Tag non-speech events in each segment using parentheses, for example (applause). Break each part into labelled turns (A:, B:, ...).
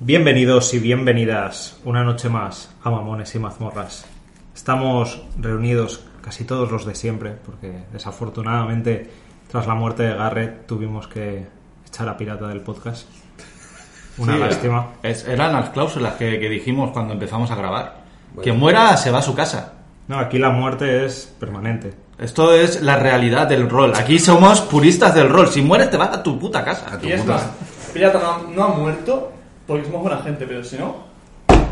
A: Bienvenidos y bienvenidas una noche más a Mamones y Mazmorras. Estamos reunidos casi todos los de siempre, porque desafortunadamente tras la muerte de Garrett tuvimos que echar a pirata del podcast. Una
B: Sí,
A: lástima.
B: es- eran las cláusulas que, que dijimos cuando empezamos a grabar. Que muera se va a su casa.
A: No, aquí la muerte es permanente.
B: Esto es la realidad del rol. Aquí somos puristas del rol. Si mueres te vas a tu puta casa.
C: Y es más, Pirata no ha muerto porque somos buena gente, pero si no,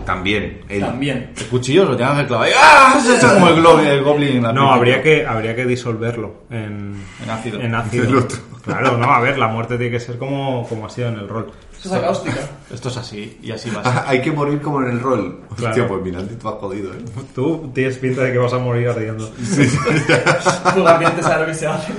D: También. El,
C: también.
B: El cuchillo lo tienes que clavar. ¡Ah! (laughs) Se echa como el, glo- el goblin. al
A: No,
B: principio.
A: habría que, habría que disolverlo en,
B: En ácido.
A: en ácido.
D: El otro.
A: Claro, no, a ver, la muerte tiene que ser como, como ha sido en el rol.
C: Eso es la cáustica. (laughs)
B: Esto es así y así va a ser. (laughs)
D: Hay que morir como en el rol. Hostia,
A: Claro.
D: pues mira, tú has jodido, ¿eh?
A: Tú tienes pinta de que vas a morir
C: ambiente sabe lo que se hace.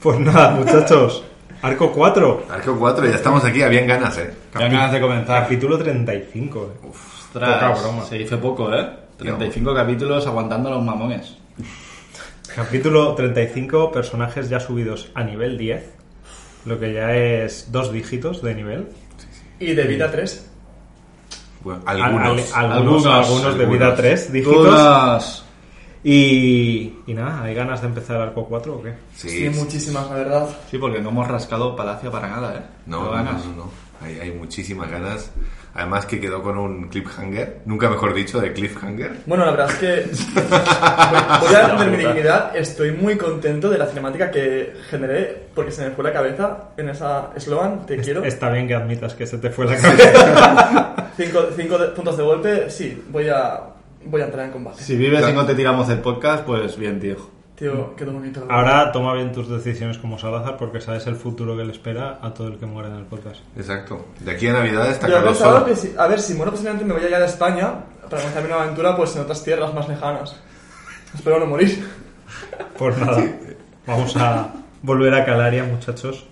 A: Pues nada, muchachos. Arco 4.
D: Arco 4, ya estamos aquí, habían ganas, ¿eh?
B: Tengo ganas de comenzar.
A: Capítulo 35. eh.
B: Ostras,
A: poca broma.
B: Se dice poco, ¿eh? 35 capítulos aguantando a los mamones.
A: Capítulo 35, personajes ya subidos a nivel 10. Lo que ya es dos dígitos de nivel.
C: Y de vida 3.
D: Bueno,
A: Al-
D: algunos.
A: al- algunos,
B: Algunos,
A: algunos de vida
D: algunos.
A: 3 dígitos.
B: Unas-
A: Y, y nada, ¿hay ganas de empezar Arco 4 o qué?
D: Sí,
C: Sí, muchísimas, la verdad.
B: Sí, porque no hemos rascado Palacio para nada, ¿eh?
D: No, no, no,
B: ganas.
D: no, no. Hay, hay muchísimas ganas. Además que quedó con un cliffhanger, nunca mejor dicho, de cliffhanger.
C: Bueno, la verdad es que (laughs) voy, a defender mi dignidad. Estoy muy contento de la cinemática que generé porque se me fue la cabeza en esa eslogan, te quiero.
A: Está bien que admitas que se te fue la cabeza. (laughs)
C: Cinco, cinco de- puntos de golpe, sí, voy a, voy a entrar en combate.
B: Si vives y no te tiramos el podcast, pues bien, tío.
C: Tío, qué bonito.
A: Ahora toma bien tus decisiones como Salazar porque sabes el futuro que le espera a todo el que muera en el podcast.
D: Exacto. De aquí a Navidad está Carlos
C: que si, a ver, si muero posiblemente me voy allá de España para comenzar una aventura pues en otras tierras más lejanas. Espero no morir.
A: Pues nada, vamos a volver a Calaria, muchachos.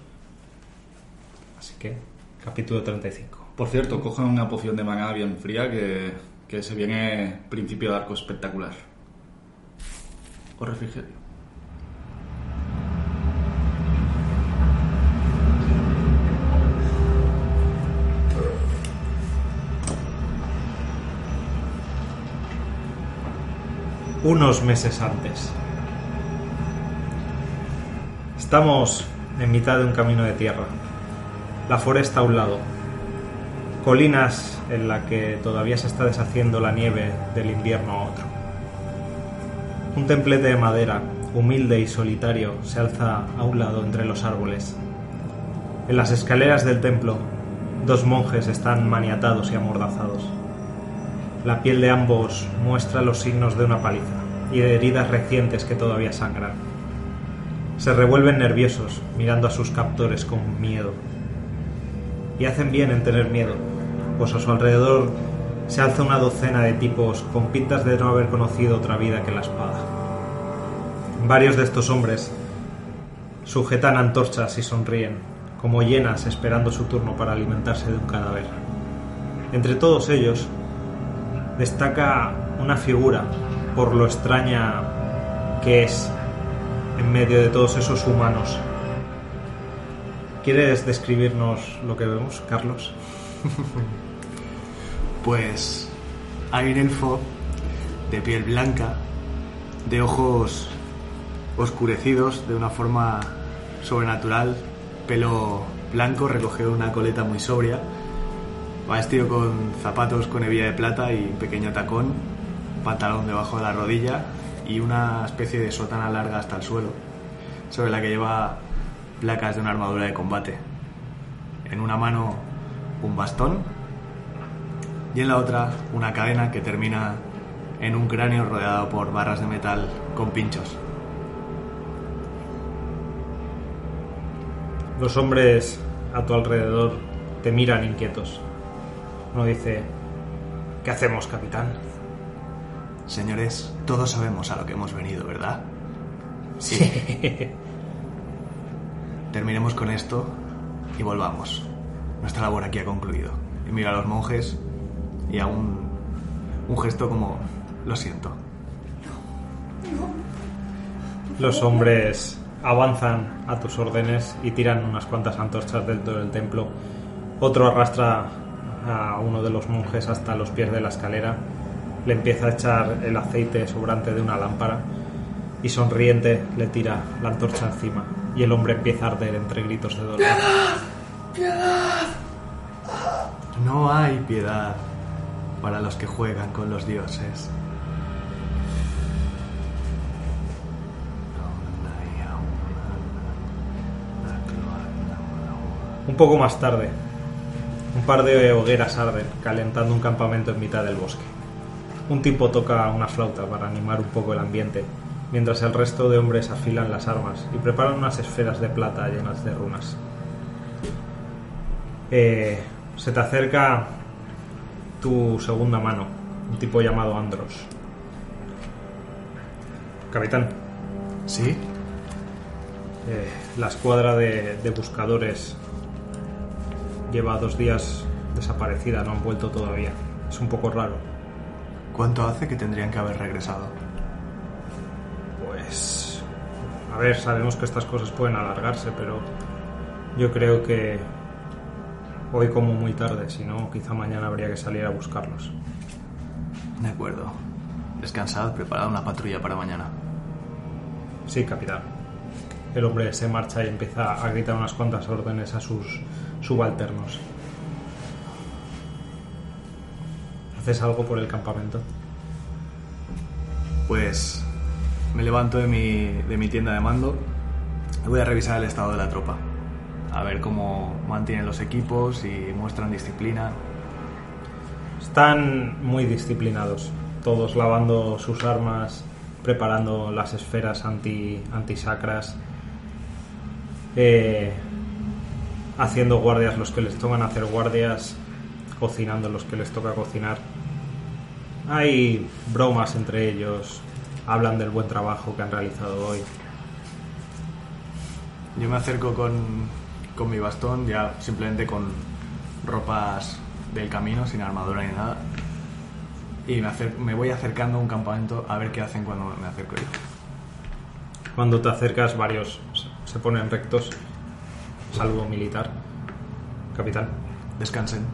A: Así que, capítulo 35.
B: Por cierto, cojan una poción de maná bien fría que, que se viene principio de arco espectacular. O refrigerio.
A: Unos meses antes. Estamos en mitad de un camino de tierra. La foresta a un lado. Colinas en la que todavía se está deshaciendo la nieve del invierno a otro. Un templete de madera, humilde y solitario, se alza a un lado entre los árboles. En las escaleras del templo, dos monjes están maniatados y amordazados. La piel de ambos muestra los signos de una paliza y de heridas recientes que todavía sangran. Se revuelven nerviosos, mirando a sus captores con miedo. Y hacen bien en tener miedo, pues a su alrededor se alza una docena de tipos con pintas de no haber conocido otra vida que la espada. Varios de estos hombres sujetan antorchas y sonríen, como hienas esperando su turno para alimentarse de un cadáver. Entre todos ellos destaca una figura por lo extraña que es en medio de todos esos humanos. ¿Quieres describirnos lo que vemos, Carlos? (laughs)
E: Pues hay un elfo de piel blanca, de ojos oscurecidos de una forma sobrenatural, pelo blanco recogido en una coleta muy sobria, va vestido con zapatos con hebilla de plata y un pequeño tacón, pantalón debajo de la rodilla y una especie de sotana larga hasta el suelo, sobre la que lleva placas de una armadura de combate. En una mano un bastón y en la otra una cadena que termina en un cráneo rodeado por barras de metal con pinchos.
A: Los hombres a tu alrededor te miran inquietos. Uno dice, ¿qué hacemos, capitán?
E: Señores, todos sabemos a lo que hemos venido, ¿verdad?
A: Sí. (laughs)
E: Terminemos con esto y volvamos. Nuestra labor aquí ha concluido. Y mira a los monjes y a un, un gesto como, lo siento.
A: Los hombres avanzan a tus órdenes y tiran unas cuantas antorchas dentro del templo. Otro arrastra a uno de los monjes hasta los pies de la escalera, le empieza a echar el aceite sobrante de una lámpara y sonriente le tira la antorcha encima y el hombre empieza a arder entre gritos de dolor.
E: No hay piedad para los que juegan con los dioses.
A: Un poco más tarde, un par de hogueras arden, calentando un campamento en mitad del bosque. Un tipo toca una flauta para animar un poco el ambiente, mientras el resto de hombres afilan las armas y preparan unas esferas de plata llenas de runas. Eh, se te acerca tu segunda mano, un tipo llamado Andros. Capitán,
E: ¿Sí?
A: eh, la escuadra de, de buscadores lleva dos días desaparecida, no han vuelto todavía. Es un poco raro.
E: ¿Cuánto hace que tendrían que haber regresado?
A: Pues... A ver, sabemos que estas cosas pueden alargarse, pero yo creo que hoy como muy tarde, si no, quizá mañana habría que salir a buscarlos.
E: De acuerdo. Descansad, preparad una patrulla para mañana.
A: Sí, capitán. El hombre se marcha y empieza a gritar unas cuantas órdenes a sus subalternos. ¿Haces algo por el campamento?
E: Pues me levanto de mi, de mi tienda de mando y voy a revisar el estado de la tropa. A ver cómo mantienen los equipos y muestran disciplina.
A: Están muy disciplinados, todos lavando sus armas, preparando las esferas anti, antisacras, eh, haciendo guardias los que les tocan hacer guardias, cocinando los que les toca cocinar. Hay bromas entre ellos, hablan del buen trabajo que han realizado hoy.
E: Yo me acerco con, con mi bastón, ya simplemente con ropas del camino, sin armadura ni nada. Y me, acer- me voy acercando a un campamento a ver qué hacen cuando me acerco yo.
A: Cuando te acercas, varios se- ponen rectos. Saludo militar. Capitán,
E: Descansen.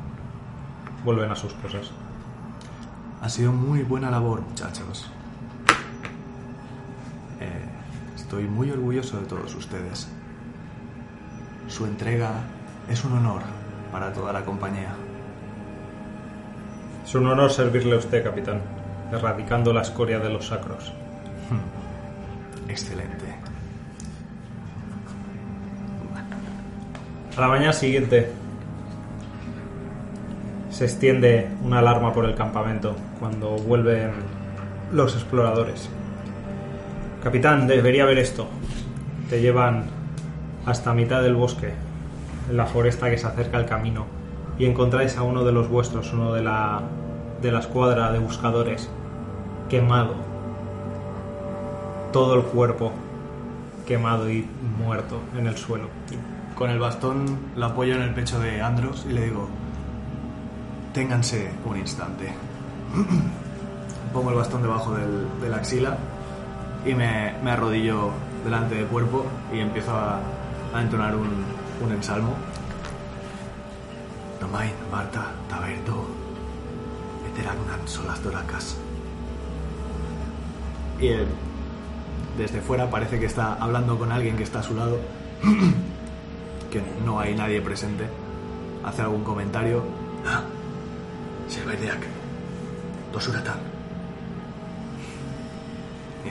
A: vuelven a sus cosas.
E: Ha sido muy buena labor, muchachos. Eh, estoy muy orgulloso de todos ustedes. Su entrega es un honor para toda la compañía.
A: Es un honor servirle a usted, capitán, erradicando la escoria de los sacros. (laughs)
E: Excelente.
A: A la mañana siguiente se extiende una alarma por el campamento cuando vuelven los exploradores. Capitán, debería ver esto. Te llevan hasta mitad del bosque, en la foresta que se acerca al camino, y encontráis a uno de los vuestros, uno de la, de la escuadra de buscadores, quemado. Todo el cuerpo quemado y muerto en el suelo.
E: Con el bastón lo apoyo en el pecho de Andros y le digo, ténganse un instante. (clears throat) Pongo el bastón debajo del, de la axila y me, me arrodillo delante del cuerpo y empiezo a, a entonar un, un ensalmo. Nomain, Marta, Taberto, Eteragnan son las doracas. Y él, desde fuera parece que está hablando con alguien que está a su lado (clears throat) que no hay nadie presente, hace algún comentario. Ah, Sherbaideak, Dosuratan.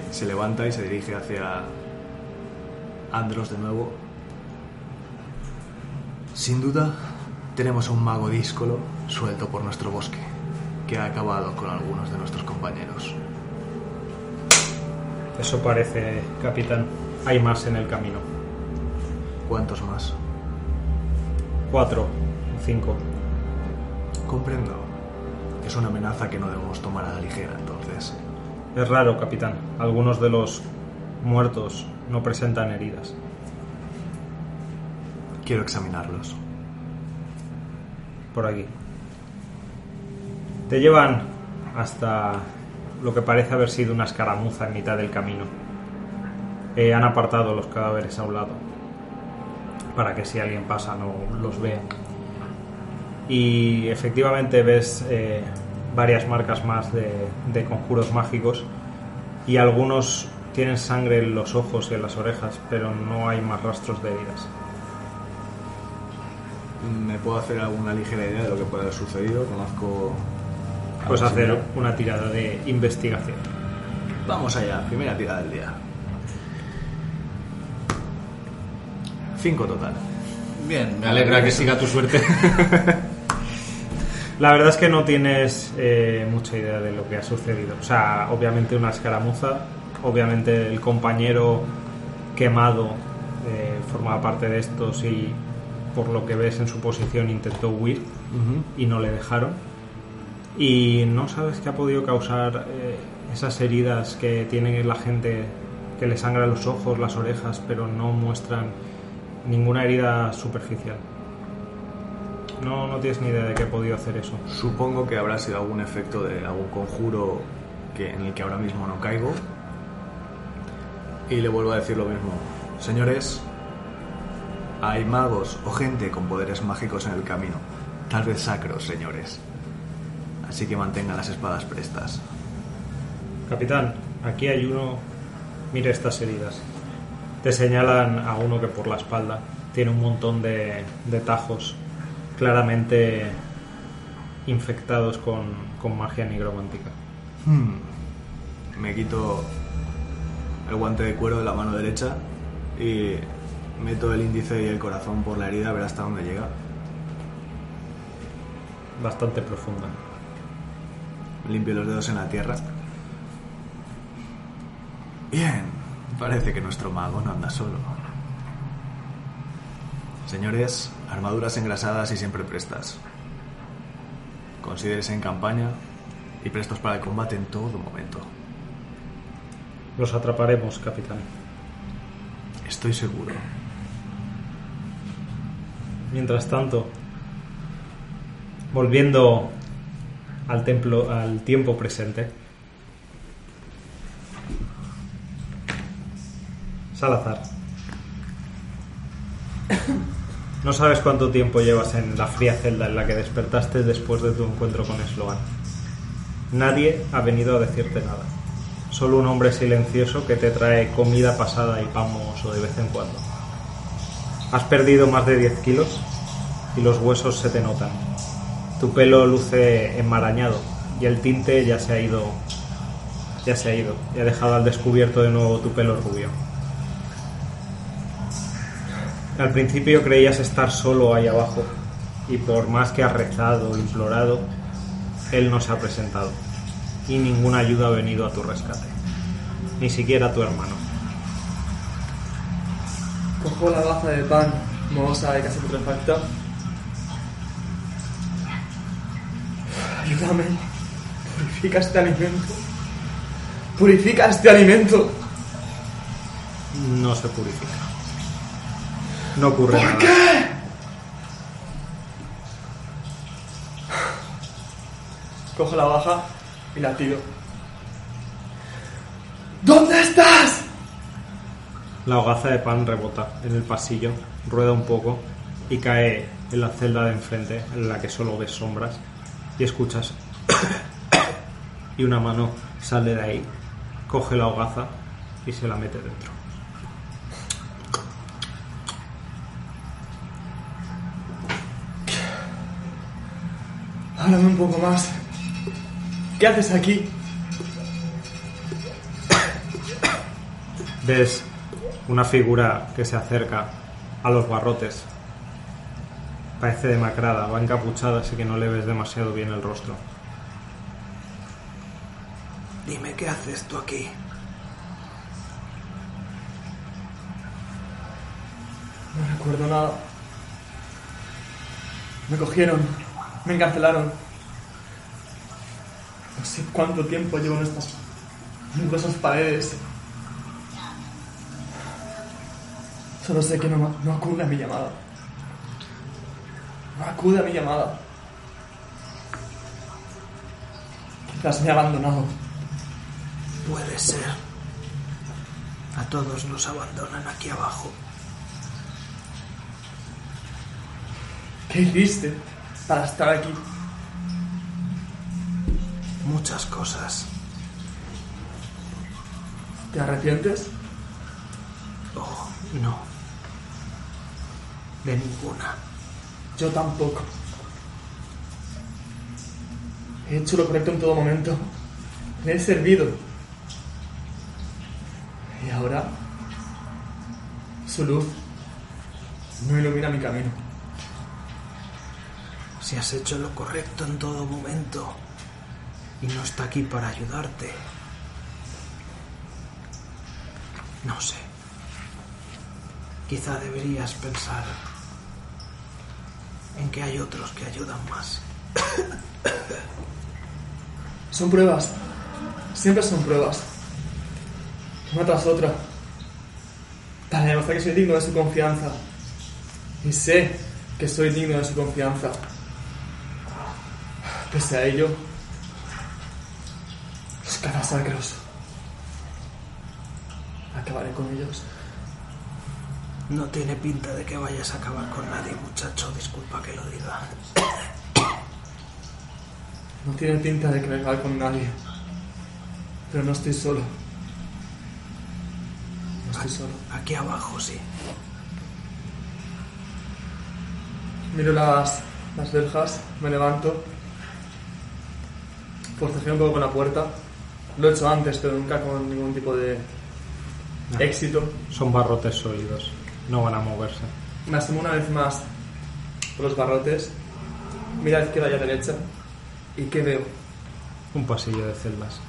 E: Se levanta y se dirige hacia Andros de nuevo. Sin duda, tenemos un mago díscolo suelto por nuestro bosque, que ha acabado con algunos de nuestros compañeros.
A: Eso parece, capitán. Hay más en el camino.
E: ¿Cuántos más?
A: Cuatro cinco.
E: Comprendo. Es una amenaza que no debemos tomar a la ligera, entonces.
A: Es raro, capitán. Algunos de los muertos no presentan heridas.
E: Quiero examinarlos.
A: Por aquí. Te llevan hasta lo que parece haber sido una escaramuza en mitad del camino. Eh, han apartado los cadáveres a un lado para que si alguien pasa no los vea. y efectivamente ves eh, varias marcas más de, de conjuros mágicos y algunos tienen sangre en los ojos y en las orejas, pero no hay más rastros de heridas.
E: ¿Me puedo hacer alguna ligera idea de lo que puede haber sucedido? Conozco. la
A: hacer
E: señora.
A: una tirada de investigación.
E: Vamos allá, primera tirada del día. Cinco total.
B: Bien, me alegra que siga tu suerte. (laughs)
A: La verdad es que no tienes eh, mucha idea de lo que ha sucedido. O sea, obviamente una escaramuza, obviamente el compañero quemado eh, formaba parte de estos y por lo que ves en su posición intentó huir y no le dejaron. Y no sabes qué ha podido causar eh, esas heridas que tiene la gente que le sangra los ojos, las orejas, pero no muestran ninguna herida superficial. No, no tienes ni idea de qué ha podido hacer eso.
E: Supongo que habrá sido algún efecto de algún conjuro que, en el que ahora mismo no caigo. Y le vuelvo a decir lo mismo. Señores, hay magos o gente con poderes mágicos en el camino. Tal vez sacros, señores. Así que mantengan las espadas prestas.
A: Capitán, aquí hay uno. Mire estas heridas. Te señalan a uno que por la espalda tiene un montón de, de tajos claramente infectados con, con magia nigromántica.
E: Hmm. Me quito el guante de cuero de la mano derecha y meto el índice y el corazón por la herida a ver hasta dónde llega.
A: Bastante profunda.
E: Limpio los dedos en la tierra. Bien, parece que nuestro mago no anda solo. Señores, armaduras engrasadas y siempre prestas. Considérese en campaña y prestos para el combate en todo momento.
A: Los atraparemos, capitán.
E: Estoy seguro.
A: Mientras tanto, volviendo al templo, al tiempo presente, Salazar. No sabes cuánto tiempo llevas en la fría celda en la que despertaste después de tu encuentro con Sloan. Nadie ha venido a decirte nada. Solo un hombre silencioso que te trae comida pasada y pan mohoso de vez en cuando. Has perdido más de 10 kilos y los huesos se te notan. Tu pelo luce enmarañado y el tinte ya se ha ido. Ya se ha ido y ha dejado al descubierto de nuevo tu pelo rubio. Al principio creías estar solo ahí abajo y por más que has rezado, implorado, él no se ha presentado y ninguna ayuda ha venido a tu rescate, ni siquiera tu hermano.
C: Cojo la baza de pan mohosa y casi putrefacta. Ayúdame. Purifica este alimento. Purifica este alimento.
A: No se purifica. No ocurre
C: ¿Por
A: nada.
C: qué? Cojo la baja y la tiro. ¿Dónde estás?
A: La hogaza de pan rebota en el pasillo, rueda un poco y cae en la celda de enfrente, en la que solo ves sombras, y escuchas. (coughs) y una mano sale de ahí, coge la hogaza y se la mete dentro.
C: Háblame un poco más. ¿Qué haces aquí?
A: Ves una figura que se acerca a los barrotes. Parece demacrada, va encapuchada, así que no le ves demasiado bien el rostro. Dime qué haces tú aquí.
C: No recuerdo nada. Me cogieron, me encarcelaron. No sé cuánto tiempo llevo en estas gruesas paredes. Solo sé que no, no acude a mi llamada. No acude a mi llamada. Quizás me ha abandonado.
A: Puede ser. A todos nos abandonan aquí abajo.
C: ¿Qué hiciste? para estar aquí?
A: Muchas cosas.
C: ¿Te arrepientes?
A: Oh, no. De ninguna.
C: Yo tampoco. He hecho lo correcto en todo momento. Le he servido. Y ahora su luz no ilumina mi camino.
A: Si has hecho lo correcto en todo momento y no está aquí para ayudarte. No sé. Quizá deberías pensar en que hay otros que ayudan más. (coughs)
C: Son pruebas. Siempre son pruebas. Una tras otra. Para demostrar que soy digno de su confianza. Y sé que soy digno de su confianza. Pese a ello, los cazasacros. Acabaré con ellos.
A: No tiene pinta de que vayas a acabar con nadie, muchacho. Disculpa que lo diga. (coughs)
C: No tiene pinta de que me acabe con nadie. Pero no estoy solo. No estoy solo.
A: Aquí abajo, sí.
C: Miro las, las verjas, me levanto. Forcejeo un poco con la puerta. Lo he hecho antes, pero nunca con ningún tipo de
A: No.
C: éxito.
A: Son barrotes sólidos. No van a moverse.
C: Me asomo una vez más por los barrotes. Mira a izquierda y a derecha. ¿Y qué veo?
A: Un pasillo de celdas.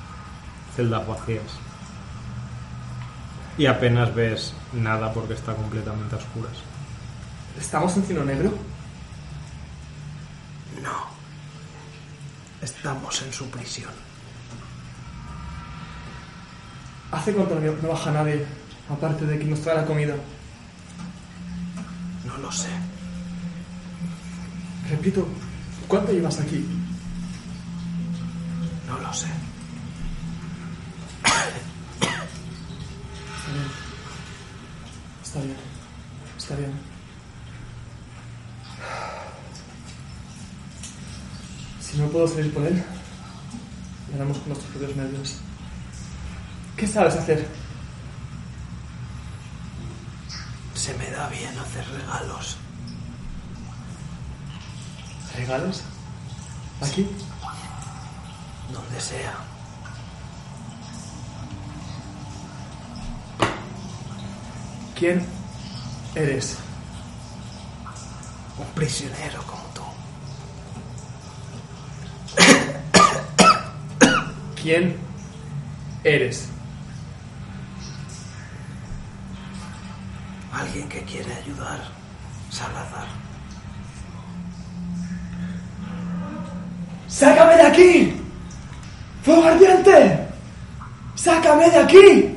A: Celdas vacías. Y apenas ves nada porque está completamente a oscuras.
C: ¿Estamos en Cino Negro?
A: No. Estamos en su prisión.
C: ¿Hace cuánto no no baja nadie? Aparte de que nos trae la comida.
A: No lo sé.
C: Repito, ¿cuánto llevas aquí?
A: No lo sé.
C: Está bien. Está bien. Está bien. Si no puedo salir por él, haremos con nuestros propios medios. ¿Qué sabes hacer?
A: Se me da bien hacer regalos.
C: ¿Regalos? ¿Aquí?
A: Donde sea.
C: ¿Quién eres?
A: Un prisionero como tú. (coughs)
C: ¿Quién eres?
A: Alguien que quiere ayudar. Salazar.
C: ¡Sácame de aquí! ¡Fuego ardiente! ¡Sácame de aquí!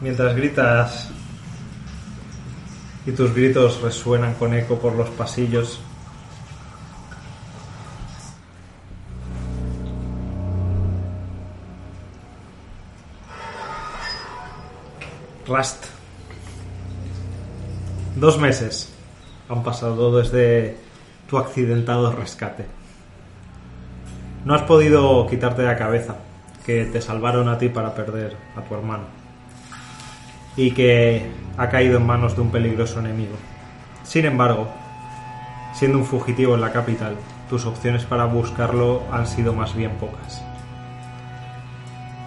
A: Mientras gritas y tus gritos resuenan con eco por los pasillos, Rust. Dos meses han pasado desde tu accidentado rescate. No has podido quitarte de la cabeza que te salvaron a ti para perder a tu hermano y que ha caído en manos de un peligroso enemigo. Sin embargo, siendo un fugitivo en la capital, tus opciones para buscarlo han sido más bien pocas.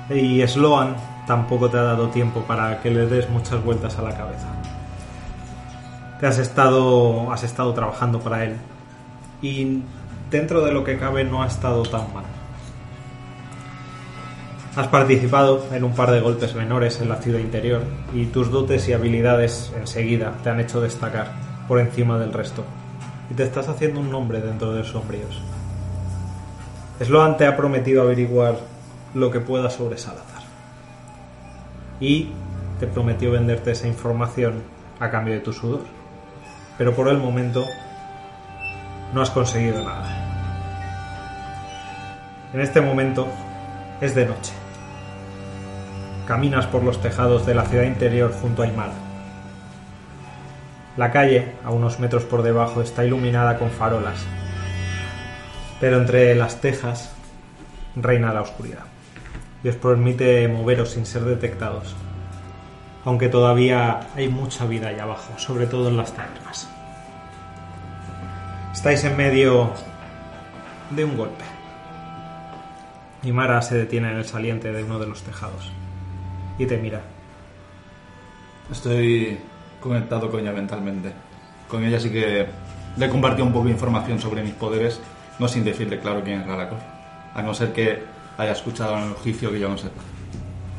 A: Y Sloan tampoco te ha dado tiempo para que le des muchas vueltas a la cabeza. Te has estado, has estado trabajando para él y dentro de lo que cabe no ha estado tan mal. Has participado en un par de golpes menores en la ciudad interior y tus dotes y habilidades enseguida te han hecho destacar por encima del resto. Y te estás haciendo un nombre dentro de los sombríos. Sloan te ha prometido averiguar lo que pueda sobre Salazar. Y te prometió venderte esa información a cambio de tu sudor. Pero por el momento no has conseguido nada. En este momento es de noche. Caminas por los tejados de la ciudad interior junto a Aymara. La calle, a unos metros por debajo, está iluminada con farolas, pero entre las tejas reina la oscuridad y os permite moveros sin ser detectados, aunque todavía hay mucha vida ahí abajo, sobre todo en las tabernas. Estáis en medio de un golpe. Y Mara se detiene en el saliente de uno de los tejados y te mira.
B: Estoy conectado con ella mentalmente. Con ella sí que le compartí un poco de información sobre mis poderes, no sin decirle claro quién es Ralacor. A no ser que haya escuchado en el juicio que yo no sepa.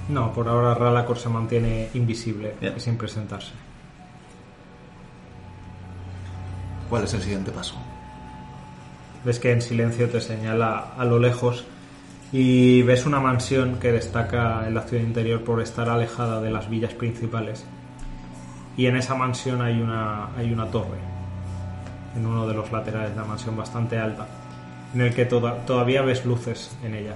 A: No, por ahora Ralacor se mantiene invisible
B: Bien.
A: y sin presentarse.
B: ¿Cuál es el siguiente paso?
A: Ves que en silencio te señala a lo lejos y ves una mansión que destaca en la ciudad interior por estar alejada de las villas principales. Y en esa mansión hay una, hay una torre, en uno de los laterales de la mansión bastante alta, en el que toda- todavía ves luces en ella.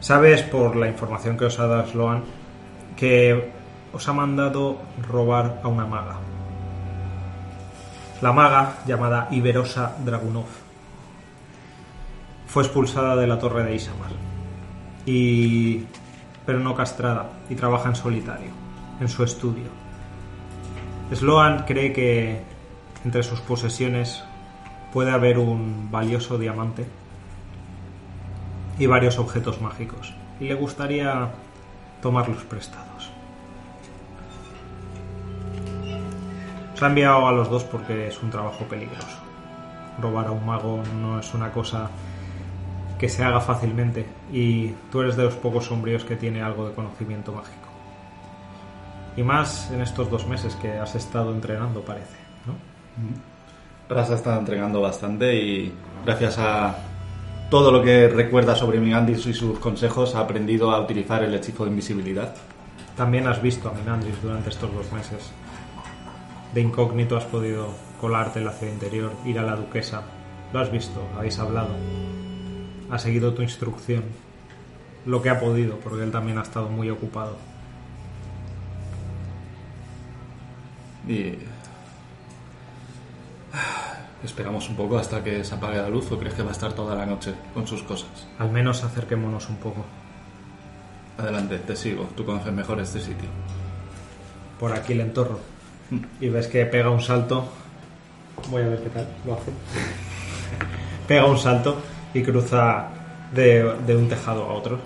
A: Sabes por la información que os ha dado Sloan que os ha mandado robar a una maga. La maga, llamada Iberosa Dragunov, fue expulsada de la torre de Isamar, y... pero no castrada, y trabaja en solitario, en su estudio. Sloan cree que entre sus posesiones puede haber un valioso diamante y varios objetos mágicos, y le gustaría tomarlos prestados. Ha enviado a los dos porque es un trabajo peligroso. Robar a un mago no es una cosa que se haga fácilmente y tú eres de los pocos sombríos que tiene algo de conocimiento mágico. Y más en estos dos meses que has estado entrenando, parece, ¿no?
B: Rasa está entregando bastante y gracias a todo lo que recuerda sobre Mingandis y sus consejos ha aprendido a utilizar el hechizo de invisibilidad.
A: También has visto a Minandris durante estos dos meses. De incógnito has podido colarte en la ciudad interior, ir a la duquesa. Lo has visto, habéis hablado. Ha seguido tu instrucción. Lo que ha podido, porque él también ha estado muy ocupado.
B: Y (sighs) esperamos un poco hasta que se apague la luz o crees que va a estar toda la noche con sus cosas.
A: Al menos acerquémonos un poco.
B: Adelante, te sigo. Tú conoces mejor este sitio.
A: Por aquí el entorno. Y ves que pega un salto. Voy a ver qué tal lo hace. pega un salto y cruza de, de un tejado a otro.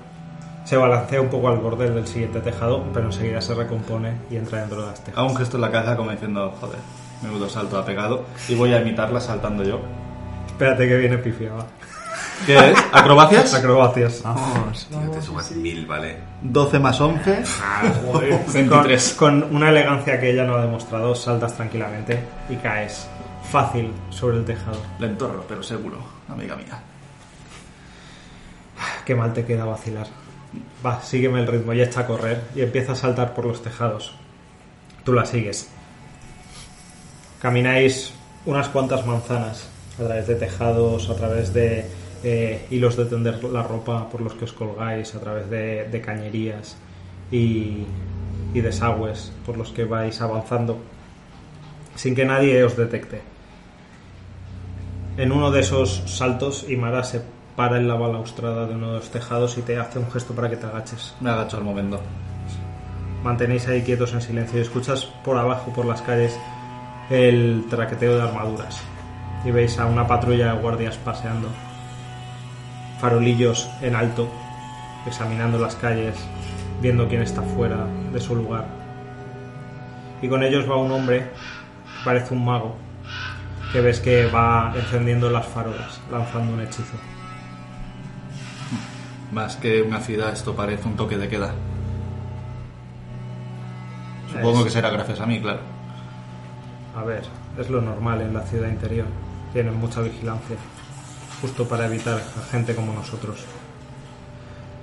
A: Se balancea un poco al borde del siguiente tejado, pero enseguida se recompone y entra dentro de las tejas.
B: Hago un gesto en la caja como diciendo, joder, menudo salto ha pegado. Y voy a imitarla saltando yo.
A: Espérate que viene pifiada.
B: ¿Qué es? ¿Acrobacias?
A: Acrobacias.
E: Vamos.
D: Tío, te sumas mil, ¿vale?
B: 12 más 11. (laughs)
A: Con,
B: 23.
A: con una elegancia que ella no ha demostrado, saltas tranquilamente y caes fácil sobre el tejado.
B: Lentorro, pero seguro, amiga mía.
A: Qué mal te queda vacilar. Va, sígueme el ritmo y echa a correr y empieza a saltar por los tejados. Tú la sigues. Camináis unas cuantas manzanas a través de tejados, a través de eh, hilos de tender la ropa por los que os colgáis, a través de, de cañerías y, y desagües por los que vais avanzando sin que nadie os detecte. En uno de esos saltos, Imara se para en la balaustrada de uno de los tejados y te hace un gesto para que te agaches.
B: Me agacho al momento.
A: Mantenéis ahí quietos en silencio y escuchas por abajo, por las calles, el traqueteo de armaduras. Y veis a una patrulla de guardias paseando. Farolillos en alto, examinando las calles, viendo quién está fuera de su lugar. Y con ellos va un hombre, que parece un mago, que ves que va encendiendo las farolas, lanzando un hechizo.
B: Más que una ciudad, esto parece un toque de queda. Supongo
A: Es-
B: que será gracias a mí, claro.
A: A ver, es lo normal en la ciudad interior. Tienen mucha vigilancia, justo para evitar a gente como nosotros.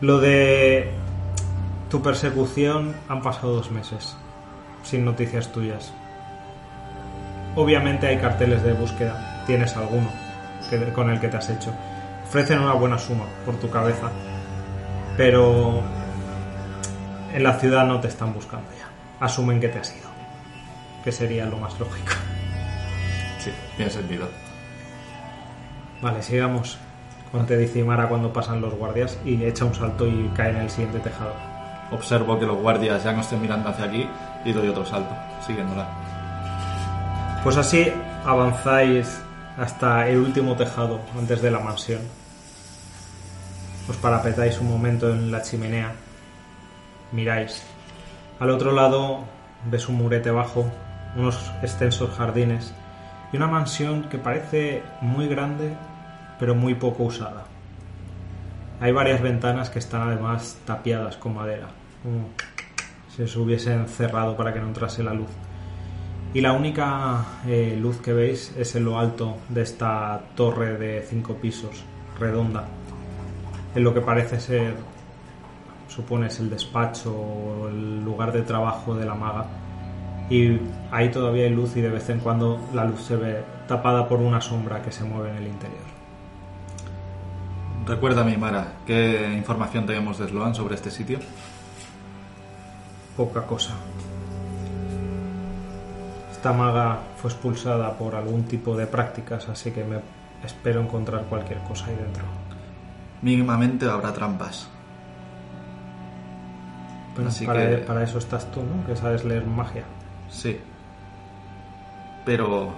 A: Lo de tu persecución han pasado dos meses, sin noticias tuyas. Obviamente hay carteles de búsqueda, tienes alguno con el que te has hecho. Ofrecen una buena suma por tu cabeza, pero en la ciudad no te están buscando ya. Asumen que te has ido. que sería lo más lógico.
B: Sí, tiene sentido.
A: Vale, sigamos. Como te dice Imara cuando pasan los guardias y echa un salto y cae en el siguiente tejado.
B: Observo que los guardias ya no estén mirando hacia aquí y doy otro salto, siguiéndola.
A: Pues así avanzáis hasta el último tejado antes de la mansión. Os parapetáis un momento en la chimenea. Miráis. Al otro lado ves un murete bajo, unos extensos jardines y una mansión que parece muy grande pero muy poco usada. Hay varias ventanas que están además tapiadas con madera, como si se hubiesen cerrado para que no entrase la luz. Y la única eh, luz que veis es en lo alto de esta torre de cinco pisos, redonda, en lo que parece ser, supones, el despacho o el lugar de trabajo de la maga. Y ahí todavía hay luz y de vez en cuando la luz se ve tapada por una sombra que se mueve en el interior.
B: Recuérdame, Mara, ¿qué información tenemos de Sloan sobre este sitio?
A: Poca cosa. Esta maga fue expulsada por algún tipo de prácticas, así que me espero encontrar cualquier cosa ahí dentro.
B: Mínimamente habrá trampas.
A: Pero
B: Así
A: para,
B: que-
A: para eso estás tú, ¿no? Que sabes leer magia.
B: Sí. Pero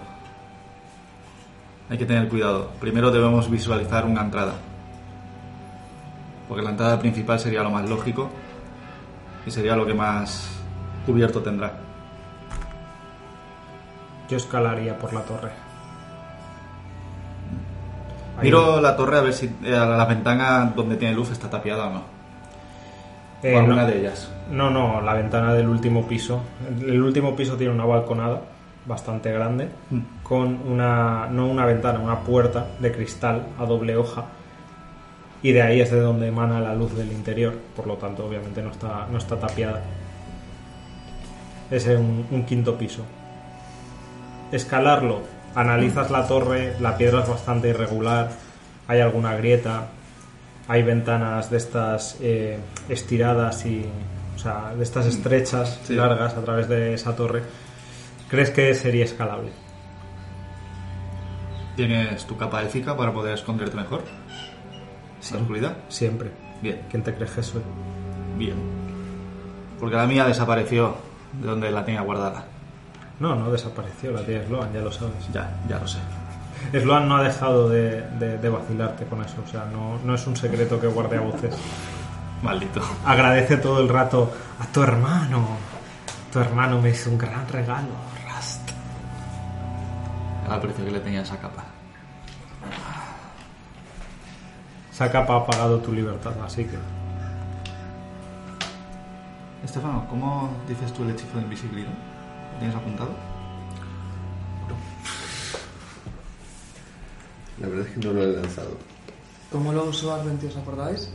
B: hay que tener cuidado. Primero debemos visualizar una entrada. Porque la entrada principal sería lo más lógico y sería lo que más cubierto tendrá.
A: Yo escalaría por la torre. Ahí-
B: Miro la torre a ver si eh, la ventana donde tiene luz está tapiada o no.
A: Eh,
B: o alguna
A: no,
B: de ellas.
A: no, no, la ventana del último piso. El último piso tiene una balconada bastante grande
B: Mm.
A: con una, no una ventana, una puerta de cristal a doble hoja. Y de ahí es de donde emana la luz del interior, por lo tanto, obviamente no está, no está tapiada. Es un, un quinto piso. Escalarlo, analizas la torre, la piedra es bastante irregular, hay alguna grieta, hay ventanas de estas eh, estiradas y, o sea, de estas estrechas,
B: Sí.
A: largas a través de esa torre. ¿Crees que sería escalable?
B: ¿Tienes tu capa élfica para poder esconderte mejor? ¿La oscuridad?
A: Siempre.
B: Bien,
A: ¿Quién te crees que soy?
B: bien. Porque la mía desapareció de donde la tenía guardada.
A: No, no desapareció, la tía Sloan, ya lo sabes.
B: Ya, ya lo sé.
A: Sloan no ha dejado de, de- de vacilarte con eso, o sea, no, no es un secreto que guarde a voces. (laughs)
B: Maldito.
A: Agradece todo el rato a tu hermano. Tu hermano me hizo un gran regalo, Rust.
B: Al precio que le tenía esa capa.
A: Esa capa ha pagado tu libertad, así que...
B: Estefano, ¿cómo dices tú el hechizo de invisibilidad? ¿Lo tienes apuntado?
D: La verdad es que no lo he lanzado.
C: ¿Cómo lo usó Arventi, os acordáis?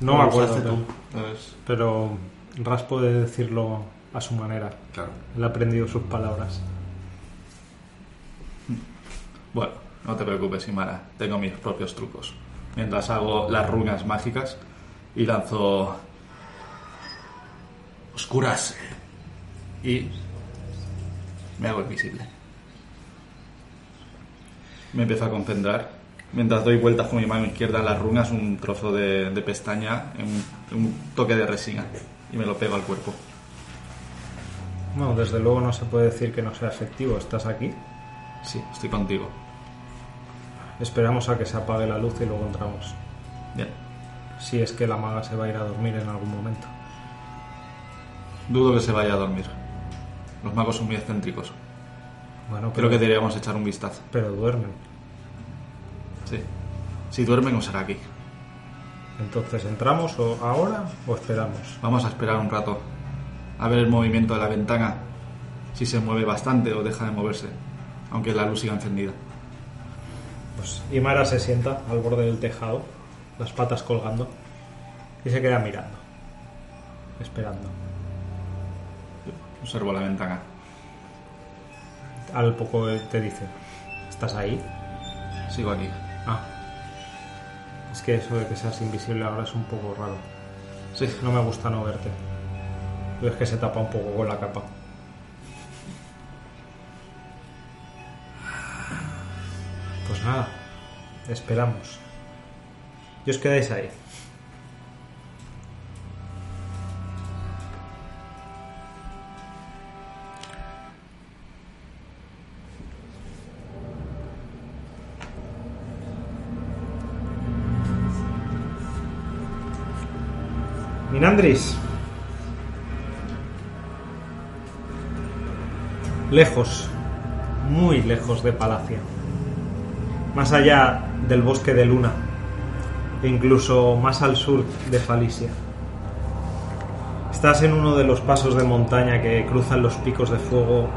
A: No me acuerdo, pero, pero Ras puede decirlo a su manera.
D: Claro.
A: Él ha aprendido sus palabras.
B: Bueno, no te preocupes, Imara. Tengo mis propios trucos. Mientras hago las runas mágicas y lanzo oscuras y me hago invisible. Me empiezo a concentrar. Mientras doy vueltas con mi mano izquierda en las runas, un trozo de, de pestaña, un, un toque de resina y me lo pego al cuerpo.
A: Bueno, desde luego no se puede decir que no sea efectivo. Estás aquí.
B: Sí, estoy contigo.
A: Esperamos a que se apague la luz y luego entramos.
B: Bien.
A: Si es que la maga se va a ir a dormir en algún momento.
B: Dudo que se vaya a dormir. Los magos son muy excéntricos.
A: Bueno,
B: Creo
A: pero,
B: que deberíamos echar un vistazo.
A: pero duermen.
B: Sí. Si duermen, no será aquí.
A: Entonces, ¿entramos o ahora o esperamos?
B: Vamos a esperar un rato. A ver el movimiento de la ventana. Si se mueve bastante o deja de moverse. Aunque la luz siga encendida.
A: Pues Imara se sienta al borde del tejado, las patas colgando, y se queda mirando, esperando.
B: Observo la ventana.
A: Al poco te dice, ¿estás ahí?
B: Sigo aquí.
A: Ah. Es que eso de que seas invisible ahora es un poco raro.
B: Sí.
A: No me gusta no verte. Pero es que se tapa un poco con la capa. Pues nada, esperamos. Y os quedáis ahí. Minandris. Lejos, muy lejos de Palacio. Más allá del bosque de Luna. E incluso más al sur de Falicia. Estás en uno de los pasos de montaña que cruzan los picos de fuego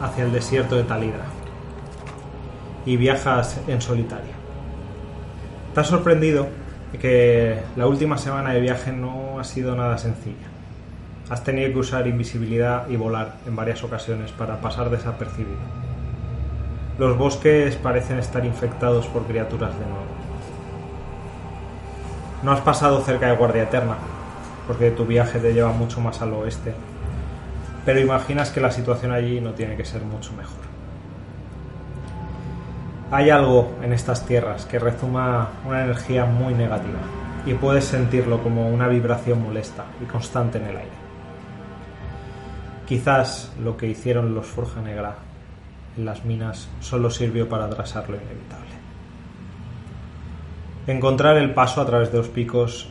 A: hacia el desierto de Talidra. Y viajas en solitario. Estás sorprendido que la última semana de viaje no ha sido nada sencilla. Has tenido que usar invisibilidad y volar en varias ocasiones para pasar desapercibido. Los bosques parecen estar infectados por criaturas de nuevo. No has pasado cerca de Guardia Eterna, porque tu viaje te lleva mucho más al oeste, pero imaginas que la situación allí no tiene que ser mucho mejor. Hay algo en estas tierras que rezuma una energía muy negativa y puedes sentirlo como una vibración molesta y constante en el aire. Quizás lo que hicieron los Forja Negra en las minas solo sirvió para atrasar lo inevitable. Encontrar el paso a través de los picos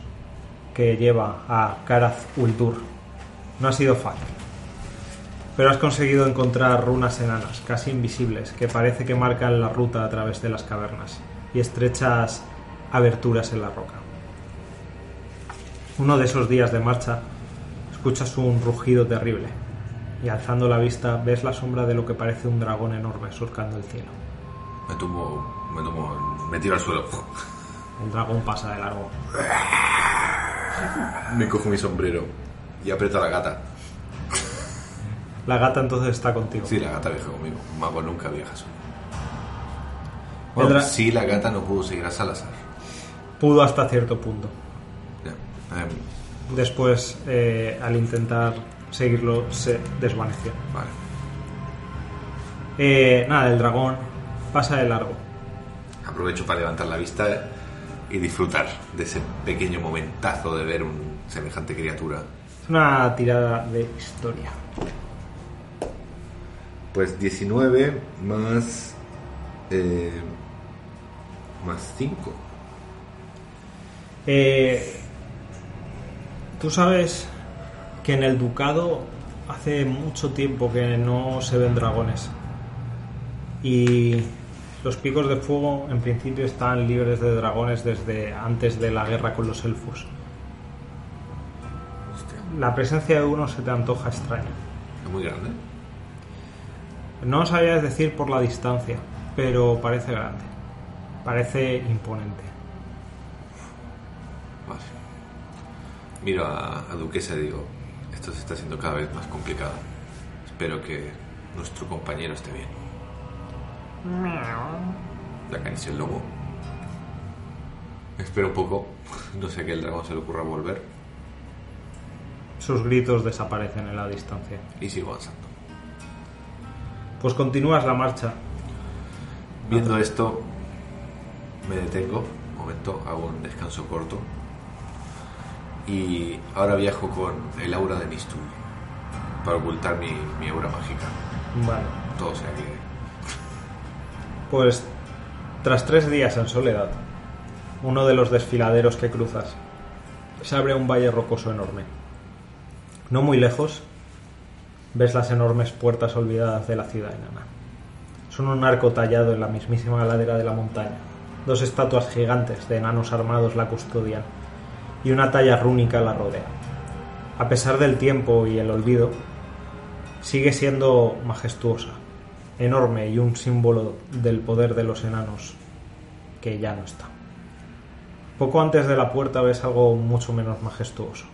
A: que lleva a Karaz Uldur no ha sido fácil pero has conseguido encontrar runas enanas, casi invisibles, que parece que marcan la ruta a través de las cavernas y estrechas aberturas en la roca. Uno de esos días de marcha, escuchas un rugido terrible y alzando la vista ves la sombra de lo que parece un dragón enorme surcando el cielo.
D: Me tumbo, me tumbo, me tiro al suelo.
A: El dragón pasa de largo.
D: Me cojo mi sombrero y aprieto a la gata.
A: La gata entonces está contigo.
D: Sí, la gata viaja conmigo. Un mago nunca viaja solo. Bueno,
A: dra-
D: sí, la gata no pudo seguir a Salazar.
A: Pudo hasta cierto punto.
D: Ya. Em,
A: Después, eh, al intentar seguirlo, se desvaneció.
D: vale.
A: Eh, nada, el dragón pasa de largo.
D: Aprovecho para levantar la vista y disfrutar de ese pequeño momentazo de ver un semejante criatura.
A: Es una tirada de historia.
D: Pues 19 más. eh, más 5.
A: Eh, Tú sabes que en el ducado hace mucho tiempo que no se ven dragones. Y los picos de fuego en principio están libres de dragones desde antes de la guerra con los elfos. La presencia de uno se te antoja extraña.
D: Es muy grande.
A: No sabías decir por la distancia, pero parece grande. Parece imponente.
D: Vale. Miro a, a Duquesa y digo: Esto se está haciendo cada vez más complicado. Espero que nuestro compañero esté bien. Le acaricio el lobo. Espero un poco. No sé que el dragón se le ocurra volver.
A: Sus gritos desaparecen en la distancia.
D: Y sigo avanzando.
A: Pues continúas la marcha.
D: Viendo esto, me detengo, un momento, hago un descanso corto. Y ahora viajo con el aura de Mistul para ocultar mi, mi aura mágica.
A: Vale.
D: Todo sea que.
A: Pues tras tres días en soledad, uno de los desfiladeros que cruzas se abre un valle rocoso enorme. No muy lejos, ves las enormes puertas olvidadas de la ciudad enana. Son un arco tallado en la mismísima ladera de la montaña. Dos estatuas gigantes de enanos armados la custodian y una talla rúnica la rodea. A pesar del tiempo y el olvido, sigue siendo majestuosa, enorme y un símbolo del poder de los enanos que ya no está. Poco antes de la puerta ves algo mucho menos majestuoso.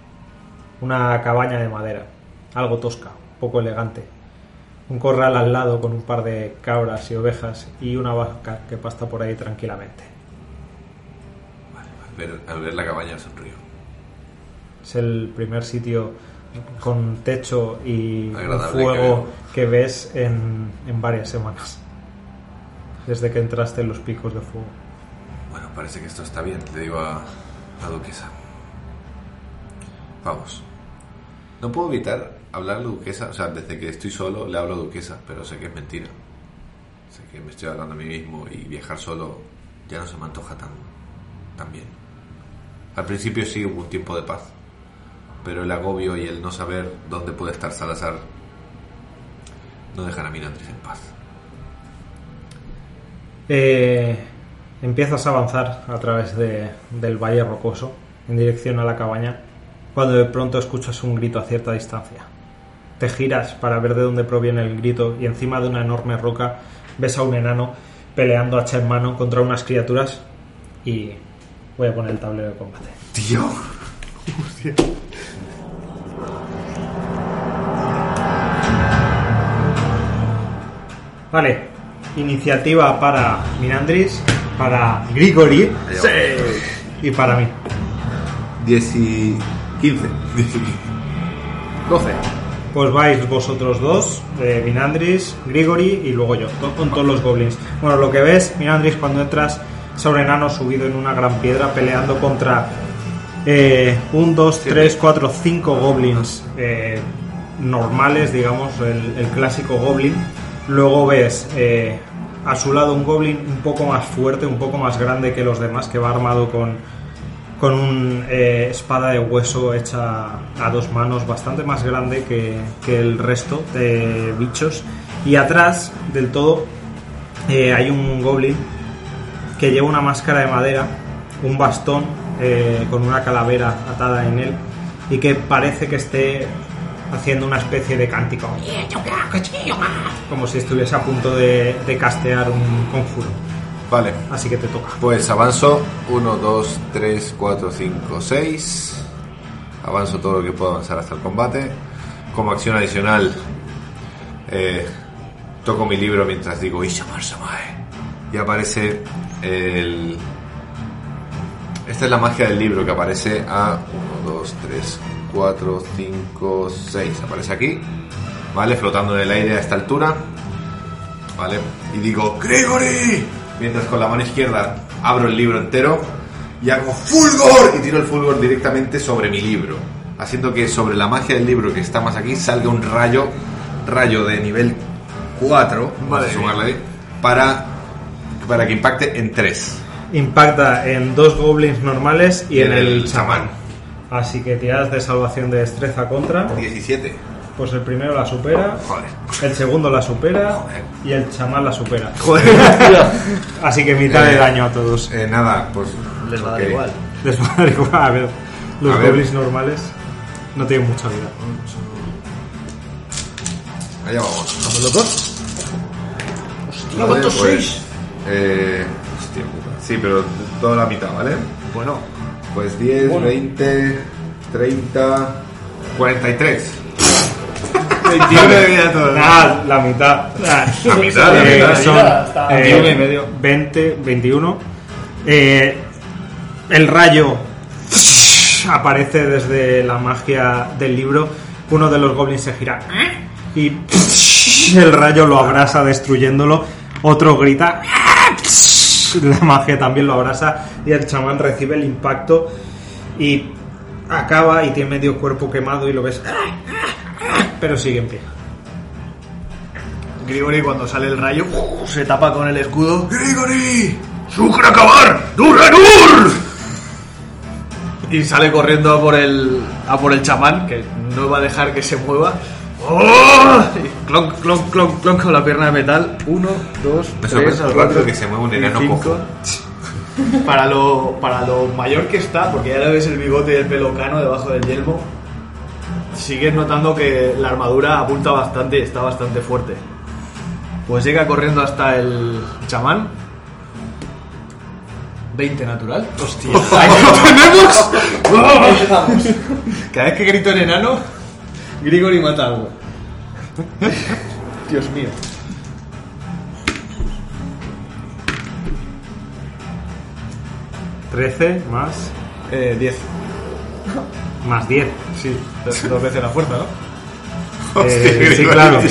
A: Una cabaña de madera, algo tosca, poco elegante. Un corral al lado con un par de cabras y ovejas y una vaca que pasta por ahí tranquilamente.
D: Ver, al ver la cabaña sonrío.
A: Es el primer sitio con techo y
D: Agradable,
A: fuego que ves en, en varias semanas. desde que entraste en los picos de fuego.
D: Bueno, parece que esto está bien, le digo a la duquesa. Vamos. No puedo evitar hablar a la duquesa, o sea, desde que estoy solo le hablo a duquesa, pero sé que es mentira. Sé que me estoy hablando a mí mismo y viajar solo ya no se me antoja tan, tan bien. Al principio sí hubo un tiempo de paz, pero el agobio y el no saber dónde puede estar Salazar no dejan a Mirandris en paz.
A: Eh, empiezas a avanzar a través de- del valle rocoso en dirección a la cabaña cuando de pronto escuchas un grito a cierta distancia. Te giras para ver de dónde proviene el grito y encima de una enorme roca ves a un enano peleando hacha en mano contra unas criaturas y voy a poner el tablero de combate.
D: ¡Tío!
A: Vale, iniciativa para Mirandris, para Grigori
D: Sí.
A: y para mí.
D: 10 y 15.
E: 12.
A: Pues vais vosotros dos, eh, Minandris, Grigori y luego yo, con todos los goblins. Bueno, lo que ves, Minandris, cuando entras sobre enano subido en una gran piedra peleando contra eh, un, dos, tres, cuatro, cinco goblins eh, normales, digamos, el, el clásico goblin. Luego ves eh, a su lado un goblin un poco más fuerte, un poco más grande que los demás, que va armado con, con una espada de hueso hecha a dos manos, bastante más grande que, que el resto de bichos. Y atrás del todo eh, hay un goblin que lleva una máscara de madera, un bastón eh, con una calavera atada en él y que parece que esté haciendo una especie de cántico. Como si estuviese a punto de, de castear un conjuro.
D: Vale,
A: Así que te toca.
D: pues avanzo 1, 2, 3, 4, 5, 6. Avanzo todo lo que puedo avanzar hasta el combate. Como acción adicional, eh, toco mi libro mientras digo Ishamar Samae. Y aparece el. Esta es la magia del libro que aparece a 1, 2, 3, 4, 5, 6. Aparece aquí, ¿vale? Flotando en el aire a esta altura. ¿vale? Y digo, Gregory, mientras con la mano izquierda abro el libro entero y hago Fulgor y tiro el Fulgor directamente sobre mi libro, haciendo que sobre la magia del libro que está más aquí salga un rayo, rayo de nivel 4, vamos a sumarle ahí, para, para que impacte en 3.
A: Impacta en dos goblins normales y,
D: Y
A: en
D: en
A: el
D: el
A: chamán.
D: chamán.
A: Así que tiradas de salvación de destreza contra.
D: 17.
A: Pues el primero la supera,
D: Joder.
A: el segundo la supera
D: Joder.
A: y el chamán la supera. (laughs) Así que mitad de daño a todos.
D: Eh, nada, pues...
E: Les va a dar igual.
A: Les va a dar igual. A ver, los
D: A ver.
A: goblins normales no tienen mucha vida.
D: Allá vamos.
E: ¿Vamos los dos?
D: Vale,
E: ¿cuántos
D: pues,
E: sois?
D: Eh, hostia puta. Sí, pero toda la mitad, ¿vale?
E: Bueno,
D: Pues 10, 20, 30, 43.
E: 21 de vida todos.
A: Nada, la mitad.
D: La mitad, la
A: Eh,
D: mitad.
A: son eh,
E: 21 y medio.
A: 20, 21. Eh, el rayo aparece desde la magia del libro. Uno de los goblins se gira y el rayo lo abrasa destruyéndolo. Otro grita. (laughs) La magia también lo abrasa y el chamán recibe el impacto y acaba y tiene medio cuerpo quemado y lo ves. Pero sigue en pie.
E: Grigori cuando sale el rayo ¡uh! se tapa con el escudo
D: ¡Grigori!
E: ¡Sucra acabar! ¡Duranur! Y sale corriendo a por el a por el chamán que no va a dejar que se mueva. ¡Oh! Y clonk, clonk, clonk, clonk con la pierna de metal. Uno, dos,
D: Me
E: tres,
D: rápido
E: cuatro
D: que se mueve un enano
E: cinco.
D: cojo. (laughs)
E: Para lo, para lo mayor que está, porque ya le ves el bigote y el pelo cano debajo del yelmo, sigues notando que la armadura apunta bastante y está bastante fuerte. Pues llega corriendo hasta el chamán. 20 natural. Hostia. (laughs) (laughs) ¡Ahí lo tenemos! Cada vez que grito en enano, Grigori mata algo. (laughs) Dios mío.
A: Trece más,
E: Eh, 10.
A: más 10.
E: Sí, dos dos veces la fuerza, ¿no?
A: Eh, sí, claro. (laughs)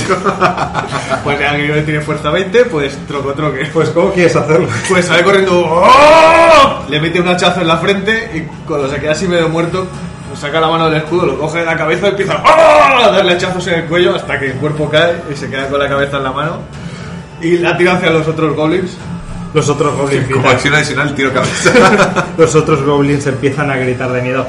E: Pues ya que tiene fuerza 20, pues troco troque.
A: Pues, ¿cómo quieres hacerlo?
E: Pues sale corriendo, ¡oh! le mete un hachazo en la frente y cuando se queda así medio muerto, saca la mano del escudo, lo coge de la cabeza y empieza ¡oh! a darle hachazos en el cuello hasta que el cuerpo cae y se queda con la cabeza en la mano y la tira hacia los otros goblins.
A: Los otros goblins
D: Como acción adicional, tiro cabeza. (laughs)
A: Los otros goblins empiezan a gritar de miedo.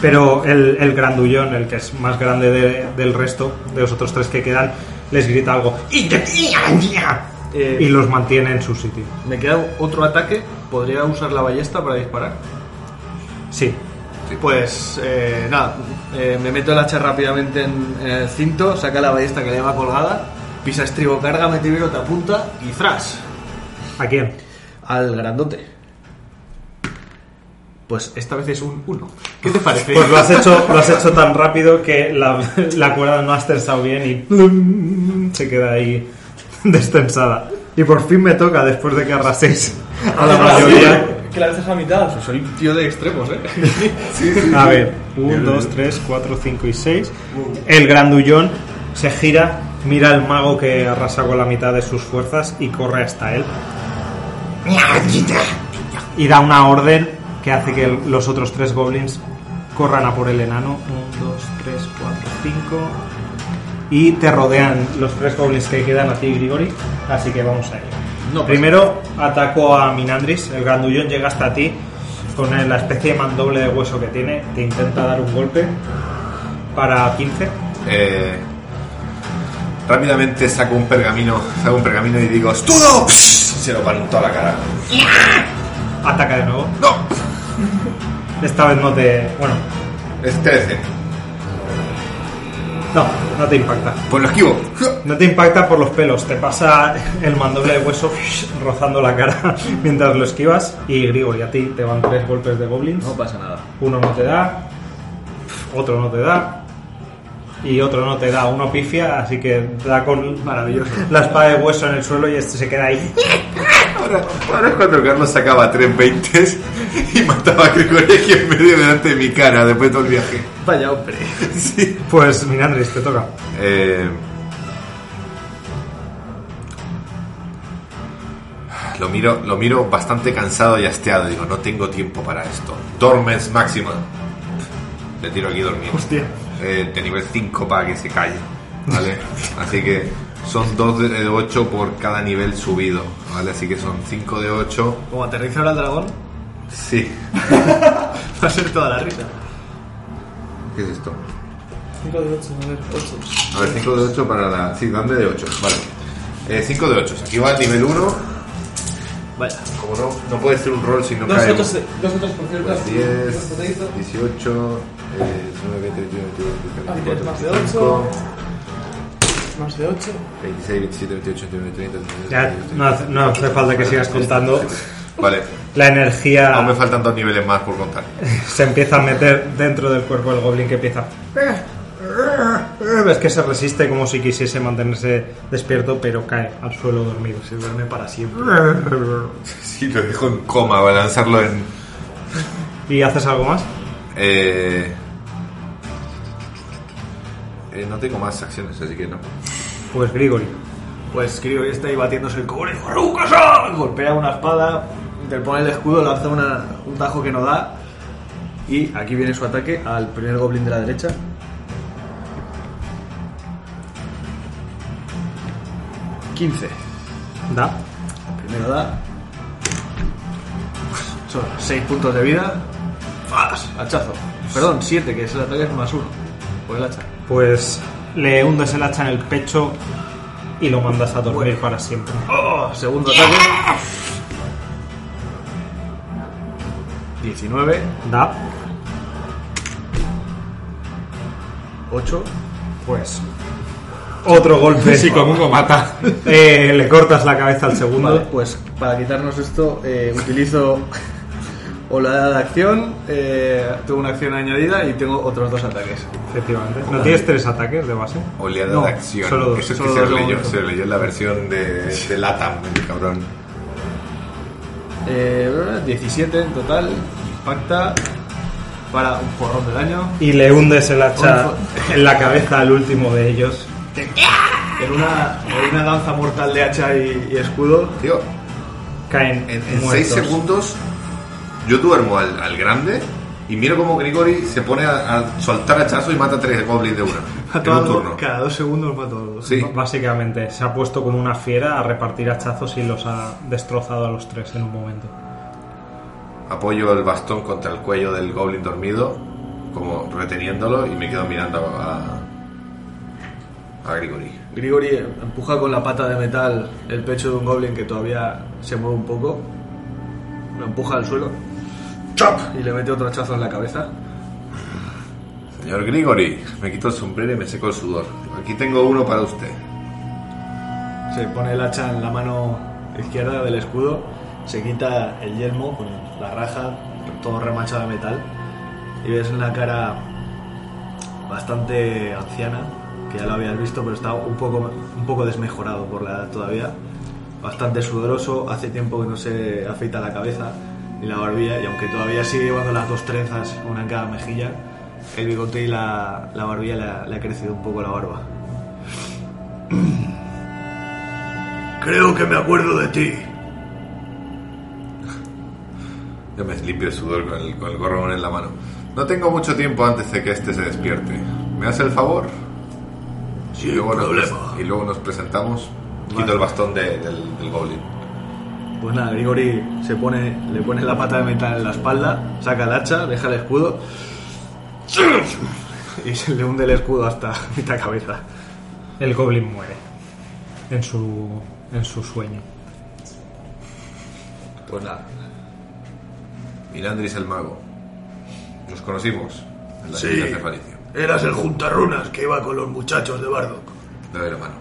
A: Pero el, el grandullón, el que es más grande de- del resto, de los otros tres que quedan, les grita algo.
E: Eh,
A: Y los mantiene en su sitio.
E: Me queda otro ataque, podría usar la ballesta para disparar.
A: Sí.
E: Pues eh, nada, eh, me meto el hacha rápidamente en, en el cinto, saca la ballesta que le lleva colgada, pisa estribo, carga, mete te apunta y ¡zras!
A: ¿A quién?
E: Al grandote. Pues esta vez es un 1. ¿Qué te parece?
A: Pues lo has hecho, lo has hecho tan (laughs) rápido que la, la cuerda del máster está bien y plum, se queda ahí (laughs) destensada. Y por fin me toca después de que arraséis a la (laughs) mayoría.
C: Que la dejas a mitad.
E: Soy un tío de extremos, ¿eh? (laughs)
A: A ver, 1, 2, 3, 4, 5 y 6. El grandullón se gira, mira al mago que arrasa con la mitad de sus fuerzas y corre hasta él. Y da una orden que hace que los otros tres goblins corran a por el enano. 1, 2, 3, 4, 5. Y te rodean los tres goblins que quedan a ti, Grigori. Así que vamos a ello.
E: No pasa
A: Primero ataco a Minandris. El grandullón llega hasta ti con la especie de mandoble de hueso que tiene. Te intenta dar un golpe para 15.
D: Eh, rápidamente saco un pergamino, saco un pergamino y digo ¡Estudo! Y se lo paro en toda la cara.
A: Ataca de nuevo.
D: ¡No!
A: Esta vez no te. Bueno,
D: Es 13.
A: No, no te impacta.
D: Pues lo esquivo.
A: No te impacta por los pelos, te pasa el mandoble de hueso (laughs) rozando la cara (laughs) mientras lo esquivas. Y Grigori, a ti te van tres golpes de goblins.
E: No pasa nada.
A: Uno no te da, otro no te da, y otro no te da. Uno pifia, así que da con
E: Maravilloso.
A: la espada de hueso en el suelo y este se queda ahí.
D: Ahora, ahora es cuando Carlos sacaba tres veintes y mataba a aquí en medio delante de mi cara después de todo el viaje.
E: Vaya hombre. (laughs)
D: Sí.
A: Pues Minandris, te toca.
D: Eh, lo miro, lo miro bastante cansado y hasteado. Digo, no tengo tiempo para esto. Dormens máxima. Le tiro aquí dormido.
E: Hostia.
D: Eh, de nivel 5 para que se calle. ¿Vale? (laughs) Así que son 2 de 8 por cada nivel subido. ¿Vale? Así que son 5 de 8.
E: Como aterriza ahora el dragón,
D: Sí. (laughs)
E: va a ser toda la risa.
D: ¿Qué es esto?
C: 5 de 8, a ver, 8.
D: A ver, 5 de 8 para la. Sí, dame de 8. Vale. 5 de 8. Aquí va el nivel 1.
E: Vaya.
D: Como no, no puede ser un rol si no
C: Dos
D: cae.
C: otros, dos otros, por cierto.
D: Pues 10,
C: dos potaditos.
D: 18, eh, 9, 20, 21, 22,
C: Ah,
D: 23,
C: tienes más de
D: 25,
C: Más de 8.
D: 26, 27, 28, 29, 30, 31,
A: Ya, no hace, no hace falta que sigas contando.
D: Vale.
A: La energía
D: Aún me faltan dos niveles más por contar. (laughs)
A: se empieza a meter dentro del cuerpo del goblin que empieza. Ves que se resiste como si quisiese mantenerse despierto, pero cae al suelo dormido.
E: Se duerme para siempre. (laughs)
D: Sí, lo dejo en coma para lanzarlo en.
A: ¿Y haces algo más?
D: Eh, eh, no tengo más acciones, así que no.
A: Pues Grigori.
E: Pues Grigori está ahí batiéndose el cobre. Golpea una espada, interpone el escudo, lanza una- un tajo que no da. Y aquí viene su ataque al primer goblin de la derecha. ...15.
A: Da.
E: Primero da. Son 6 puntos de vida. ¡Fas! Hachazo. Perdón, 7, que es el ataque es más 1. Por el hacha.
A: Pues le hundes el hacha en el pecho y lo mandas a dormir para siempre.
E: ¡Oh! Segundo ataque. 19,
A: Da.
E: 8.
A: Pues otro golpe.
B: Sí, con uno mata.
A: Eh, le cortas la cabeza al segundo.
E: Vale, pues para quitarnos esto, eh, utilizo oleada de acción, eh, tengo una acción añadida y tengo otros dos ataques.
A: Efectivamente. ¿No tienes tres ataques de base?
D: Oleada
E: No,
D: de acción.
A: solo dos,
D: Eso es
E: solo
D: que se leyó, se leyó en la versión de, de Latam, el cabrón.
E: Eh, 17 en total, impacta para un porrón de daño.
A: Y le hundes el hacha en la cabeza al último de ellos.
E: En una, en una danza mortal de hacha y, y escudo.
D: Tío,
A: Caen
D: en 6
A: muertos.
D: segundos yo duermo al, al grande y miro como Grigori se pone a, a soltar hachazo y mata a tres goblins de una. (laughs) En un turno.
E: cada dos segundos mato a dos.
D: Sí.
A: Básicamente, se ha puesto como una fiera a repartir hachazos y los ha destrozado a los tres en un momento.
D: Apoyo el bastón contra el cuello del goblin dormido, como reteniéndolo, y me quedo mirando a, a Grigori.
E: Grigori empuja con la pata de metal el pecho de un goblin que todavía se mueve un poco. Lo empuja al suelo. ¡Chop! Y le mete otro hachazo en la cabeza.
D: Señor Grigori, me quito el sombrero y me seco el sudor. Aquí tengo uno para usted.
E: Se pone el hacha en la mano izquierda del escudo. Se quita el yelmo con la raja, todo remachado de metal. Y ves una cara bastante anciana, que ya lo habías visto, pero está un poco, un poco desmejorado por la edad todavía. Bastante sudoroso, hace tiempo que no se afeita la cabeza ni la barbilla, y aunque todavía sigue llevando las dos trenzas, una en cada mejilla, el bigote y la, la barbilla le ha, le ha crecido un poco la barba. (clears throat) Creo que me acuerdo de ti.
D: Yo me limpio el sudor con el, con el gorrón en la mano. No tengo mucho tiempo antes de que este se despierte. ¿Me hace el favor?
E: Sin
D: y, luego nos,
E: problema.
D: pres- y luego nos presentamos.
E: Vale.
D: Quito el bastón de- del, del goblin.
E: Pues nada, Grigori se pone, le pone la pata de metal en la espalda, saca el hacha, deja el escudo y se le hunde el escudo hasta (laughs) mitad cabeza.
A: El goblin muere en su, en su sueño.
E: Pues nada,
D: Mirandris el mago. Nos conocimos en las
E: Sí.
D: de Falicio.
E: eras el juntarrunas que iba con los muchachos de Bardock.
D: Doy la mano.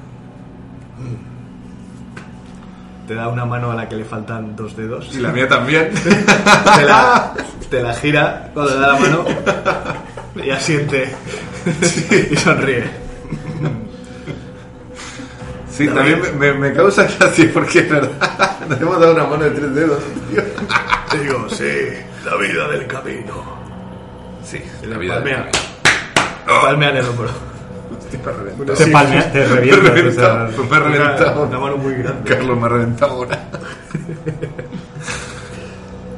E: Te da una mano a la que le faltan dos dedos.
D: Y la mía también. (laughs)
E: te, la, te la gira cuando le da la mano (laughs) y asiente (laughs) y sonríe.
D: Sí, también me, me- me causa gracia porque es verdad. (laughs) Nos hemos dado una mano de tres dedos. (laughs) tío.
E: Digo, sí, la vida del camino.
D: Sí, la vida.
E: palmea.
D: del
E: Palmea en el hombro.
A: Te, palmea- te
D: Me he
A: revientas, o
D: reventado,
A: sea,
D: me he reventado.
E: Una mano muy grande.
D: Carlos me ha reventado ahora.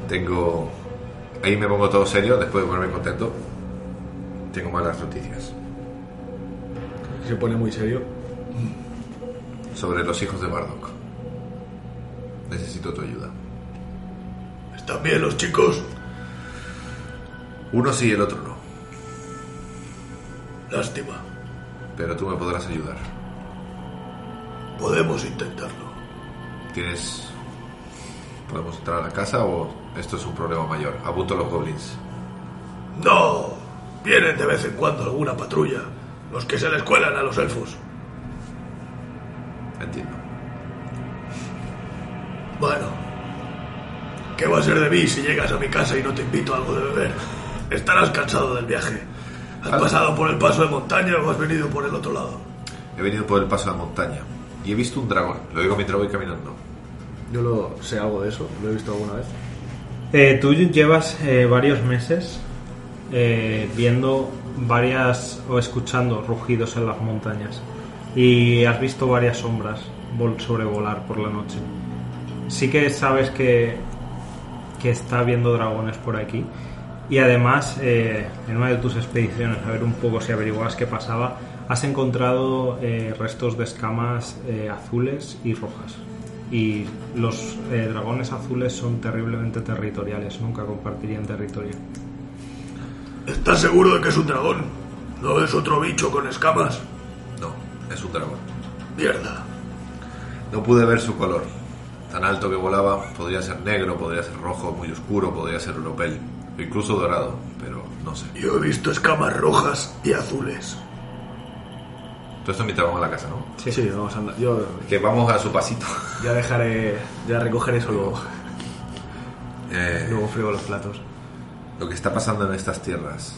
D: Tengo. Ahí me pongo todo serio después de ponerme contento. Tengo malas noticias
E: Se pone muy serio.
D: sobre los hijos de Bardock. Necesito tu ayuda.
E: ¿Están bien los chicos?
D: Uno sí, el otro no.
E: Lástima.
D: Pero tú me podrás ayudar.
E: Podemos intentarlo.
D: ¿Tienes. ¿Podemos entrar a la casa o esto es un problema mayor? Apunto a los goblins.
E: No. Vienen de vez en cuando alguna patrulla. Los que se les cuelan a los elfos.
D: Entiendo.
E: Bueno. ¿Qué va a ser de mí si llegas a mi casa y no te invito a algo de beber? Estarás cansado del viaje. ¿Has
D: Vale.
E: pasado por el paso de montaña o has venido por el otro lado?
D: He venido por el paso de montaña y he visto un dragón. Lo digo mientras voy caminando.
E: Yo lo sé algo de eso, lo he visto alguna vez.
A: Eh, tú llevas eh, varios meses eh, viendo varias o escuchando rugidos en las montañas y has visto varias sombras vol- sobrevolar por la noche. Sí que sabes que, que está habiendo dragones por aquí y además eh, en una de tus expediciones a ver un poco si averiguabas qué pasaba has encontrado eh, restos de escamas azules y rojas y los dragones azules son terriblemente territoriales, nunca compartirían territorio.
E: ¿Estás seguro de que es un dragón? ¿No es otro bicho con escamas?
D: No, es un dragón.
E: Mierda.
D: No pude ver su color. Tan alto que volaba, podría ser negro, podría ser rojo, muy oscuro, podría ser europel, o incluso dorado, pero no sé.
E: Yo he visto escamas rojas y azules.
D: Todo esto mientras vamos a la casa, ¿no?
E: Sí, vamos a andar. Yo
D: Que vamos a su pasito.
E: ya dejaré, ya recogeré eso luego.
D: Eh,
E: Luego friego los platos.
D: Lo que está pasando en estas tierras,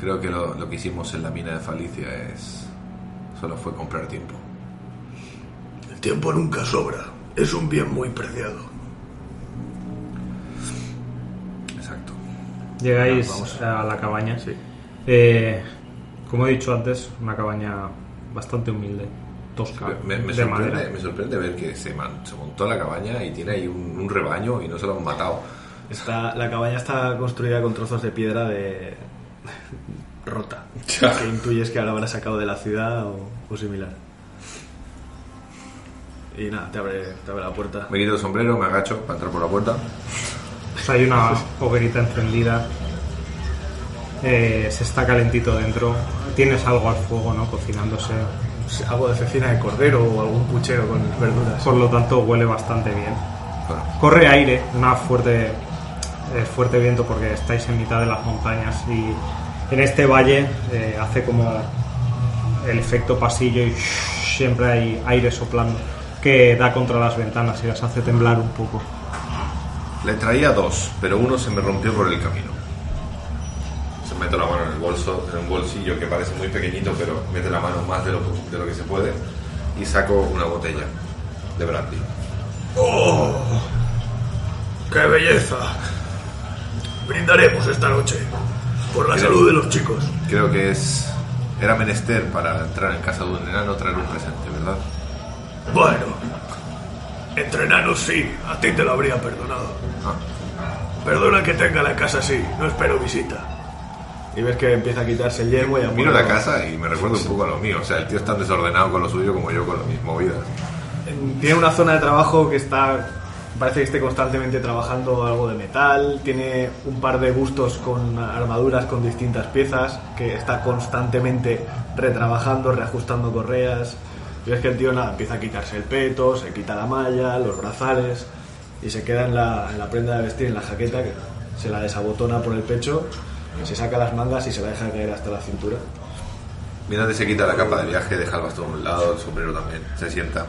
D: creo que lo, lo que hicimos en la mina de Falicia es... solo fue comprar tiempo.
E: El tiempo nunca sobra. Es un bien muy preciado.
D: Exacto.
A: Llegáis
E: Vamos.
A: a la cabaña.
E: Sí.
A: Eh, como he dicho antes, una cabaña bastante humilde, tosca,
D: Me, me
A: de
D: sorprende,
A: madera.
D: me sorprende ver que se, man- se montó la cabaña y tiene ahí un, un rebaño y no se lo han matado.
E: Está, la cabaña está construida con trozos de piedra de (laughs) rota.
D: Ya.
E: Que intuyes que ahora habrá sacado de la ciudad o, o similar. Y nada, te abre, te abre la puerta.
D: Me quito el sombrero, me agacho para entrar por la puerta.
A: Pues hay una hoguerita encendida. Eh, se está calentito dentro. Tienes algo al fuego, ¿no? Cocinándose.
E: Algo de cecina de cordero o algún puchero con verduras.
A: Por lo tanto, huele bastante bien. Corre aire, una fuerte, eh, fuerte viento porque estáis en mitad de las montañas y en este valle eh, hace como el efecto pasillo y siempre hay aire soplando que da contra las ventanas y las hace temblar un poco.
D: le traía dos, pero uno se me rompió por el camino. Se meto la mano en el bolso, en un bolsillo que parece muy pequeñito, pero mete la mano más de lo, de lo que se puede y saco una botella de brandy.
F: ¡Qué belleza! Brindaremos esta noche por la
D: Creo-
F: salud de los chicos.
D: Creo que es era menester para entrar en casa de un enano traer un presente, ¿verdad?
F: Bueno, entre enanos sí, a ti te lo habría perdonado.
D: Ah,
F: Perdona que tenga la casa así, no espero visita.
E: Y ves que empieza a quitarse el yermo y a
D: Miro la casa y me recuerda un poco a lo mío. O sea, el tío es tan desordenado con lo suyo como yo con mis movidas.
E: Tiene una zona de trabajo que está. Parece que esté constantemente trabajando algo de metal. Tiene un par de bustos con armaduras con distintas piezas. Que está constantemente retrabajando, reajustando correas. Y ves que el tío nada, empieza a quitarse el peto, se quita la malla, los brazales. Y se queda en la, en la prenda de vestir, en la jaqueta, que se la desabotona por el pecho. Se saca las mangas y se la deja caer hasta la cintura.
D: Mirante se quita la capa de viaje, deja el bastón a un lado, el sombrero también. Se sienta.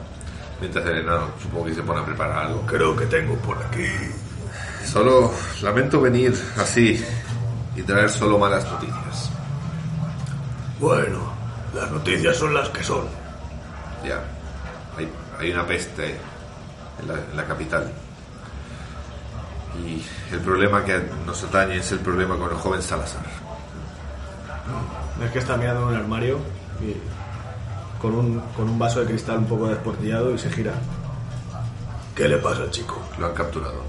D: Mientras el enano supongo que se pone a preparar algo.
F: Creo que tengo por aquí.
D: Solo lamento venir así y traer solo malas noticias.
F: Bueno, las noticias son las que son.
D: Ya. Hay, hay una peste en la, en la capital. Y el problema que nos atañe es el problema con el joven Salazar.
E: Ves que está mirando en un armario y con un, con un vaso de cristal un poco desportillado y se gira.
F: ¿Qué le pasa al chico?
D: Lo han capturado.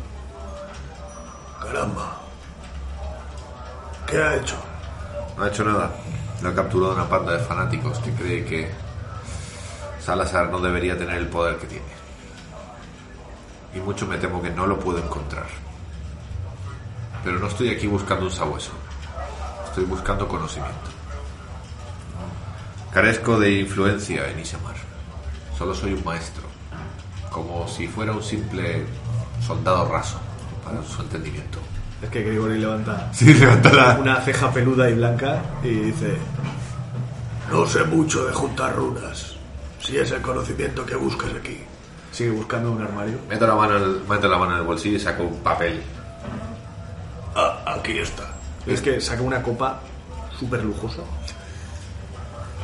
F: Caramba. ¿Qué ha hecho?
D: No ha hecho nada. Lo ha capturado una panda de fanáticos que cree que Salazar no debería tener el poder que tiene. Y mucho me temo que no lo puedo encontrar. Pero no estoy aquí buscando un sabueso. Estoy buscando conocimiento. Carezco de influencia en Isamar. Solo soy un maestro. Como si fuera un simple soldado raso, para su entendimiento.
E: Es que Grigori levanta
D: Sí, levántala.
E: una ceja peluda y blanca y dice,
F: No sé mucho de juntar runas. Si es el conocimiento que buscas aquí.
E: sigue buscando un armario.
D: Meto la mano, en el, meto la mano en el bolsillo y saco un papel.
F: Ah, aquí está.
E: Es que saca una copa súper lujosa.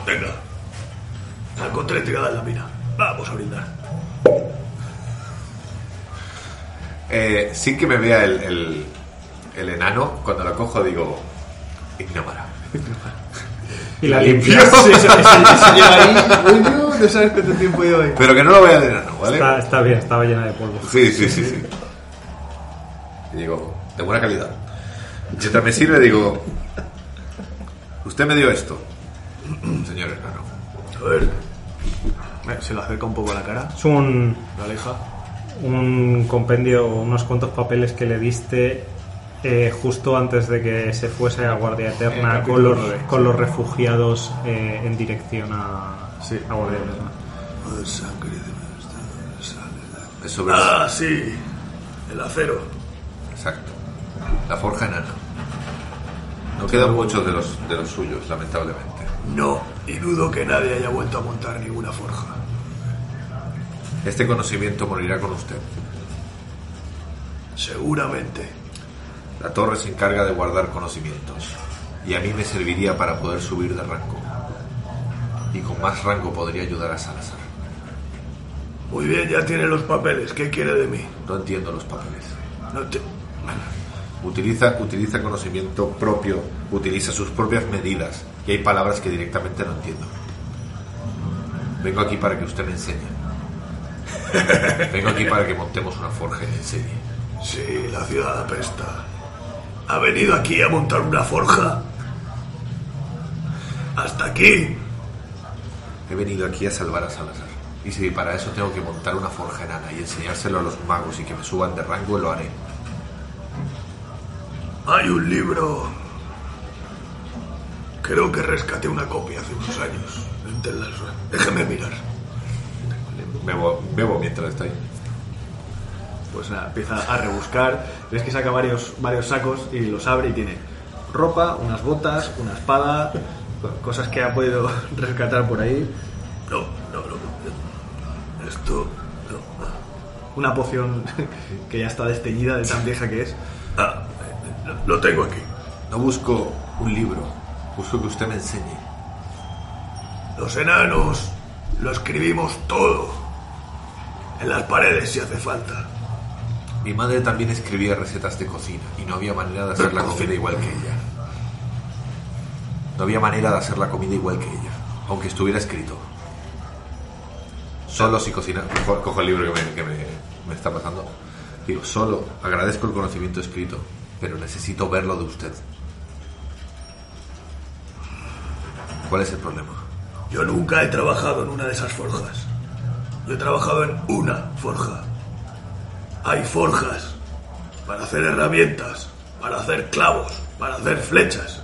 F: Venga. La encontré tirada en la mina. Vamos a brindar.
D: Eh, sin que me vea el, el, el enano, cuando la cojo digo, Ignamara. (laughs)
A: Y la
D: limpio.
E: Sí, eso, eso- eso lleva ahí. (laughs) Uy, no, no sabes cuánto tiempo lleva ahí.
D: Pero que no lo vea el enano, ¿vale?
A: Está, está bien, estaba llena de polvo.
D: Sí, sí, sí, sí. Y digo, de buena calidad. Mientras me sirve, digo, usted me dio esto, (clears throat) señor enano.
F: A ver.
E: Eh, Se lo acerca un poco a la cara,
A: Es un,
E: lo aleja.
A: un compendio, unos cuantos papeles que le diste eh, justo antes de que se fuese a Guardia
E: El
A: Eterna con los, con refugiados eh, en dirección a,
E: Sí.
A: a Guardia Eterna.
F: Sangre de. Ah, sí. El acero.
D: Exacto. La forja enana. No quedan muchos de los, de los suyos, lamentablemente.
F: No, y dudo que nadie haya vuelto a montar ninguna forja.
D: Este conocimiento morirá con usted.
F: Seguramente.
D: La torre se encarga de guardar conocimientos y a mí me serviría para poder subir de rango. Y con más rango podría ayudar a Salazar.
F: Muy bien, ya tiene los papeles. ¿Qué quiere de mí?
D: No entiendo los papeles.
F: No te...
D: Utiliza, utiliza conocimiento propio, utiliza sus propias medidas. Y hay palabras que directamente no entiendo. Vengo aquí para que usted me enseñe. Vengo aquí para que montemos una forja y me enseñe.
F: Sí, la ciudad apesta. ¿Ha venido aquí a montar una forja? ¿Hasta aquí?
D: He venido aquí a salvar a Salazar. Y si para eso tengo que montar una forja enana y enseñárselo a los magos y que me suban de rango, lo haré.
F: Hay un libro. Creo que rescaté una copia hace unos años. Déjame mirar.
D: Bebo, bebo mientras estoy.
E: Pues nada, empieza a rebuscar. Ves que saca varios, varios sacos y los abre y tiene ropa, unas botas, una espada, cosas que ha podido (laughs) rescatar por ahí.
F: No, no, no. Esto. No.
E: Una poción (laughs) que ya está desteñida de tan vieja que es.
F: Ah, lo- lo tengo aquí.
D: No busco un libro, busco que usted me enseñe.
F: Los enanos lo escribimos todo. En las paredes si hace falta.
D: Mi madre también escribía recetas de cocina y no había manera de hacer la comida igual que ella. No había manera de hacer la comida igual que ella, aunque estuviera escrito. Solo si cocina. Cojo, cojo el libro que, me, que me- me está pasando. Digo, solo agradezco el conocimiento escrito, pero necesito verlo de usted. ¿Cuál es el problema?
F: Yo nunca he trabajado en una de esas forjas. Yo he trabajado en una forja. Hay forjas para hacer herramientas, para hacer clavos, para hacer flechas.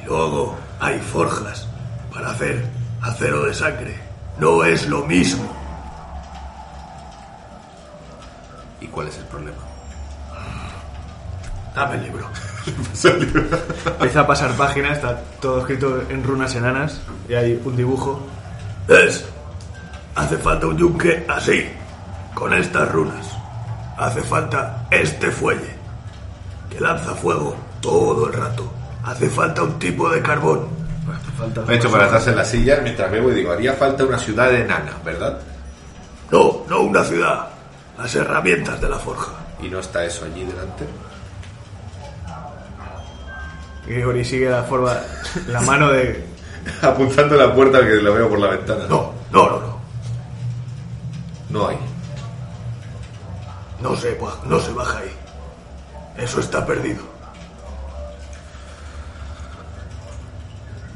F: Y luego hay forjas para hacer acero de sangre. No es lo mismo.
D: ¿Y cuál es el problema?
F: Dame el libro.
E: Empieza a pasar páginas, está todo escrito en runas enanas y hay un dibujo.
F: ¿Ves? Hace falta un yunque así, con estas runas. Hace falta este fuelle, que lanza fuego todo el rato. Hace falta un tipo de carbón.
E: Falta
D: Me he hecho para atrás en la silla mientras bebo y digo, haría falta una ciudad enana, ¿verdad?
F: No, no una ciudad. Las herramientas de la forja.
D: ¿Y no está eso allí delante?
E: Grigori sigue la forma, la mano de. (laughs)
D: Apuntando a la puerta que lo veo por la ventana.
F: No, no, no, no.
D: No hay.
F: No se, no se baja ahí. Eso está perdido.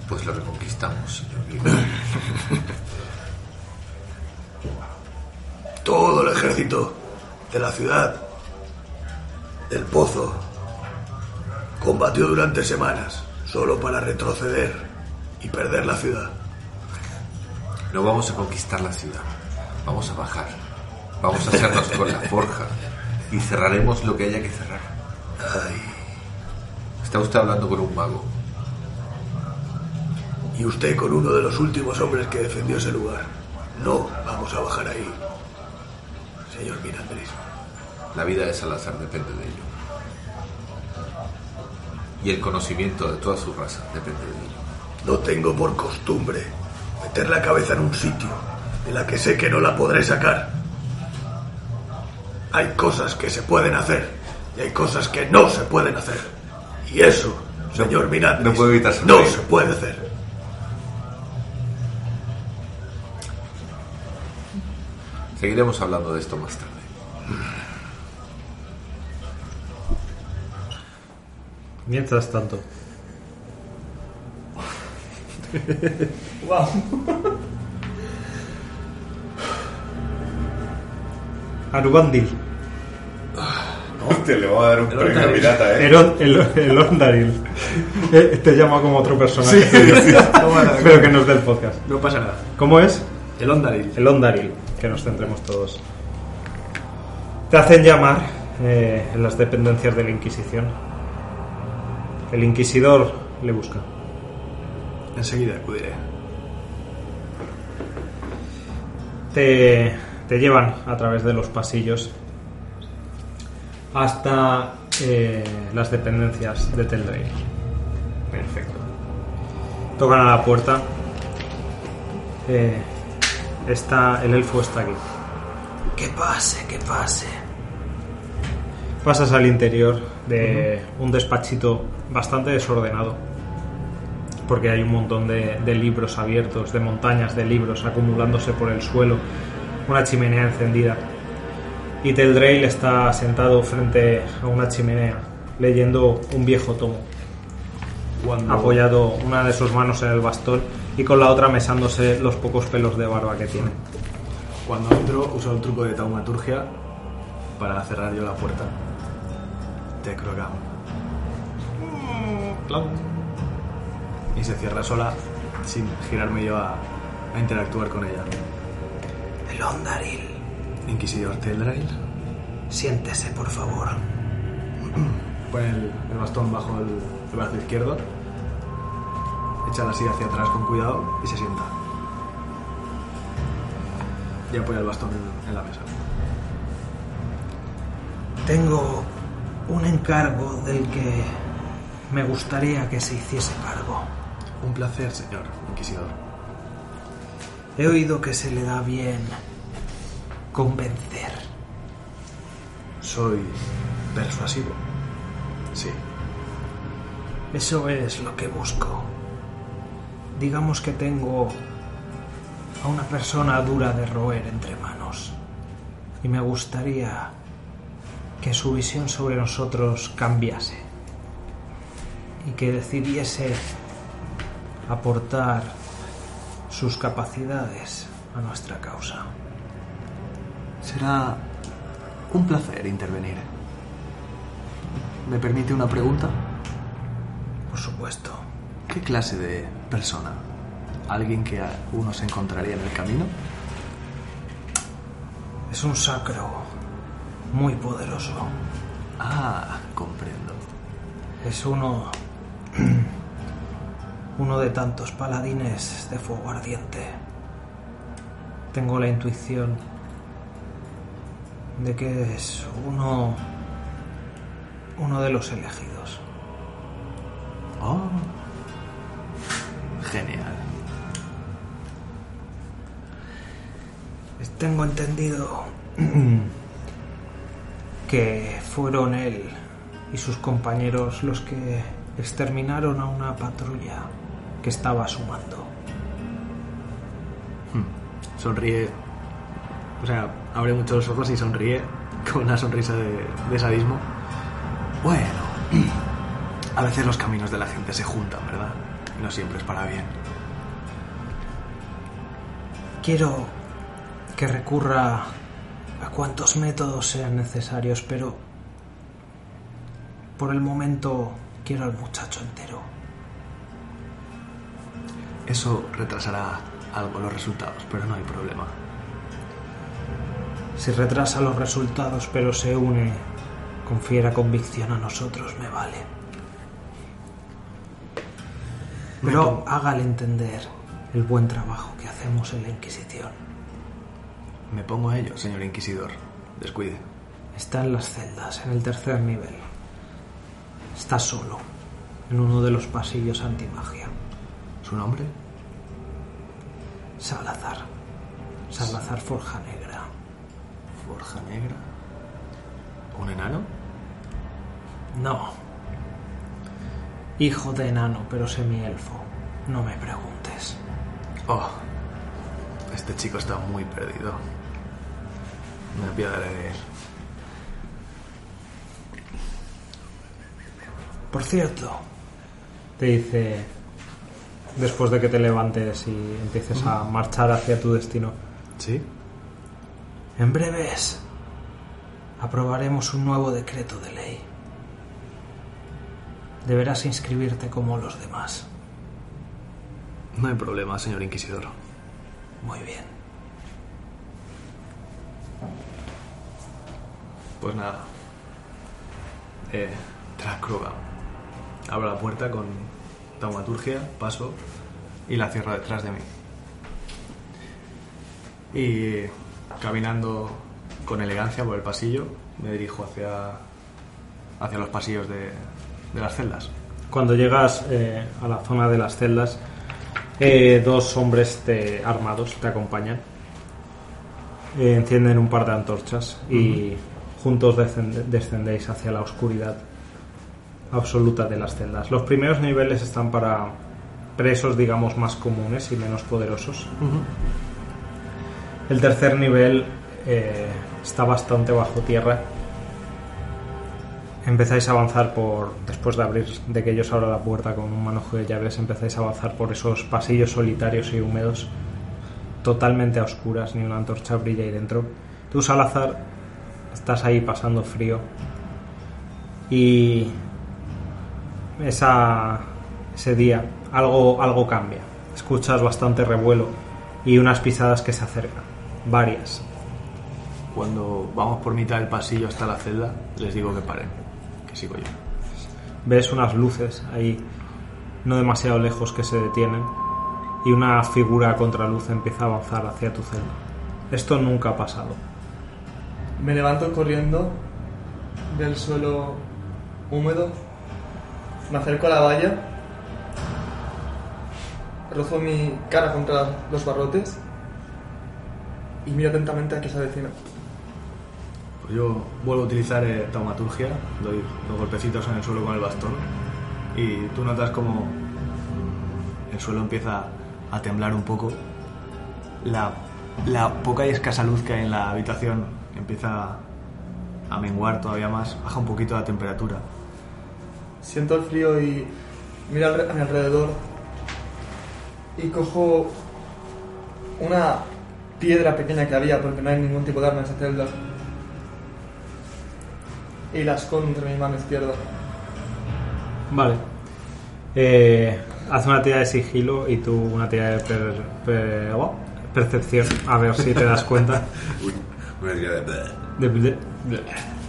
D: Pues lo reconquistamos, señor.
F: Todo el ejército de la ciudad, del pozo, combatió durante semanas solo para retroceder y perder la ciudad.
D: No vamos a conquistar la ciudad. Vamos a bajar. Vamos a hacernos con la forja. Y cerraremos lo que haya que cerrar. Está usted hablando con un mago.
F: Y usted con uno de los últimos hombres que defendió ese lugar. No vamos a bajar ahí. Señor Mirandris.
D: La vida de Salazar depende de ello. Y el conocimiento de toda su raza depende de ello.
F: No tengo por costumbre meter la cabeza en un sitio de la que sé que no la podré sacar. Hay cosas que se pueden hacer y hay cosas que no se pueden hacer. Y eso, señor Mirandris,
D: no puedo evitar
F: no se puede hacer.
D: Seguiremos hablando de esto más tarde.
A: Mientras tanto,
C: Wow.
A: Arubandil,
D: Hostia, le voy a dar un premio pirata,
A: el, el, el Ondaril. Eh, Te llama como otro personaje, pero que no es del podcast.
E: No pasa nada.
A: ¿Cómo es?
E: El Ondaril.
A: El Ondaril, que nos centremos todos. Te hacen llamar eh, en las dependencias de la Inquisición. El Inquisidor le busca.
E: Enseguida acudiré.
A: te, te llevan a través de los pasillos hasta eh, las dependencias de Teldrain. Perfecto. Tocan a la puerta. Eh, está, el elfo está aquí.
G: Que pase, que pase.
A: Pasas al interior de un despachito bastante desordenado. Porque hay un montón de, de libros abiertos, de montañas de libros acumulándose por el suelo. Una chimenea encendida. Y Teldrail está sentado frente a una chimenea, leyendo un viejo tomo.
E: Cuando,
A: Apoyado una de sus manos en el bastón y con la otra mesándose los pocos pelos de barba que tiene.
E: cuando entro, uso el truco de taumaturgia para cerrar yo la puerta. Te Krogan. Y se cierra sola sin girarme yo a, a interactuar con ella.
G: Elondaril,
E: Inquisidor Teldrail.
G: siéntese, por favor. (clears throat)
E: Pone el, el bastón bajo el, el brazo izquierdo. Echa la silla hacia atrás con cuidado y se sienta. Y apoya el bastón en, en la mesa.
G: Tengo un encargo del que me gustaría que se hiciese cargo.
E: Un placer, señor Inquisidor.
G: He oído que se le da bien convencer.
E: Soy persuasivo. Sí.
G: Eso es lo que busco. Digamos que tengo a una persona dura de roer entre manos. Y me gustaría que su visión sobre nosotros cambiase. Y que decidiese aportar sus capacidades a nuestra causa.
E: Será un placer intervenir. ¿Me permite una pregunta?
G: Por supuesto.
E: ¿Qué clase de persona? ¿Alguien que uno se encontraría en el camino?
G: Es un sacro muy poderoso.
E: Ah, comprendo.
G: Es uno. (clears throat) uno de tantos paladines de fuego ardiente. Tengo la intuición de que es uno. uno de los elegidos.
E: Oh. Genial.
G: Tengo entendido (clears throat) que fueron él y sus compañeros los que exterminaron a una patrulla que estaba a su mando.
E: Sonríe. O sea, abre mucho los ojos y sonríe con una sonrisa de, de sadismo. Bueno, (clears throat) a veces los caminos de la gente se juntan, ¿verdad? No siempre es para bien.
G: Quiero que recurra cuantos métodos sean necesarios, pero por el momento quiero al muchacho entero.
E: Eso retrasará algo los resultados, pero no hay problema.
G: Si retrasa los resultados pero se une con fiera convicción a nosotros, me vale. Pero hágale entender el buen trabajo que hacemos en la Inquisición.
E: Me pongo a ello, señor Inquisidor. Descuide.
G: Está en las celdas, en el tercer nivel. Está solo, en uno de los pasillos antimagia.
E: ¿Su nombre?
G: Salazar. Salazar Forja Negra.
E: Forja Negra. ¿Un enano?
G: No. Hijo de enano, pero semielfo. No me preguntes.
E: Oh, este chico está muy perdido. Me apiadaré de.
G: Por cierto,
A: Te dice, después de que te levantes y empieces a marchar hacia tu destino,
E: ¿Sí?
G: en breves aprobaremos un nuevo decreto de ley. Deberás inscribirte como los demás.
E: No hay problema, señor Inquisidor.
G: Muy bien.
E: Pues nada. Eh, Tracroga. Abro la puerta con taumaturgia, paso y la cierro detrás de mí. Y caminando con elegancia por el pasillo, me dirijo hacia, hacia los pasillos de, de las celdas.
A: Cuando llegas eh, a la zona de las celdas, eh, dos hombres armados te acompañan. Eh, encienden un par de antorchas y juntos descend- descendéis hacia la oscuridad absoluta de las celdas. Los primeros niveles están para presos, digamos, más comunes y menos poderosos. El tercer nivel eh, está bastante bajo tierra. Empezáis a avanzar por, después de abrir, de que ellos abran la puerta con un manojo de llaves, empezáis a avanzar por esos pasillos solitarios y húmedos, totalmente a oscuras, ni una antorcha brilla ahí dentro. Tú, Salazar, estás ahí pasando frío y esa, ese día algo, algo cambia. Escuchas bastante revuelo y unas pisadas que se acercan, varias.
E: Cuando vamos por mitad del pasillo hasta la celda, les digo que paren, que sigo yo.
A: Ves unas luces ahí, no demasiado lejos, que se detienen y una figura a contraluz empieza a avanzar hacia tu celda. Esto nunca ha pasado.
C: Me levanto corriendo del suelo húmedo, me acerco a la valla, rozo mi cara contra los barrotes y miro atentamente a qué se avecina.
E: Pues yo vuelvo a utilizar eh, taumaturgia, doy dos golpecitos en el suelo con el bastón y tú notas como el suelo empieza a temblar un poco. La, la poca y escasa luz que hay en la habitación empieza a menguar todavía más, baja un poquito la temperatura.
C: Siento el frío y miro a mi alrededor y cojo una piedra pequeña que había porque no hay ningún tipo de arma en esa celda y la escondo entre mi mano izquierda.
A: Vale. Eh, haz una tira de sigilo y tú una tira de per- per- oh, percepción, a ver si te das cuenta. (laughs)
D: Uy, una tira de...
A: De- de-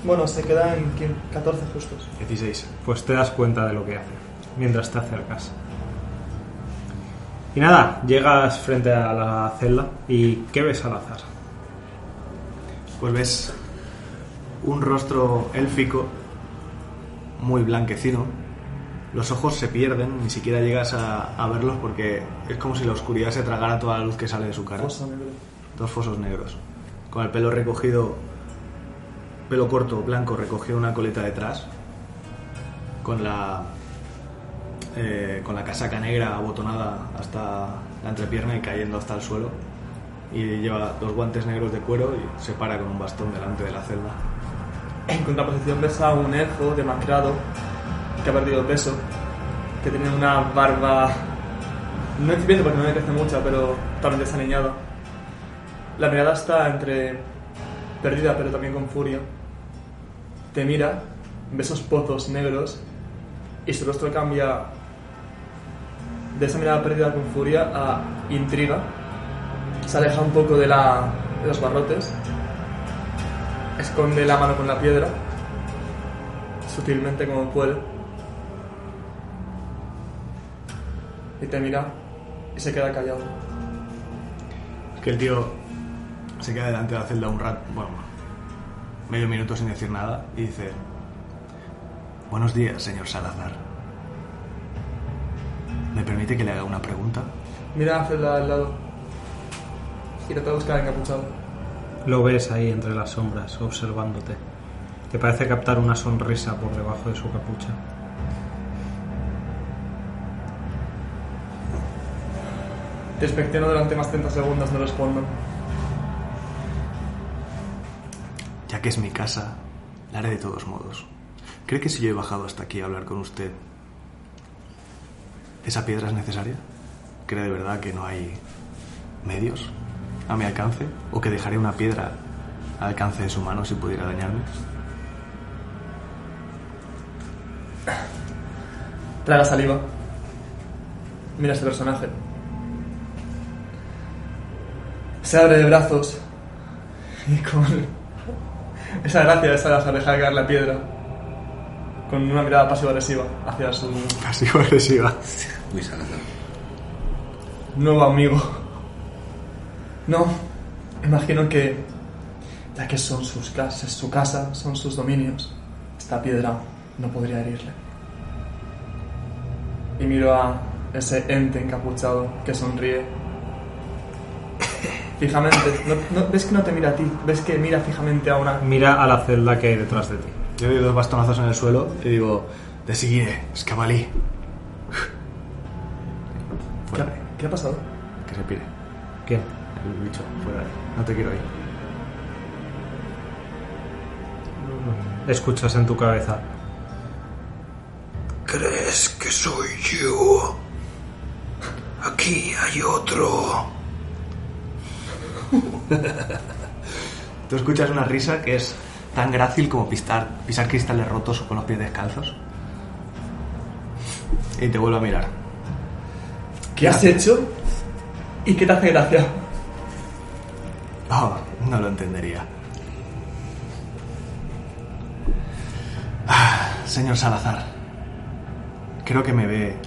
C: Bueno, se queda en 15 14 justos.
E: 16.
A: pues te das cuenta de lo que hace mientras te acercas. Y nada, llegas frente a la celda y ¿qué ves al azar?
E: Pues ves un rostro élfico muy blanquecino. Los ojos se pierden, ni siquiera llegas a, a verlos porque es como si la oscuridad se tragara toda la luz que sale de su cara.
C: Fosa negro.
E: Dos fosos negros. Con el pelo recogido, pelo corto, blanco, recogido en una coleta detrás. Con la, eh, con la casaca negra abotonada hasta la entrepierna y cayendo hasta el suelo. Y lleva dos guantes negros de cuero y se para con un bastón delante de la celda.
C: En contraposición ves a un elfo demacrado que ha perdido peso, que tiene una barba no incipiente porque no le crece mucha, pero totalmente desaliñada. La mirada está entre perdida pero también con furia. Te mira, ve esos pozos negros y su rostro cambia de esa mirada perdida con furia a intriga. Se aleja un poco de, la, de los barrotes esconde la mano con la piedra, sutilmente como puede, y te mira y se queda callado.
E: Es que el tío se queda delante de la celda un rato, bueno, medio minuto sin decir nada y dice: Buenos días, señor Salazar. ¿Me permite que le haga una pregunta?
C: Mira a celda al lado y trata de buscar encapuchado.
A: Lo ves ahí entre las sombras, observándote. Te parece captar una sonrisa por debajo de su capucha.
C: Te inspecciono durante más 30 segundos, no respondo.
E: Ya que es mi casa, la haré de todos modos. ¿Cree que si yo he bajado hasta aquí a hablar con usted, esa piedra es necesaria? ¿Cree de verdad que no hay medios a mi alcance? ¿O que dejaré una piedra al alcance de su mano si pudiera dañarme?
C: Traga saliva. Mira a este personaje. Se abre de brazos y con esa gracia de Salazar deja caer la piedra con una mirada pasivo-agresiva hacia su
E: Pasivo agresiva.
D: Muy Salazar.
C: nuevo amigo. No, imagino que, ya que son sus casas, su casa, son sus dominios, esta piedra no podría herirle. Y miro a ese ente encapuchado que sonríe Fijamente. No- no- ¿Ves que no te mira a ti? ¿Ves que mira fijamente a una...
A: Mira a la celda que hay detrás de ti.
E: Yo doy dos bastonazos en el suelo y digo, te seguiré, escabalí.
C: ¿Qué ha, qué ha pasado?
E: que se pire.
A: ¿Quién?
E: El bicho, fuera de ahí. No te quiero ahí.
A: Escuchas en tu cabeza.
F: ¿Crees que soy yo? Aquí hay otro. (laughs)
E: Tú escuchas una risa que es tan grácil como pisar, pisar cristales rotos o con los pies descalzos. Y te vuelvo a mirar.
C: ¿Qué has hecho? ¿Y qué te hace gracia?
E: Oh, no lo entendería. Ah, señor Salazar, creo que me ve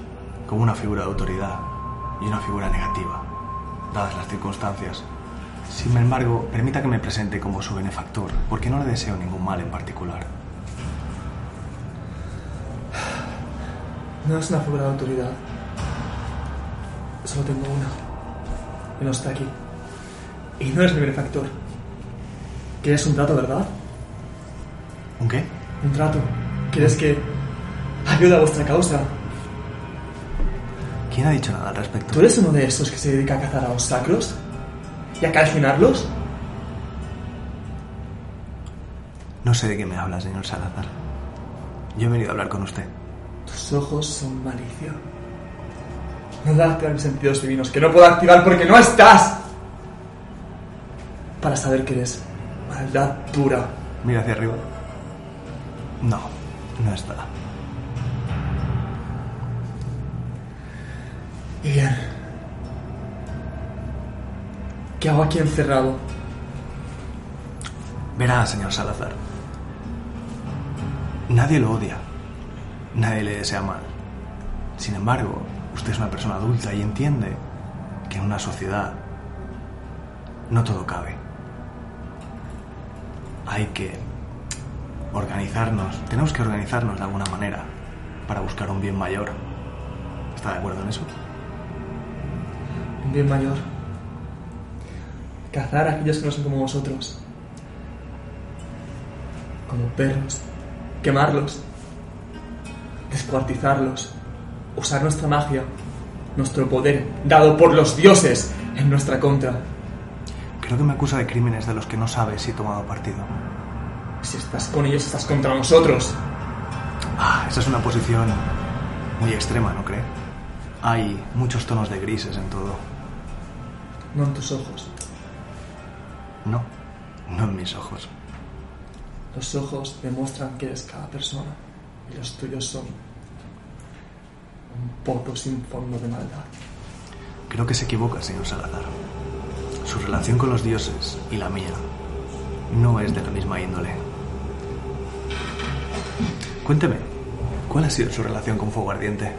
E: como una figura de autoridad y una figura negativa, dadas las circunstancias. Sin embargo, permita que me presente como su benefactor, porque no le deseo ningún mal en particular.
C: No es una figura de autoridad. Solo tengo una. Y no está aquí. Y no es mi benefactor. ¿Quieres un trato, verdad?
E: ¿Un qué?
C: Un trato. ¿Quieres que ayude a vuestra causa?
E: ¿Quién ha dicho nada al respecto?
C: ¿Tú eres uno de esos que se dedica a cazar a los sacros? ¿Y a calcinarlos?
E: No sé de qué me habla, señor Salazar. Yo he venido a hablar con usted.
C: Tus ojos son malicia. No da activar mis sentidos divinos, que no puedo activar porque no estás. Para saber que eres maldad pura.
E: Mira hacia arriba. No, no está.
C: Y bien. ¿Qué hago aquí encerrado?
E: Verá, señor Salazar. Nadie lo odia. Nadie le desea mal. Sin embargo, usted es una persona adulta y entiende que en una sociedad no todo cabe. Hay que organizarnos. Tenemos que organizarnos de alguna manera para buscar un bien mayor. ¿Está de acuerdo en eso?
C: Un bien mayor. Cazar a aquellos que no son como vosotros. Como perros. Quemarlos. Descuartizarlos. Usar nuestra magia. Nuestro poder, dado por los dioses, en nuestra contra.
E: Creo que me acusa de crímenes de los que no sabe si he tomado partido.
C: Si estás con ellos, estás contra nosotros.
E: Ah, esa es una posición muy extrema, ¿no cree? Hay muchos tonos de grises en todo.
C: No en tus ojos.
E: No, no en mis ojos.
C: Los ojos demuestran que eres cada persona. Y los tuyos son un poco sin fondo de maldad.
E: Creo que se equivoca, señor Salazar. Su relación con los dioses y la mía no es de la misma índole. Cuénteme, ¿cuál ha sido su relación con Fuego Ardiente?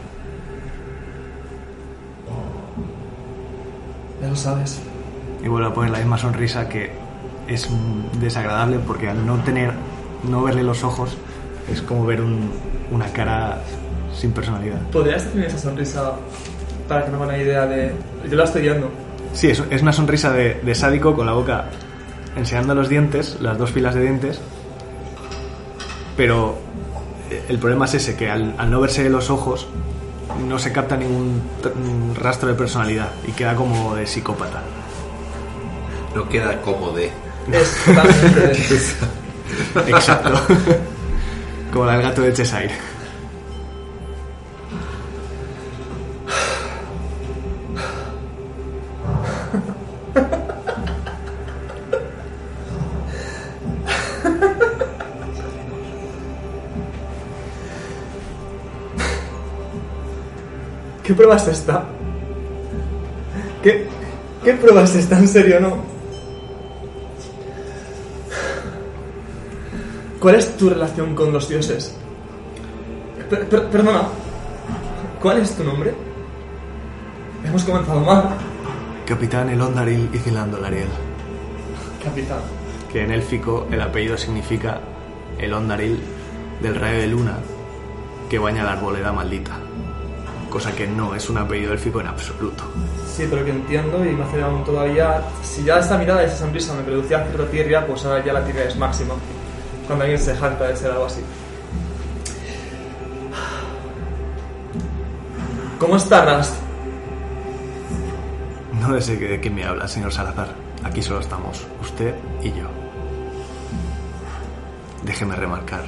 C: Ya lo sabes.
E: Y vuelvo a poner la misma sonrisa que es desagradable porque al no tener, no verle los ojos, es como ver un- una cara sin personalidad.
C: ¿Podrías definir esa sonrisa para que me haga una idea de... Yo la estoy viendo.
E: Sí, es, es una sonrisa de, de sádico con la boca enseñando los dientes, las dos filas de dientes. Pero el problema es ese, que al, al no verse los ojos no se capta ningún mm, rastro de personalidad y queda como de psicópata.
D: No queda como de.
C: Es totalmente...
E: Exacto. (laughs) como la del gato de Cheshire.
C: ¿Qué prueba es esta? ¿Qué, ¿Qué prueba es esta? ¿En serio, no? ¿Cuál es tu relación con los dioses? Per- per- perdona. ¿Cuál es tu nombre? Hemos comenzado mal,
E: Capitán Elondaril y Ariel.
C: capitán.
E: que en élfico el apellido significa el Ondaril del rayo de luna que baña la arboleda maldita. cosa que no es un apellido élfico en absoluto.
C: Sí, pero que entiendo y me hace aún todavía... Si ya esa mirada y esa sonrisa me producía cierta tirria, pues ahora ya la tirria es máxima. Cuando alguien se jacta de ser algo así. ¿Cómo está Rast?
E: No sé de qué me habla, señor Salazar. Aquí solo estamos, usted y yo. Déjeme remarcar,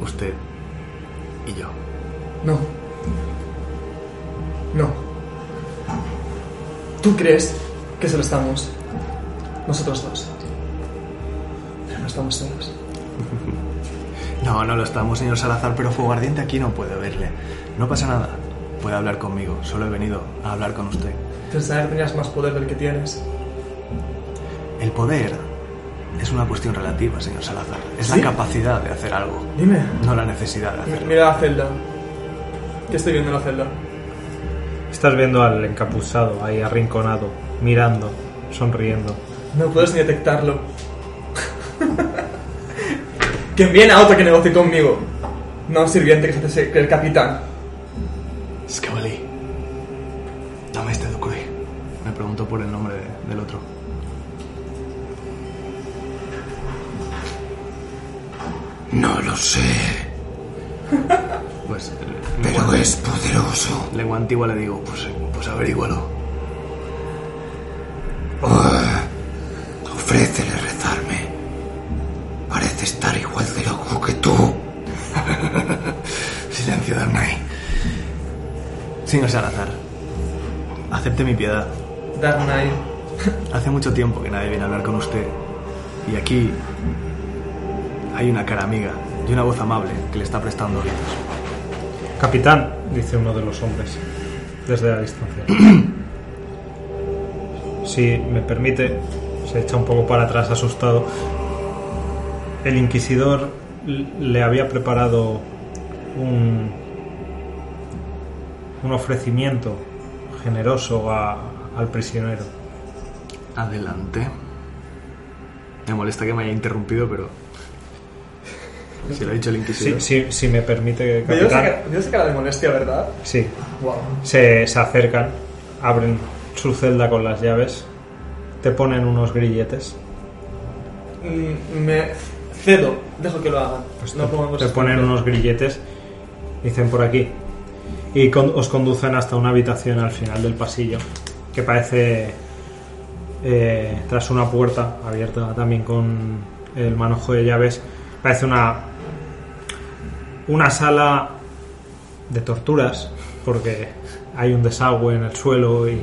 E: usted y yo.
C: No. No. ¿Tú crees que solo estamos nosotros dos? Pero no estamos solos. (laughs)
E: No, no lo estamos, señor Salazar, pero Fuego Ardiente aquí no puede verle. No pasa nada. Puede hablar conmigo. Solo he venido a hablar con usted.
C: Pensaba que tenías más poder del que tienes.
E: El poder es una cuestión relativa, señor Salazar. Es
C: ¿Sí?
E: la capacidad de hacer algo,
C: Dime.
E: no la necesidad de hacerlo.
C: Mira la celda. ¿Qué estoy viendo en la celda?
A: Estás viendo al encapuchado ahí arrinconado, mirando, sonriendo.
C: No puedes ni detectarlo. (laughs) que viene a otro que negocie conmigo. No un sirviente que se hace el capitán.
E: Scavalí. Dame este docui. Me preguntó por el nombre de- del otro.
F: No lo sé, (laughs)
E: Pues,
F: pero es poderoso.
E: lengua antigua le digo, pues, pues averígualo.
F: Ofrécele
E: Señor Salazar, acepte mi piedad.
C: Dark Knight. (laughs)
E: Hace mucho tiempo que nadie viene a hablar con usted. Y aquí hay una cara amiga y una voz amable que le está prestando oídos.
A: Capitán, dice uno de los hombres, desde la distancia. (clears throat) si me permite, se echa un poco para atrás asustado. El inquisidor le había preparado un, un ofrecimiento generoso a- al prisionero.
E: Adelante. Me molesta que me haya interrumpido, pero. Si lo ha dicho el
A: Si,
E: inquisidor.
A: si- si me permite, capitán.
C: me dio esa cara de molestia, ¿verdad?
A: Sí,
C: Wow.
A: se, se acercan, abren su celda con las llaves, te ponen unos grilletes,
C: Mm, Me cedo. Dejo que lo hagan.
A: pues
C: no
A: te, te ponen unos grilletes, dicen por aquí, y con- os conducen hasta una habitación al final del pasillo, que parece eh, tras una puerta abierta también con el manojo de llaves, parece una una sala de torturas, porque hay un desagüe en el suelo y,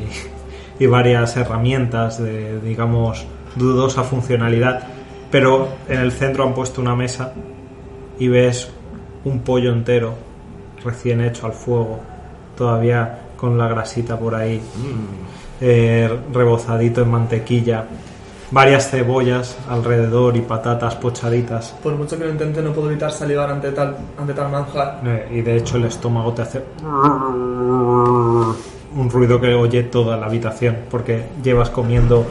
A: y varias herramientas de, digamos, dudosa funcionalidad, pero en el centro han puesto una mesa y ves un pollo entero, recién hecho al fuego, todavía con la grasita por ahí, eh, rebozadito en mantequilla, varias cebollas alrededor y patatas pochaditas.
C: Por mucho que lo intente, no puedo evitar salivar ante tal, ante tal manjar.
A: Eh, y de hecho el estómago te hace un ruido que oye toda la habitación porque llevas comiendo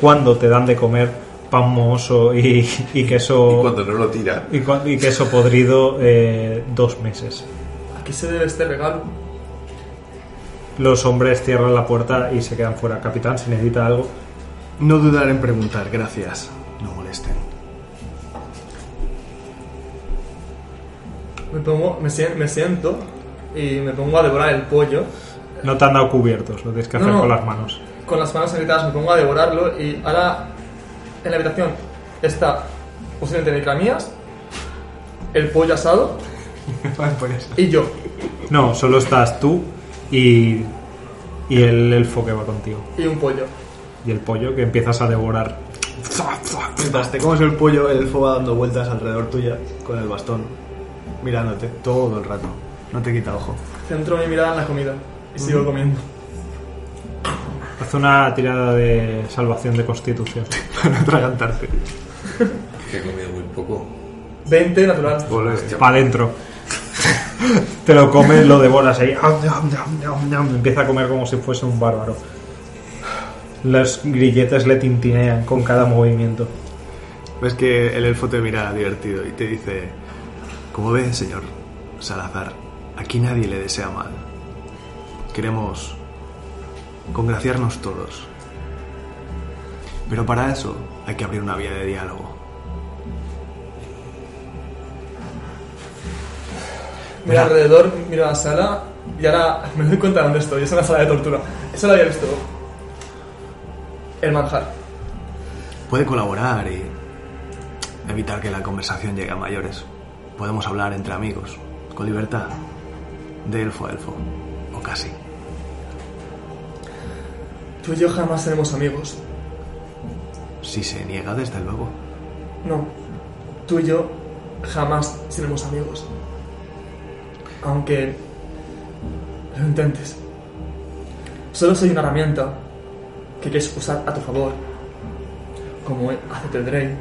A: cuando te dan de comer pan mohoso y, y queso
D: Y cuando no lo tira.
A: y queso podrido eh, dos meses.
C: ¿A qué se debe este regalo?
A: Los hombres cierran la puerta y se quedan fuera. Capitán, si necesita algo.
E: No dudar en preguntar, gracias. No molesten.
C: Me, pongo, me, sien- me siento y me pongo a devorar el pollo.
A: No te han dado cubiertos, lo tienes que
C: No,
A: hacer
C: no.
A: con las manos.
C: Con las manos agritadas me pongo a devorarlo y ahora en la habitación está posiblemente mis ramías, el pollo asado (laughs) y yo.
A: No, solo estás tú y, y el elfo que va contigo.
C: Y un pollo.
A: Y el pollo que empiezas a devorar.
E: Mientras te comes el pollo, el elfo va dando vueltas alrededor tuya con el bastón, mirándote todo el rato. No te quita ojo.
C: Centro mi mirada en la comida y sigo comiendo.
A: Haz una tirada de salvación de constitución. (laughs)
E: Para no atragantarte.
D: Que he comido muy poco.
C: 20 natural.
A: Para adentro. Te lo comes, lo devoras ahí. Empieza a comer como si fuese un bárbaro. Los grilletes le tintinean con cada movimiento.
E: Ves que el elfo te mira divertido y te dice: Como ve, señor Salazar, aquí nadie le desea mal. Queremos congraciarnos todos. Pero para eso hay que abrir una vía de diálogo.
C: Mira alrededor, miro la sala y ahora (laughs) me doy cuenta de dónde estoy. Es una sala de tortura. Eso lo había visto. El manjar.
E: Puede colaborar y evitar que la conversación llegue a mayores. Podemos hablar entre amigos, con libertad, de elfo a elfo, o casi.
C: Tú y yo jamás seremos amigos.
E: Si se niega, desde luego.
C: No. Tú y yo jamás seremos amigos. Aunque lo intentes. Solo soy una herramienta que quieres usar a tu favor. Como hace Teldrain.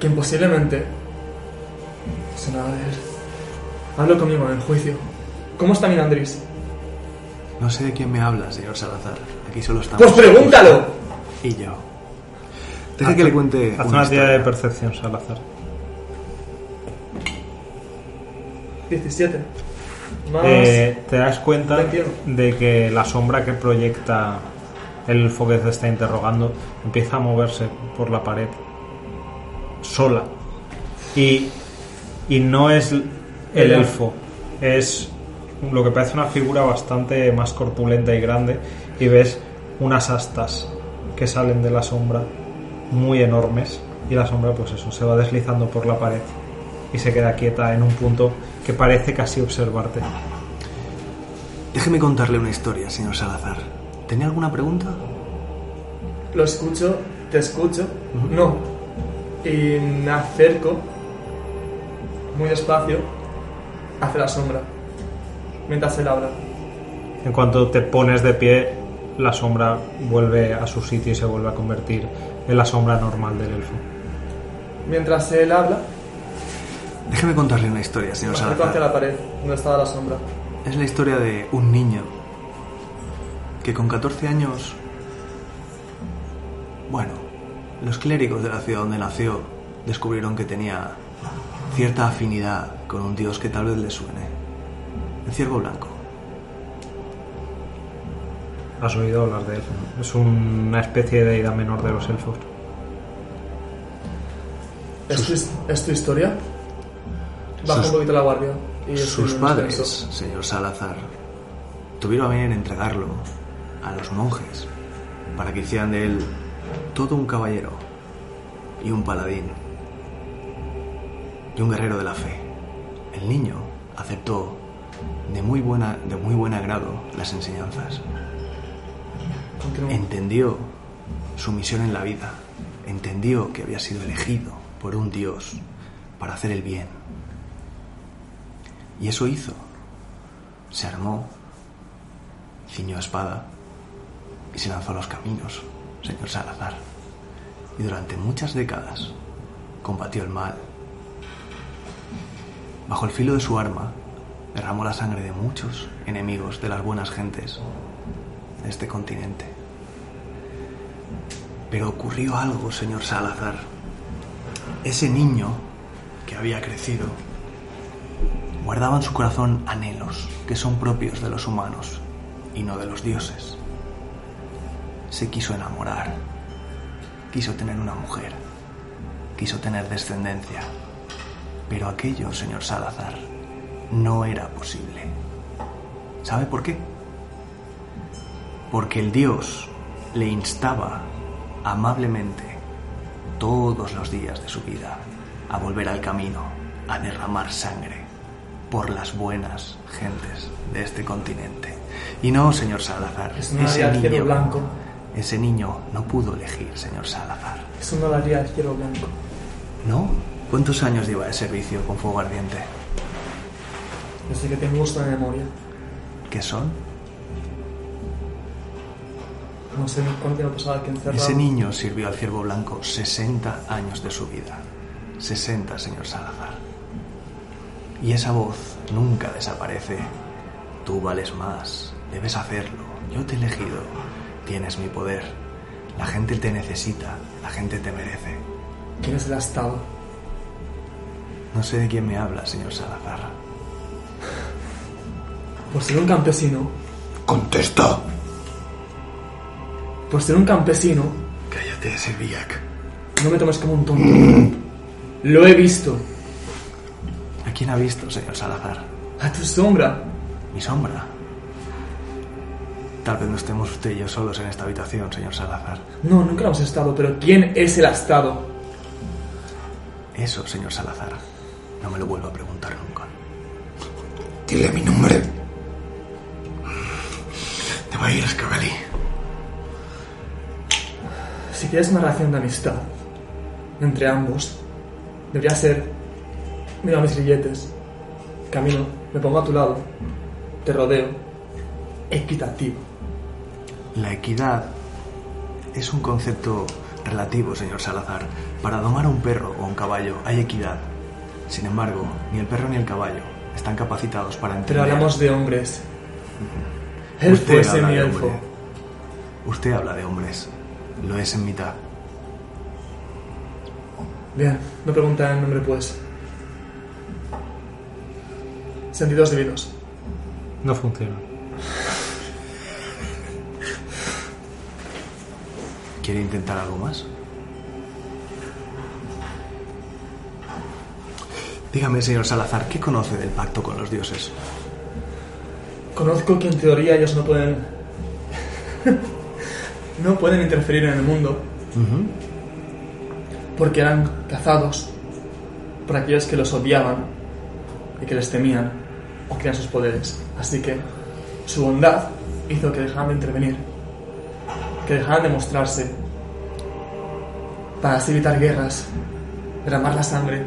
C: Que imposiblemente se nada de él. Hablo conmigo en el juicio. ¿Cómo está mi Andrés?
E: No sé de quién me habla, señor Salazar. Aquí solo estamos.
C: ¡Pues pregúntalo!
E: Y yo. Deje que le cuente.
A: Haz
E: una
A: una de percepción, Salazar.
C: 17. Más.
A: Eh, te das cuenta
C: 21.
A: de que la sombra que proyecta el elfo que te está interrogando empieza a moverse por la pared sola. Y, y no es el elfo, es lo que parece una figura bastante más corpulenta y grande. Y ves unas astas que salen de la sombra muy enormes. Y la sombra, pues eso, se va deslizando por la pared y se queda quieta en un punto que parece casi observarte.
E: Déjeme contarle una historia, señor Salazar. ¿Tenía alguna pregunta?
C: Lo escucho, te escucho. No. Y me acerco muy despacio hacia la sombra. Mientras él habla.
A: En cuanto te pones de pie, la sombra vuelve a su sitio y se vuelve a convertir en la sombra normal del elfo.
C: Mientras él habla,
E: Déjeme contarle una historia, señor
C: me acerco hacia
E: Salazar.
C: la pared donde estaba la sombra.
E: Es la historia de un niño que con 14 años... Bueno, los clérigos de la ciudad donde nació descubrieron que tenía cierta afinidad con un dios que tal vez le suene. El ciervo blanco.
A: Has oído hablar de él. Es una especie de deidad menor de los elfos.
C: ¿Es tu, es tu historia? Baja
E: Sus-
C: un poquito la guardia. Y
E: Sus padres, señor Salazar, tuvieron a bien entregarlo a los monjes para que hicieran de él todo un caballero y un paladín y un guerrero de la fe. El niño aceptó de muy buena, de muy buen agrado las enseñanzas.
C: Continúa.
E: Entendió su misión en la vida. Entendió que había sido elegido por un Dios para hacer el bien. Y eso hizo. Se armó, ciñó espada y se lanzó a los caminos, señor Salazar. Y durante muchas décadas combatió el mal. Bajo el filo de su arma, derramó la sangre de muchos enemigos de las buenas gentes de este continente. Pero ocurrió algo, señor Salazar. Ese niño que había crecido guardaba en su corazón anhelos que son propios de los humanos y no de los dioses. Se quiso enamorar, quiso tener una mujer, quiso tener descendencia, pero aquello, señor Salazar, no era posible. ¿Sabe por qué? Porque el dios le instaba amablemente todos los días de su vida a volver al camino, a derramar sangre por las buenas gentes de este continente. Y no, señor Salazar,
C: Es una
E: ese
C: al cielo
E: niño,
C: blanco.
E: ese niño no pudo elegir, señor Salazar.
C: Es una galería de cielo blanco.
E: ¿No? ¿Cuántos años lleva de servicio con fuego ardiente?
C: Desde que tengo uso de memoria.
E: ¿Qué son?
C: No sé cuánto tiempo pasaba aquí encerrado.
E: Ese niño sirvió al ciervo blanco 60 años de su vida. 60, señor Salazar. Y esa voz nunca desaparece. Tú vales más, debes hacerlo. Yo te he elegido. Tienes mi poder. La gente te necesita, la gente te merece.
C: ¿Quién es el astado?
E: No sé de quién me habla, señor Salazar.
C: Por ser un campesino.
F: Contesta.
C: Por ser un campesino.
F: Cállate, Servillac.
C: No me tomes como un tonto. Lo he visto.
E: ¿A quién ha visto, señor Salazar?
C: A tu sombra.
E: Mi sombra. Tal vez no estemos usted y yo solos en esta habitación, señor Salazar.
C: No, nunca hemos estado, pero ¿quién es el astado?
E: Eso, señor Salazar, no me lo vuelvo a preguntar nunca.
F: Dile mi nombre. Te va a ir a Escabelí.
C: Si quieres una relación de amistad entre ambos, debería ser. Mira mis grilletes. Camino, me pongo a tu lado. Te rodeo. Equitativo.
E: La equidad es un concepto relativo, señor Salazar. Para domar a un perro o a un caballo hay equidad. Sin embargo, ni el perro ni el caballo están capacitados para
C: Pero
E: entender.
C: hablamos de hombres. Él
E: Usted
C: fue semi-elfo.
E: Usted habla de hombres. Lo es en mitad.
C: Bien, no pregunta el nombre, pues. Sentidos divinos.
A: No funciona.
E: ¿Quiere intentar algo más? Dígame, señor Salazar, ¿qué conoce del pacto con los dioses?
C: Conozco que en teoría ellos no pueden. (laughs) no pueden interferir en el mundo porque eran cazados por aquellos que los odiaban y que les temían o querían sus poderes. Así que su bondad hizo que dejaran de intervenir, que dejaran de mostrarse, para así evitar guerras, derramar la sangre,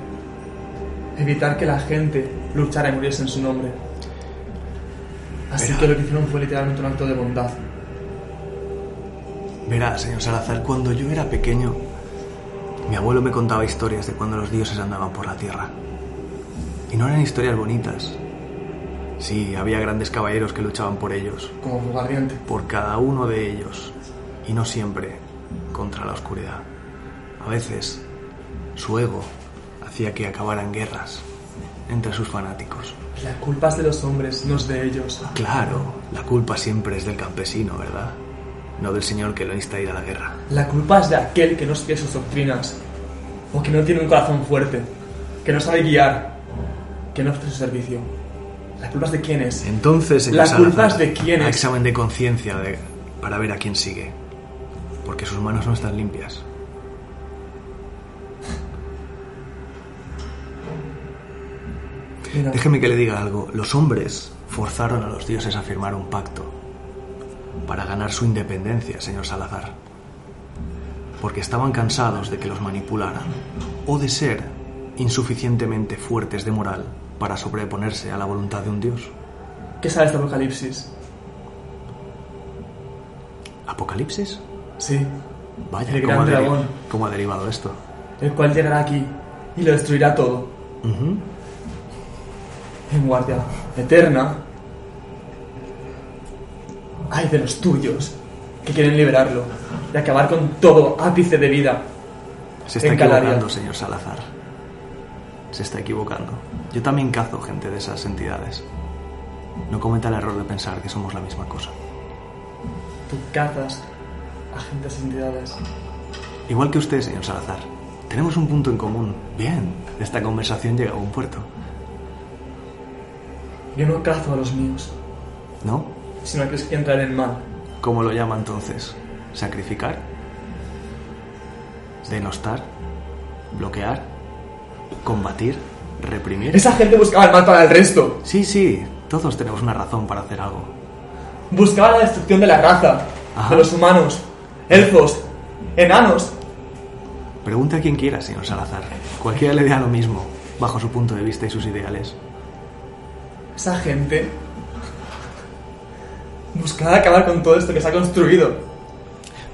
C: evitar que la gente luchara y muriese en su nombre. Así que lo que hicieron fue literalmente un acto de bondad.
E: Verá, señor Salazar, cuando yo era pequeño, mi abuelo me contaba historias de cuando los dioses andaban por la tierra. Y no eran historias bonitas. Sí, había grandes caballeros que luchaban por ellos,
C: Como guardiante.
E: por cada uno de ellos, y no siempre contra la oscuridad. A veces, su ego hacía que acabaran guerras entre sus fanáticos.
C: La culpa es de los hombres, no es de ellos.
E: Claro, la culpa siempre es del campesino, ¿verdad? No del señor que lo insta a ir a la guerra.
C: La culpa es de aquel que no sigue sus doctrinas, o que no tiene un corazón fuerte, que no sabe guiar, que no ofrece su servicio. La culpa es de quién es.
E: Entonces, señor
C: La culpa es de quién
E: a
C: es.
E: examen de conciencia para ver a quién sigue. Porque sus manos no están limpias.
C: Mira,
E: Déjeme que le diga algo. Los hombres forzaron a los dioses a firmar un pacto para ganar su independencia, señor Salazar. Porque estaban cansados de que los manipularan o de ser insuficientemente fuertes de moral para sobreponerse a la voluntad de un dios.
C: ¿Qué sabes de Apocalipsis?
E: ¿Apocalipsis?
C: Sí,
E: Vaya,
C: El
E: ¿cómo,
C: gran
E: ha deri-
C: dragón.
E: cómo ha derivado esto?
C: el cual llegará aquí y lo destruirá todo.
E: Ujú.
C: En guardia eterna. Ay de los tuyos que quieren liberarlo y acabar con todo ápice de vida.
E: Se está
C: En Calaria.
E: equivocando, señor Salazar. Se está equivocando. Yo también cazo gente de esas entidades. No cometa el error de pensar que somos la misma cosa.
C: Tú cazas agentes y entidades.
E: Igual que usted, señor Salazar. Tenemos un punto en común. Bien, esta conversación llega a un puerto.
C: Yo no cazo a los míos,
E: ¿No?
C: sino a que entrar en mal.
E: ¿Cómo lo llama entonces? ¿Sacrificar? ¿Denostar? ¿Bloquear? ¿Combatir? ¿Reprimir?
C: Esa gente buscaba el mal para el resto.
E: Sí, sí, todos tenemos una razón para hacer algo.
C: Buscaba la destrucción de la raza,
E: Ajá.
C: de los humanos, elfos, enanos.
E: Pregunte a quien quiera, señor Salazar. Cualquiera le dirá lo mismo, bajo su punto de vista y sus ideales.
C: Esa gente buscaba acabar con todo esto que se ha construido.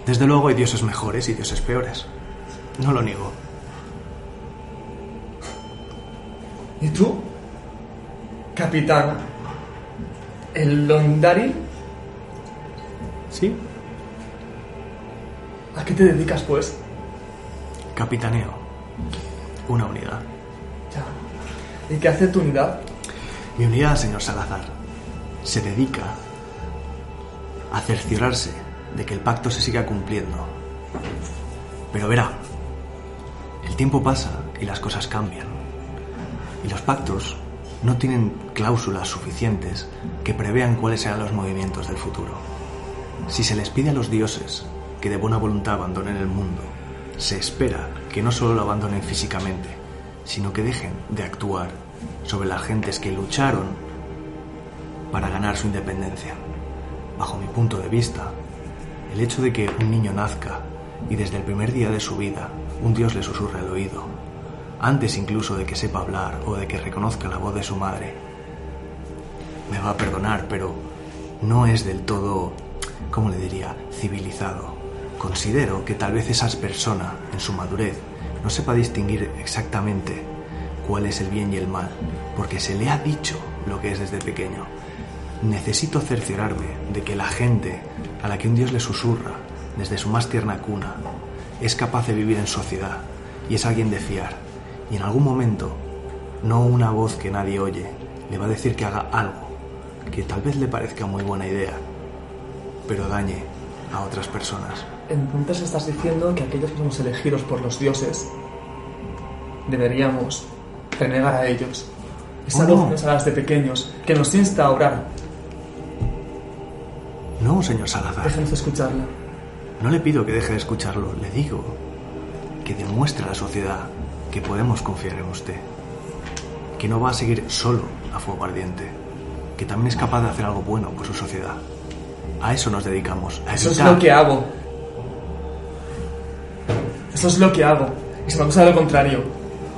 E: Desde luego hay dioses mejores y dioses peores. No lo niego.
C: ¿Y tú? Capitán. ¿El Londari?
E: ¿Sí?
C: ¿A qué te dedicas, pues?
E: Capitaneo. Una unidad.
C: Ya. ¿Y qué hace tu unidad?
E: Mi unidad, señor Salazar, se dedica a cerciorarse de que el pacto se siga cumpliendo. Pero verá, el tiempo pasa y las cosas cambian. Y los pactos no tienen cláusulas suficientes que prevean cuáles serán los movimientos del futuro. Si se les pide a los dioses que de buena voluntad abandonen el mundo, se espera que no solo lo abandonen físicamente, sino que dejen de actuar sobre las gentes que lucharon para ganar su independencia. Bajo mi punto de vista, el hecho de que un niño nazca y desde el primer día de su vida un dios le susurre al oído, antes incluso de que sepa hablar o de que reconozca la voz de su madre, me va a perdonar, pero no es del todo, ¿cómo le diría?, civilizado. Considero que tal vez esa persona, en su madurez, no sepa distinguir exactamente cuál es el bien y el mal, porque se le ha dicho lo que es desde pequeño. Necesito cerciorarme de que la gente a la que un Dios le susurra desde su más tierna cuna es capaz de vivir en sociedad y es alguien de fiar. Y en algún momento, no una voz que nadie oye, le va a decir que haga algo que tal vez le parezca muy buena idea, pero dañe a otras personas.
C: Entonces estás diciendo que aquellos que somos elegidos por los dioses deberíamos renegar a ellos. Esa
E: Oh,
C: voz nos habla desde pequeños, que nos insta a orar,
E: No, señor Salazar.
C: déjenos escucharla.
E: No le pido que deje de escucharlo, le digo que demuestre a la sociedad que podemos confiar en usted, que no va a seguir solo a fuego ardiente, que también es capaz de hacer algo bueno por su sociedad. A eso nos dedicamos, a
C: Eso es lo que hago. Eso es lo que hago. Y se me acusa de lo contrario.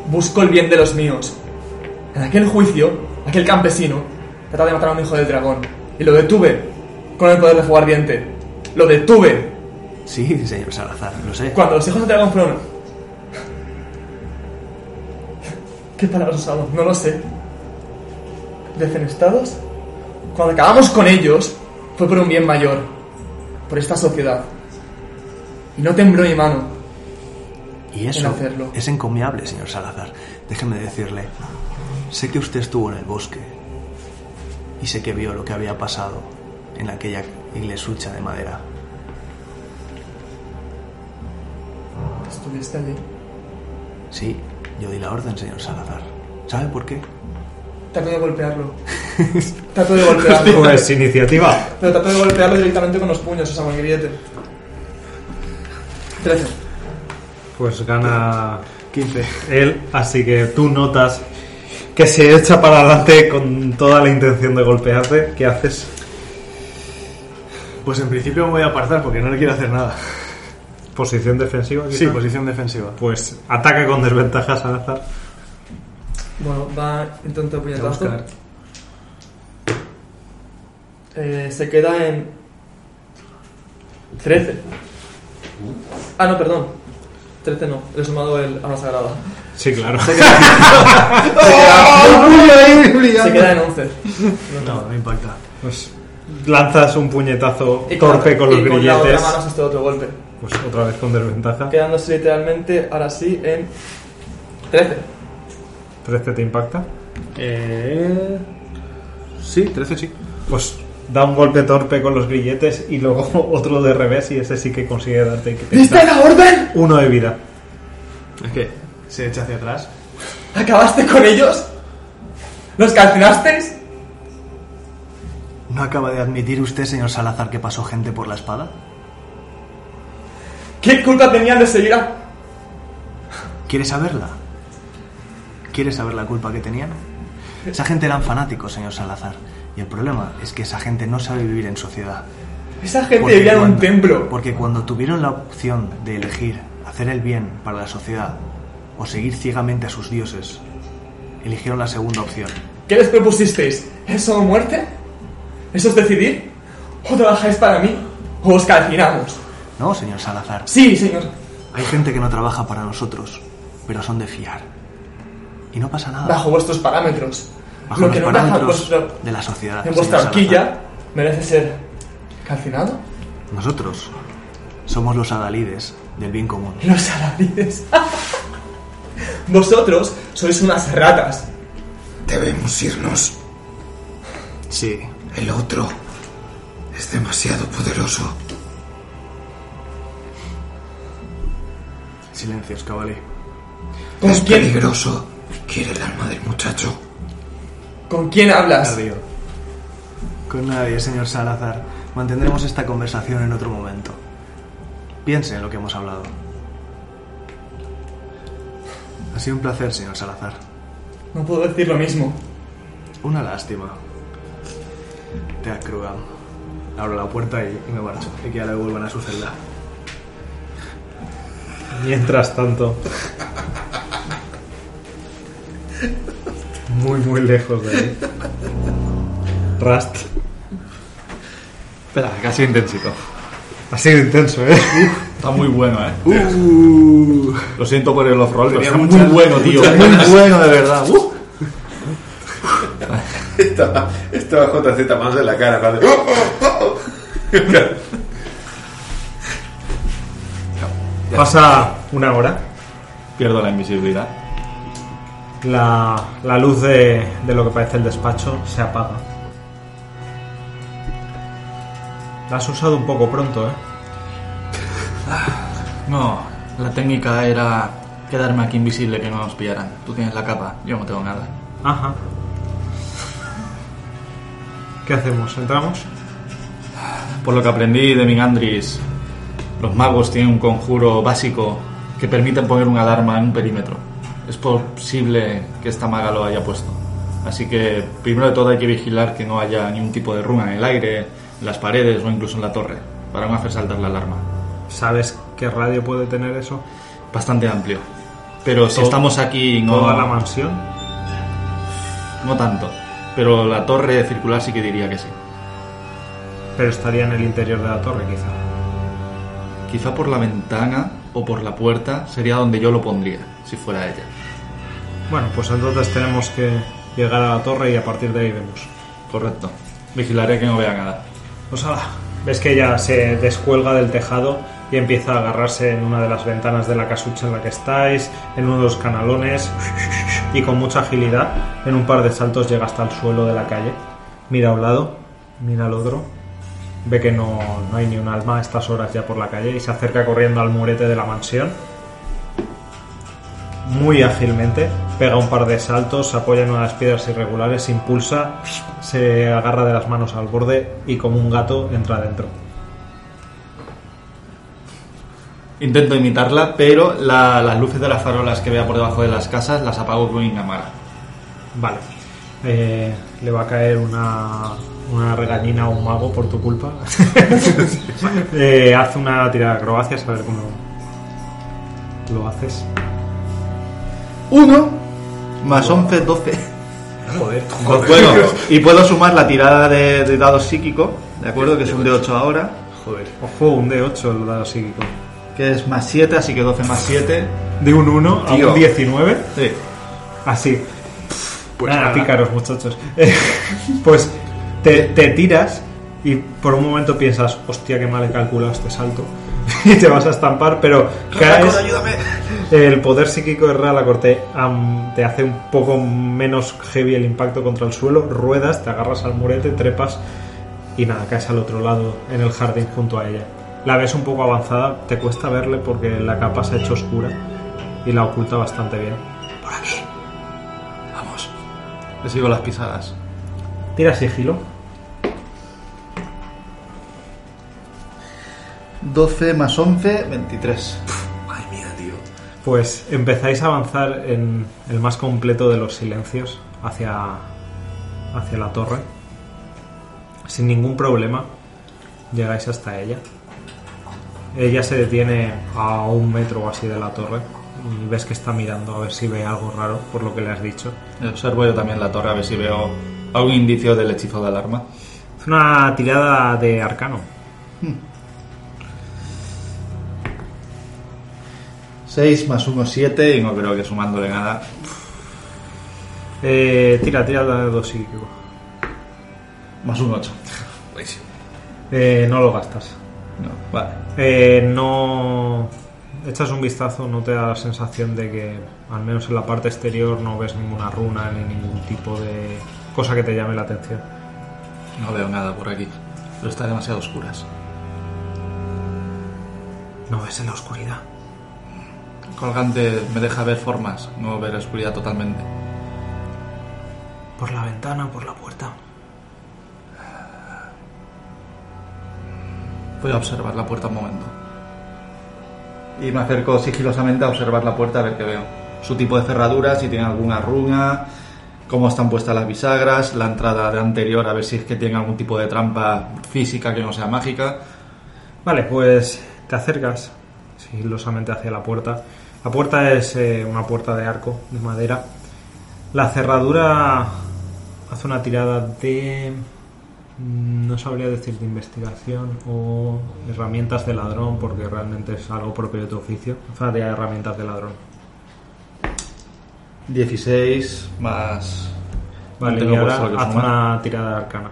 C: Busco el bien de los míos. En aquel juicio, aquel campesino trataba de matar a un hijo del dragón. Y lo detuve con el poder de fuego ardiente. Lo detuve.
E: Sí, señor Salazar, lo sé.
C: Cuando los hijos del dragón fueron... ¿Qué palabras usamos? No lo sé. ¿Defenestados? Cuando acabamos con ellos, fue por un bien mayor. Por esta sociedad. Y no tembló mi mano.
E: Y eso
C: en hacerlo.
E: es encomiable, señor Salazar. Déjeme decirle, sé que usted estuvo en el bosque y sé que vio lo que había pasado en aquella iglesucha de madera.
C: Estuviste allí.
E: Sí, yo di la orden, señor Salazar. ¿Sabe por qué?
C: Trato de golpearlo. (laughs) Trato de golpearlo.
A: Pues iniciativa.
C: Pero trato de golpearlo directamente con los puños, esa manguillete. 13.
A: Pues gana
E: 15.
A: él, así que tú notas que se echa para adelante con toda la intención de golpearte. ¿Qué haces?
E: Pues en principio me voy a apartar porque no le quiero hacer nada.
A: ¿Posición defensiva?
E: Sí,
A: quizá?
E: posición defensiva.
A: Pues ataca con desventaja Salazar.
C: Bueno, va intento
E: Voy a
C: puñetazo.
E: buscar.
C: Eh, se queda en 13. Ah, no, perdón. 13 no. Le he sumado el a la sagrada.
A: Sí, claro.
C: Se queda, (laughs) se queda en 11. (laughs)
E: No, no impacta.
A: Pues lanzas un puñetazo
C: Y
A: torpe con los
C: y con la
A: grilletes.
C: otra mano este otro golpe.
A: Pues otra vez con desventaja.
C: Quedándose literalmente, ahora sí, en 13.
A: 13 te impacta.
E: Eh... Sí, 13 sí.
A: Pues da un golpe torpe con los grilletes y luego (laughs) otro de revés y ese sí que consigue darte que te
C: ¿Viste la orden?
A: uno de vida.
E: Es que se echa hacia atrás.
C: ¿Acabaste con ellos? ¿Los calcinasteis?
E: ¿No acaba de admitir usted, señor Salazar, que pasó gente por la espada?
C: ¿Qué culpa tenían de seguir a...
E: ¿Quiere saberla? ¿Quiere saber la culpa que tenían? Esa gente eran fanáticos, señor Salazar. Y el problema es que esa gente no sabe vivir en sociedad.
C: Esa gente
E: Porque
C: vivía en un templo.
E: Porque cuando tuvieron la opción de elegir hacer el bien para la sociedad o seguir ciegamente a sus dioses, eligieron la segunda opción.
C: ¿Qué les propusisteis? ¿Eso o muerte? ¿Eso es decidir? ¿O trabajáis para mí? ¿O os calcinamos?
E: No, señor Salazar.
C: Sí, señor.
E: Hay gente que no trabaja para nosotros, pero son de fiar. Y no pasa nada.
C: Bajo vuestros parámetros.
E: Bajo
C: Lo
E: los
C: que no
E: parámetros
C: vuestro-
E: de la sociedad.
C: en vuestra
E: Salazar.
C: horquilla merece ser calcinado.
E: Nosotros somos los adalides del bien común. (laughs)
C: Los alarides. Vosotros sois unas ratas.
F: Debemos irnos.
E: Sí,
H: El otro es demasiado poderoso.
E: Silencios, cabalí.
C: ¿Con
H: es
C: quién,
H: peligroso. Quiere el alma del muchacho.
C: ¿Con quién hablas?
E: Tardío. Con nadie, señor Salazar. Mantendremos esta conversación en otro momento. Piense en lo que hemos hablado. Ha sido un placer, señor Salazar.
C: No puedo decir lo mismo.
E: Una lástima. Te has crugado. Abro la puerta y, y me marcho. Y que ya le vuelvan a su celda.
A: Mientras tanto. Muy, muy lejos de ahí. Rust.
B: Espera, que ha sido intensito.
A: Ha sido intenso, ¿eh?
B: Está muy bueno, ¿eh?
E: Uh,
B: Lo siento por el off-roll, pero está
H: muchas-
B: muy bueno, tío.
H: muchas
B: Muy bueno, de verdad. Uh.
D: Estaba, estaba JZ más en la cara. cuando- (laughs)
A: Pasa una hora.
B: Pierdo la invisibilidad.
A: La, la luz de, de lo que parece el despacho se apaga. La has usado un poco pronto, ¿eh? (laughs)
B: No, la técnica era quedarme aquí invisible, que no nos pillaran. Tú tienes la capa, yo no tengo nada.
A: Ajá. ¿Qué hacemos? ¿Entramos?
B: Por lo que aprendí de Mingandris, los magos tienen un conjuro básico que permite poner una alarma en un perímetro. Es posible que esta maga lo haya puesto. Así que, primero de todo, hay que vigilar que no haya ningún tipo de runa en el aire, en las paredes o incluso en la torre, para no hacer saltar la alarma.
A: ¿Sabes qué radio puede tener eso?
B: Bastante amplio. Pero si estamos aquí, no,
A: ¿Toda la mansión?
B: no tanto. Pero la torre circular sí que diría que sí.
A: Pero estaría en el interior de la torre, quizá.
B: Quizá por la ventana o por la puerta sería donde yo lo pondría, si fuera ella.
A: Bueno, pues entonces tenemos que llegar a la torre y a partir de ahí vemos.
B: Correcto. Vigilaré que no vea nada.
A: Pues ala, ves que ella se descuelga del tejado y empieza a agarrarse en una de las ventanas de la casucha en la que estáis, en uno de los canalones y con mucha agilidad, en un par de saltos llega hasta el suelo de la calle. Mira a un lado, mira al otro, ve que no, no hay ni un alma a estas horas ya por la calle y se acerca corriendo al murete de la mansión. Muy ágilmente, pega un par de saltos, se apoya en unas piedras irregulares, se impulsa, se agarra de las manos al borde y como un gato entra dentro.
B: Intento imitarla, pero la- las luces de las farolas que vea por debajo de las casas las apago con Ingamara.
A: Vale. Eh, le va a caer una, una regañina a un mago por tu culpa. (laughs) Eh, haz una tirada de acrobacias a ver cómo lo haces.
B: Uno más 11, 12. (laughs)
E: joder.
B: Bueno, y puedo sumar la tirada de, de dado psíquico, ¿de acuerdo? Que es un de 8 ahora,
E: Joder.
A: Ojo, un D8 el dado psíquico.
B: que es más 7, así que 12 más 7.
A: De un 1 a
D: Tío.
A: un 19.
B: Sí.
A: Así.
E: Pues
A: nada,
E: nada.
A: pícaros, muchachos. (laughs) pues te, te tiras y por un momento piensas, hostia, qué mal he calculado este salto. (laughs) y te vas a estampar, pero caes. El poder psíquico de Ralacor te, am, te hace un poco menos heavy el impacto contra el suelo, ruedas, te agarras al murete, trepas y nada, caes al otro lado en el jardín junto a ella. La ves un poco avanzada, te cuesta verle porque la capa se ha hecho oscura y la oculta bastante bien.
H: Por aquí. Vamos.
B: Le sigo las pisadas.
A: Tira sigilo.
B: 12 más 11, 23.
H: Ay, mía, tío.
A: Pues empezáis a avanzar en el más completo de los silencios hacia, hacia la torre. Sin ningún problema llegáis hasta ella. Ella se detiene a un metro o así de la torre y ves que está mirando a ver si ve algo raro por lo que le has dicho.
B: Observo yo también la torre a ver si veo algún indicio del hechizo de alarma.
A: Es una tirada de arcano.
B: 6 más 1, 7 y no creo que sumándole nada.
A: Eh, tira, tira el dado psíquico.
B: Más un 8.
H: Buenísimo.
A: Eh, no lo gastas.
B: No, vale.
A: Eh, no echas un vistazo, no te da la sensación de que, al menos en la parte exterior, no ves ninguna runa ni ningún tipo de cosa que te llame la atención.
B: No veo nada por aquí, pero está demasiado oscuras.
G: No ves en la oscuridad.
B: Colgante me deja ver formas, no ver oscuridad totalmente.
G: ¿Por la ventana o por la puerta?
B: Voy a observar la puerta un momento. Y me acerco sigilosamente a observar la puerta a ver qué veo. Su tipo de cerradura, si tiene alguna runa, cómo están puestas las bisagras, la entrada de anterior, a ver si es que tiene algún tipo de trampa física que no sea mágica.
A: Vale, pues te acercas sigilosamente hacia la puerta. La puerta es eh, una puerta de arco, de madera. La cerradura hace una tirada de... mm, No sabría decir de investigación o herramientas de ladrón, porque realmente es algo propio de tu oficio. Hace una tirada de herramientas de ladrón.
B: 16 más...
A: Vale,
B: tengo
A: y ahora
B: puesto lo que
A: haz una tirada de arcana.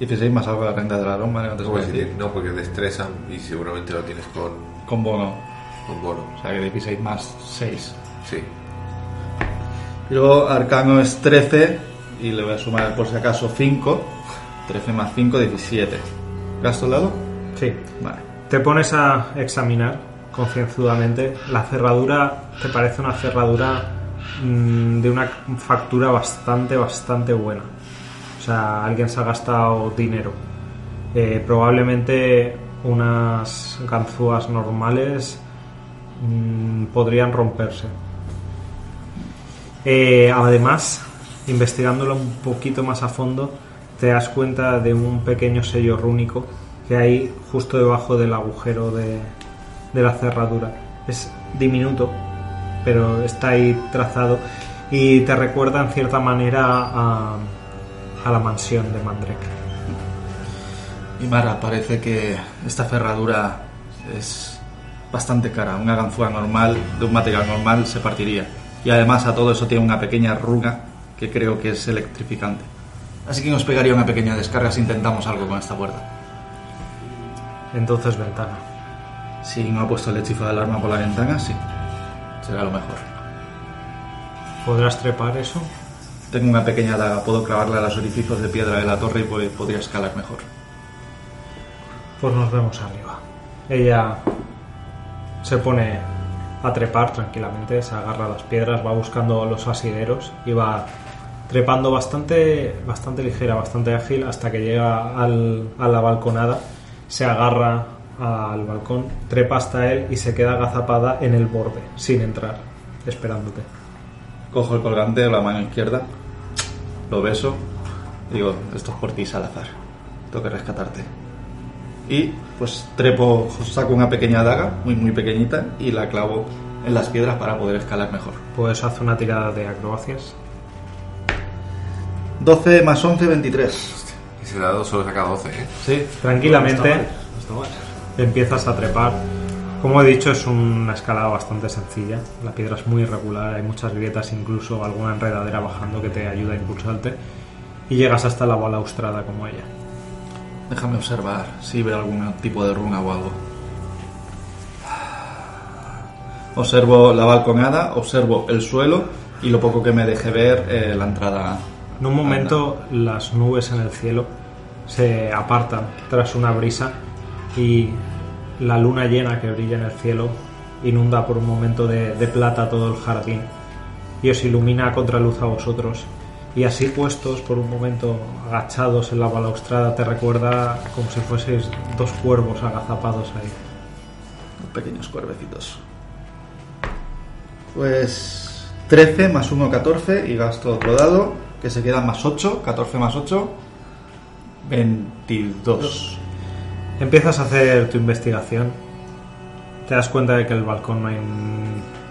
B: 16 más algo de la renta de dragón, vale, no te
D: decir. No, porque destreza y seguramente lo tienes con,
B: Con bono.
D: Con bono.
B: O sea que 16 más 6.
D: Sí.
B: Luego arcano es 13 y le voy a sumar por si acaso 5. 13 más 5, 17. ¿Gasto el dado?
A: Sí.
B: Vale.
A: Te pones a examinar concienzudamente. La cerradura te parece una cerradura mm, de una factura bastante, bastante buena. O sea, alguien se ha gastado dinero. Eh, probablemente unas ganzúas normales mm, podrían romperse. Eh, además, investigándolo un poquito más a fondo, te das cuenta de un pequeño sello rúnico que hay justo debajo del agujero de, la cerradura. Es diminuto, pero está ahí trazado y te recuerda en cierta manera a, a la mansión de Mandrek.
B: Y Mara, parece que esta ferradura es bastante cara. Una ganzúa normal, de un material normal, se partiría. Y además a todo eso tiene una pequeña runa que creo que es electrificante. Así que nos pegaría una pequeña descarga si intentamos algo con esta puerta.
A: Entonces, ventana.
B: Si no ha puesto el hechizo de alarma por la ventana, sí. Será lo mejor.
A: ¿Podrás trepar eso?
B: Tengo una pequeña daga, puedo clavarla a los orificios de piedra de la torre y pod- podría escalar mejor.
A: Pues nos vemos arriba. Ella se pone a trepar tranquilamente, se agarra a las piedras, va buscando los asideros y va trepando bastante, bastante ligera, bastante ágil hasta que llega al- a la balconada, se agarra al balcón, trepa hasta él y se queda agazapada en el borde, sin entrar, esperándote.
B: Cojo el colgante de la mano izquierda, lo beso, digo, esto es por ti, Salazar. Tengo que rescatarte. Y pues trepo, saco una pequeña daga, muy muy pequeñita, y la clavo en las piedras para poder escalar mejor.
A: Pues hace una tirada de acrobacias.
B: 12 más 11, 23.
D: Ese dado solo saca 12, ¿eh?
B: Sí,
A: Tranquilamente empiezas a trepar. Como he dicho, es una escalada bastante sencilla. La piedra es muy irregular, hay muchas grietas, incluso alguna enredadera bajando que te ayuda a impulsarte. Y llegas hasta la balaustrada como ella.
B: Déjame observar si veo algún tipo de runa o algo. Observo la balconada, observo el suelo y lo poco que me deje ver eh, la entrada.
A: En un momento las nubes en el cielo se apartan tras una brisa y la luna llena que brilla en el cielo inunda por un momento de, de plata todo el jardín y os ilumina a contraluz a vosotros. Y así puestos por un momento agachados en la balaustrada te recuerda como si fueseis dos cuervos agazapados ahí.
B: pequeños cuervecitos. Pues 13 más 1, 14 y gasto otro dado que se queda más 8, 14 más 8, 22.
A: Empiezas a hacer tu investigación. Te das cuenta de que el balcón no hay.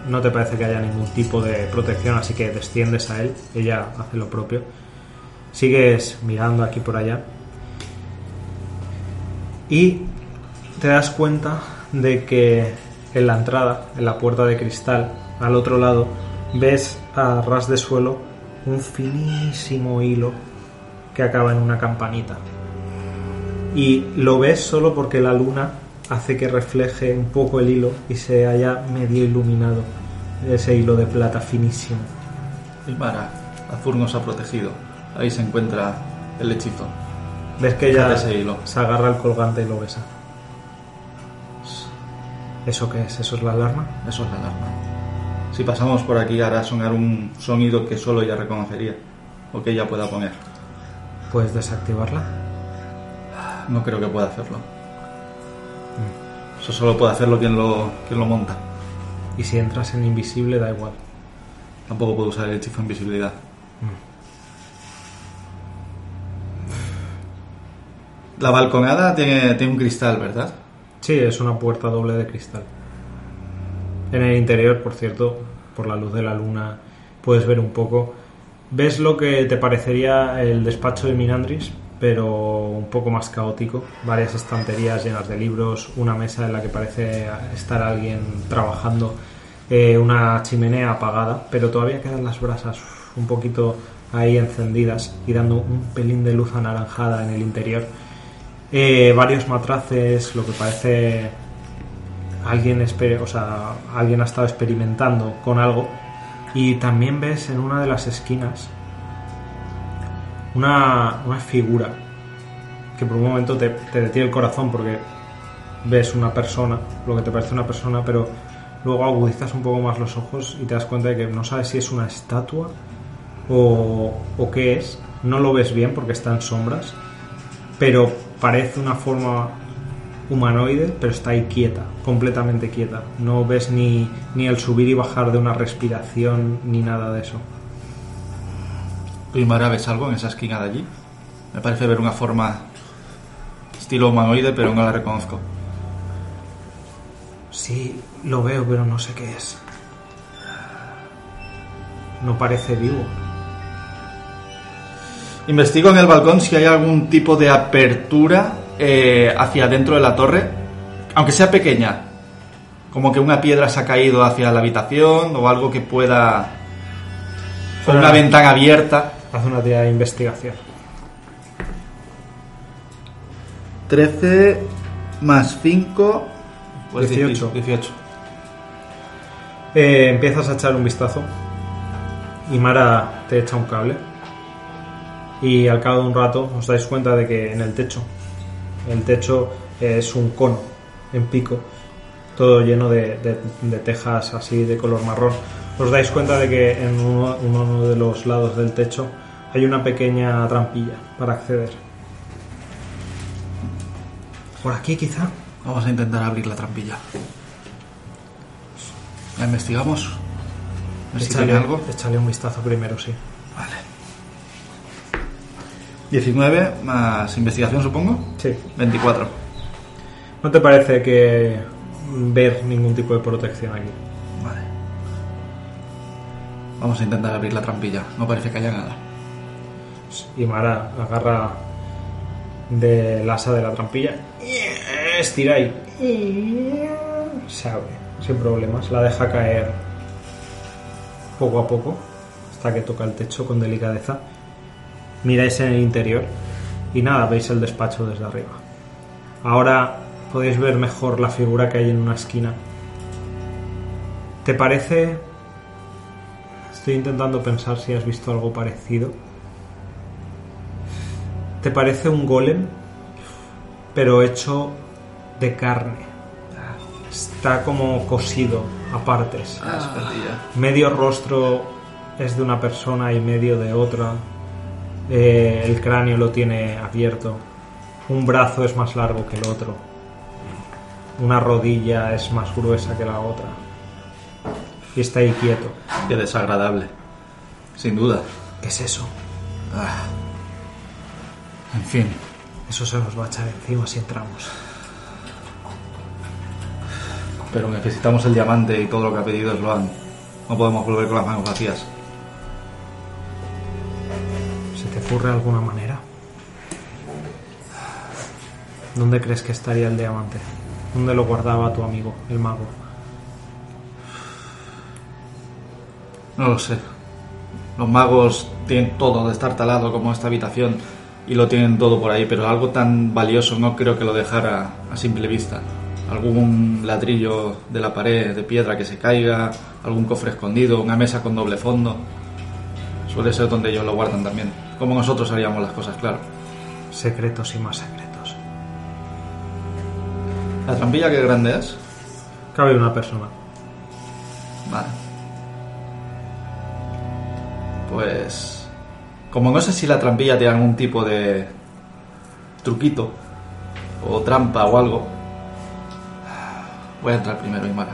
A: No te parece que haya ningún tipo de protección, así que desciendes a él. Ella hace lo propio. Sigues mirando aquí por allá. Y te das cuenta de que en la entrada, en la puerta de cristal, al otro lado, ves a ras de suelo un finísimo hilo que acaba en una campanita y lo ves solo porque la luna hace que refleje un poco el hilo y se haya medio iluminado ese hilo de plata finísimo.
B: Y Mara, Azur nos ha protegido. Ahí se encuentra el hechizo.
A: Ves que ella
B: ese hilo.
A: se agarra al colgante y lo besa. ¿Eso qué es? ¿Eso es la alarma?
B: Eso es la alarma. Si pasamos por aquí hará sonar un sonido que solo ella reconocería o que ella pueda poner.
A: ¿Puedes desactivarla?
B: No creo que pueda hacerlo. Eso solo puede hacerlo quien lo, quien lo monta.
A: Y si entras en invisible da igual.
B: Tampoco puedo usar el hechizo de invisibilidad. La balconada tiene, tiene un cristal, ¿verdad?
A: Sí, es una puerta doble de cristal. En el interior, por cierto, por la luz de la luna, puedes ver un poco. Ves lo que te parecería el despacho de Minandris, pero un poco más caótico. Varias estanterías llenas de libros, una mesa en la que parece estar alguien trabajando, eh, una chimenea apagada, pero todavía quedan las brasas un poquito ahí encendidas y dando un pelín de luz anaranjada en el interior. Eh, varios matraces, lo que parece alguien, o sea, alguien ha estado experimentando con algo. Y también ves en una de las esquinas una, una figura que por un momento te, te detiene el corazón porque ves una persona, lo que te parece una persona, pero luego agudizas un poco más los ojos y te das cuenta de que no sabes si es una estatua o, o qué es. No lo ves bien porque está en sombras, pero parece una forma humanoide, pero está ahí quieta, completamente quieta. No ves ni, ni el subir y bajar de una respiración ni nada de eso.
B: Primera ¿ves algo en esa esquina de allí? Me parece ver una forma estilo humanoide, pero no la reconozco.
A: Sí, lo veo, pero no sé qué es. No parece vivo.
B: Investigo en el balcón si hay algún tipo de apertura eh, hacia dentro de la torre, aunque sea pequeña. Como que una piedra se ha caído hacia la habitación o algo que pueda... Una ventana abierta.
A: Haz una tirada de investigación.
B: 13 más 5... Pues
A: 18.
B: 18.
A: Eh, empiezas a echar un vistazo y Mara te echa un cable y al cabo de un rato os dais cuenta de que en el techo, el techo es un cono en pico, todo lleno de, de- de tejas así de color marrón. Os dais cuenta de que en uno, uno de los lados del techo hay una pequeña trampilla para acceder. Por aquí quizá.
B: Vamos a intentar abrir la trampilla. ¿La investigamos? Si
A: Échale,
B: algo.
A: échale un vistazo primero, sí.
B: Vale. 19 más investigación, supongo.
A: Sí.
B: 24.
A: ¿No te parece que ver ningún tipo de protección aquí?
B: Vamos a intentar abrir la trampilla. No parece que haya nada.
A: Y Mara agarra del asa de la trampilla, estira y se abre sin problemas. La deja caer poco a poco hasta que toca el techo con delicadeza. Miráis en el interior y nada, veis el despacho desde arriba. Ahora podéis ver mejor la figura que hay en una esquina. ¿Te parece? Estoy intentando pensar si has visto algo parecido. ¿Te parece un golem? Pero hecho de carne. Está como cosido a partes. Medio rostro es de una persona y medio de otra. Eh, el cráneo lo tiene abierto. Un brazo es más largo que el otro. Una rodilla es más gruesa que la otra. Y está ahí quieto.
B: Qué desagradable. Sin duda.
A: ¿Qué es eso?
B: En fin.
A: Eso se nos va a echar encima si entramos.
B: Pero necesitamos el diamante y todo lo que ha pedido Sloan. No podemos volver con las manos vacías.
A: ¿Se te ocurre alguna manera? ¿Dónde crees que estaría el diamante? ¿Dónde lo guardaba tu amigo, el mago?
B: No lo sé. Los magos tienen todo de estar talado como esta habitación y lo tienen todo por ahí, pero algo tan valioso no creo que lo dejara a simple vista. Algún ladrillo de la pared de piedra que se caiga, algún cofre escondido, una mesa con doble fondo. Suele ser donde ellos lo guardan también. Como nosotros haríamos las cosas, claro.
A: Secretos y más secretos.
B: ¿La trampilla qué grande es?
A: Cabe una persona.
B: Vale. Pues... Como no sé si la trampilla tiene algún tipo de truquito o trampa o algo, voy a entrar primero, Imara.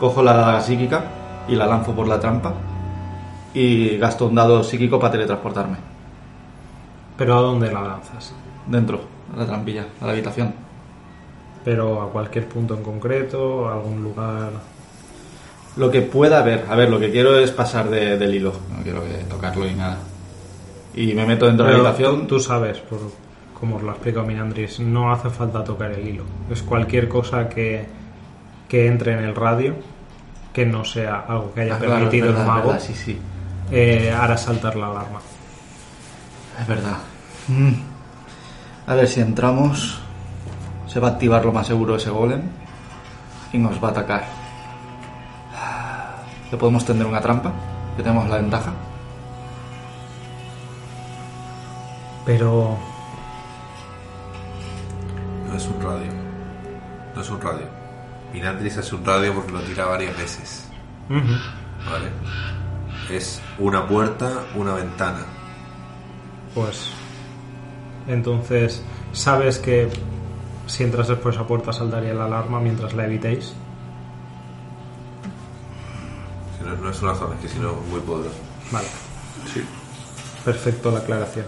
B: Cojo la daga psíquica y la lanzo por la trampa y gasto un dado psíquico para teletransportarme.
A: Pero ¿a dónde la lanzas?
B: Dentro, a la trampilla, a la habitación.
A: Pero a cualquier punto en concreto, a algún lugar.
B: Lo que pueda haber. A ver, lo que quiero es pasar de- del hilo. No quiero que tocarlo y nada. Y me meto dentro de la habitación.
A: Tú, sabes, por, como os lo ha explicado Minandris, no hace falta tocar el hilo. Es cualquier cosa que, que entre en el radio, que no sea algo que haya
B: Ah,
A: permitido
B: verdad,
A: el mago,
B: verdad, sí, sí.
A: eh, hará saltar la alarma.
B: Es verdad. Mm. A ver si entramos. Se va a activar lo más seguro ese golem. Y nos va a atacar. ¿Le podemos tender una trampa? Que tenemos la ventaja.
A: Pero
D: No es un radio. No es un radio. Minandris es un radio porque lo tira varias veces. ¿Vale? Es una puerta, una ventana.
A: pues entonces sabes que si entras después a puerta saltaría la alarma mientras la evitéis.
D: No, no es una zona, es que si no, muy poderoso.
A: Vale. Perfecto la aclaración.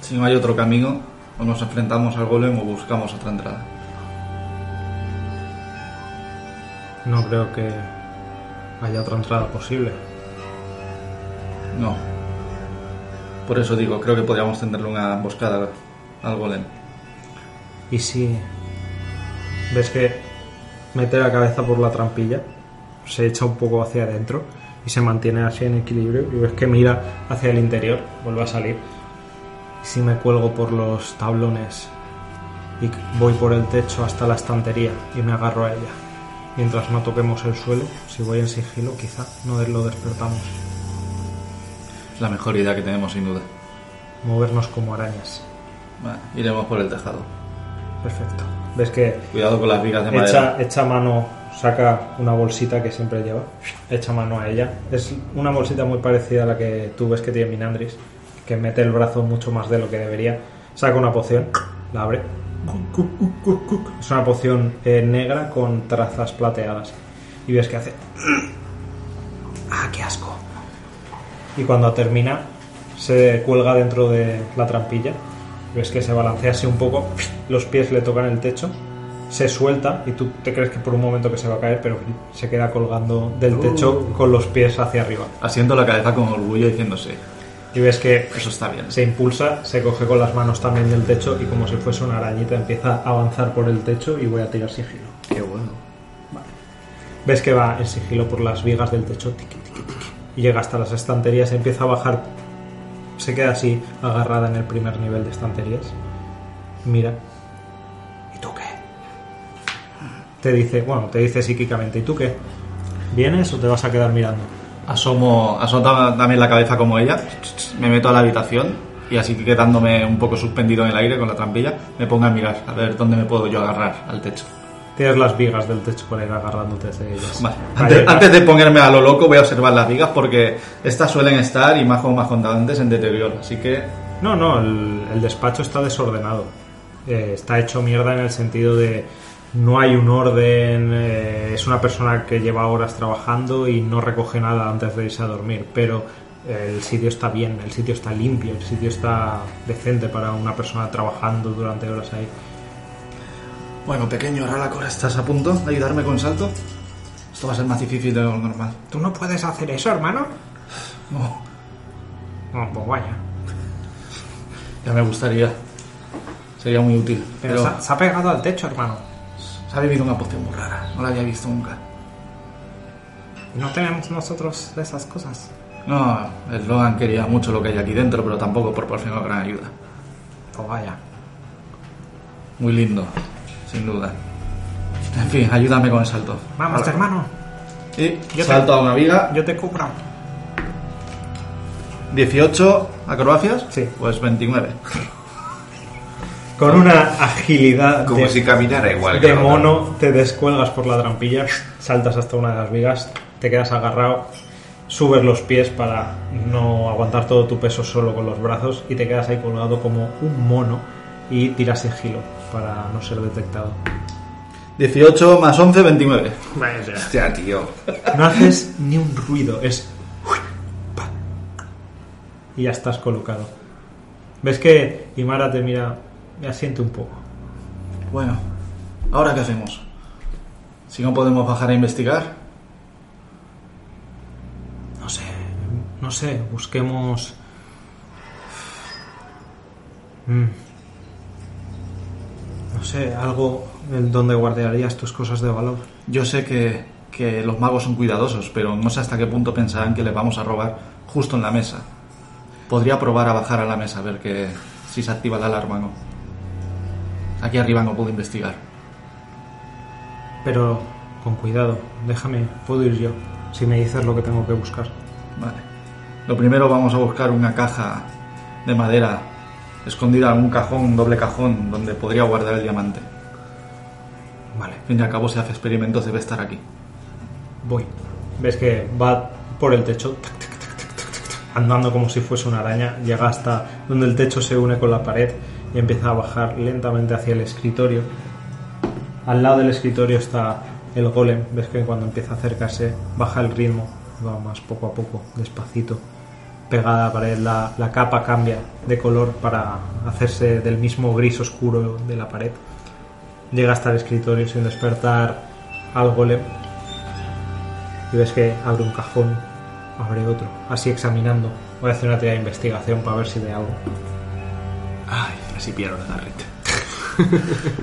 B: Si no hay otro camino, o nos enfrentamos al golem o buscamos otra entrada.
A: No creo que haya otra entrada posible.
B: No. Por eso digo, creo que podríamos tenderle una emboscada al golem.
A: Y si ves que mete la cabeza por la trampilla, se echa un poco hacia adentro y se mantiene así en equilibrio y ves que mira hacia el interior, vuelve a salir. Y si me cuelgo por los tablones y voy por el techo hasta la estantería y me agarro a ella. Mientras no toquemos el suelo, si voy en sigilo, quizá no lo despertamos.
B: Es la mejor idea que tenemos, sin duda.
A: Movernos como arañas.
B: Iremos por el tejado.
A: Perfecto. Ves que
B: Cuidado con las vigas de madera.
A: Echa, echa mano, saca una bolsita que siempre lleva, echa mano a ella. Es una bolsita muy parecida a la que tú ves que tiene Minandris, que mete el brazo mucho más de lo que debería. Saca una poción, la abre. Es una poción eh, negra con trazas plateadas. Y ves que hace. (clears throat) ¡Ah, qué asco! Y cuando termina, se cuelga dentro de la trampilla. Ves que se balancea así un poco, los pies le tocan el techo, se suelta y tú te crees que por un momento que se va a caer, pero se queda colgando del techo con los pies hacia arriba.
B: Asiento la cabeza con orgullo diciéndose,
A: Y ves que
B: eso está bien.
A: se impulsa, se coge con las manos también del techo y como si fuese una arañita empieza a avanzar por el techo y voy a tirar sigilo.
E: Qué bueno.
A: Ves que va en sigilo por las vigas del techo tiqui, tiqui, tiqui, y llega hasta las estanterías, empieza a bajar, se queda así agarrada en el primer nivel de estanterías. Mira. ¿Y tú qué? Te dice, bueno, te dice psíquicamente, ¿y tú qué? ¿Vienes o te vas a quedar mirando?
B: Asomo, asomo también la cabeza como ella, me meto a la habitación y así que quedándome un poco suspendido en el aire con la trampilla, me pongo a mirar a ver dónde me puedo yo agarrar al techo.
A: Tienes las vigas del techo para ir agarrándote de ellas.
B: Vale. Antes, de ponerme a lo loco voy a observar las vigas porque estas suelen estar y más como más contantes en deterioro, así que
A: No, no, el, el despacho está desordenado. Eh, está hecho mierda en el sentido de no hay un orden, eh, es una persona que lleva horas trabajando y no recoge nada antes de irse a dormir, pero el sitio está bien, el sitio está limpio, el sitio está decente para una persona trabajando durante horas ahí.
B: Bueno, pequeño Ralacor, ¿estás a punto de ayudarme con salto? Esto va a ser más difícil de lo normal.
A: ¿Tú no puedes hacer eso, hermano?
B: No,
A: No, pues vaya.
B: ya me gustaría. Sería muy útil.
A: Pero,
B: Pero
A: se, ha- se ha pegado al techo, hermano.
B: se ha vivido una poción muy rara. No la había visto nunca.
A: No tenemos nosotros esas cosas.
B: No, el Logan quería mucho lo que hay aquí dentro, pero tampoco proporcionó gran ayuda.
A: Pues vaya.
B: Muy lindo, sin duda. En fin, ayúdame con el salto.
A: Vamos,
B: Ahora-
A: hermano.
B: Y
A: Yo
B: salto a una viga.
A: Yo te cubro.
B: 18 acrobacias.
A: Sí.
B: Pues 29.
A: Con una agilidad
D: Como
A: de,
D: si caminara igual.
A: de mono, te descuelgas por la trampilla, saltas hasta una de las vigas, te quedas agarrado, subes los pies para no aguantar todo tu peso solo con los brazos y te quedas ahí colgado como un mono y tiras sigilo para no ser detectado.
B: 18 más 11, 29.
D: Hostia, tío.
A: No haces ni un ruido, es... Y ya estás colocado. ¿Ves que Imara te mira y asiente un poco?
B: Bueno, ¿ahora qué hacemos? Si no podemos bajar a investigar,
A: No sé, no sé, busquemos... Mm. No sé, algo en donde guardarías tus cosas de valor.
B: yo sé que, que los magos son cuidadosos, pero no sé hasta qué punto pensarán que les vamos a robar justo en la mesa. Podría probar a bajar a la mesa a ver que, si se activa la alarma o no. Aquí arriba no puedo investigar.
A: Pero con cuidado, déjame, puedo ir yo, si me dices lo que tengo que buscar.
B: Vale. Lo primero vamos a buscar una caja de madera escondida en un cajón, un doble cajón, donde podría guardar el diamante.
A: Vale,
B: Al fin y al cabo, si hace experimentos, debe estar aquí.
A: voy. Ves que va por el techo, tac, tac, tac, andando como si fuese una araña, llega hasta donde el techo se une con la pared y empieza a bajar lentamente hacia el escritorio. Al lado del escritorio está el golem, ves que cuando empieza a acercarse baja el ritmo, va más poco a poco, despacito. Pegada a la pared, la, la capa cambia de color para hacerse del mismo gris oscuro de la pared. Llega hasta el escritorio sin despertar al golem y ves que abre un cajón, abre otro, así examinando. Voy a hacer una tarea de investigación para ver si ve algo.
E: Ay, así pierdo la garrete. (laughs)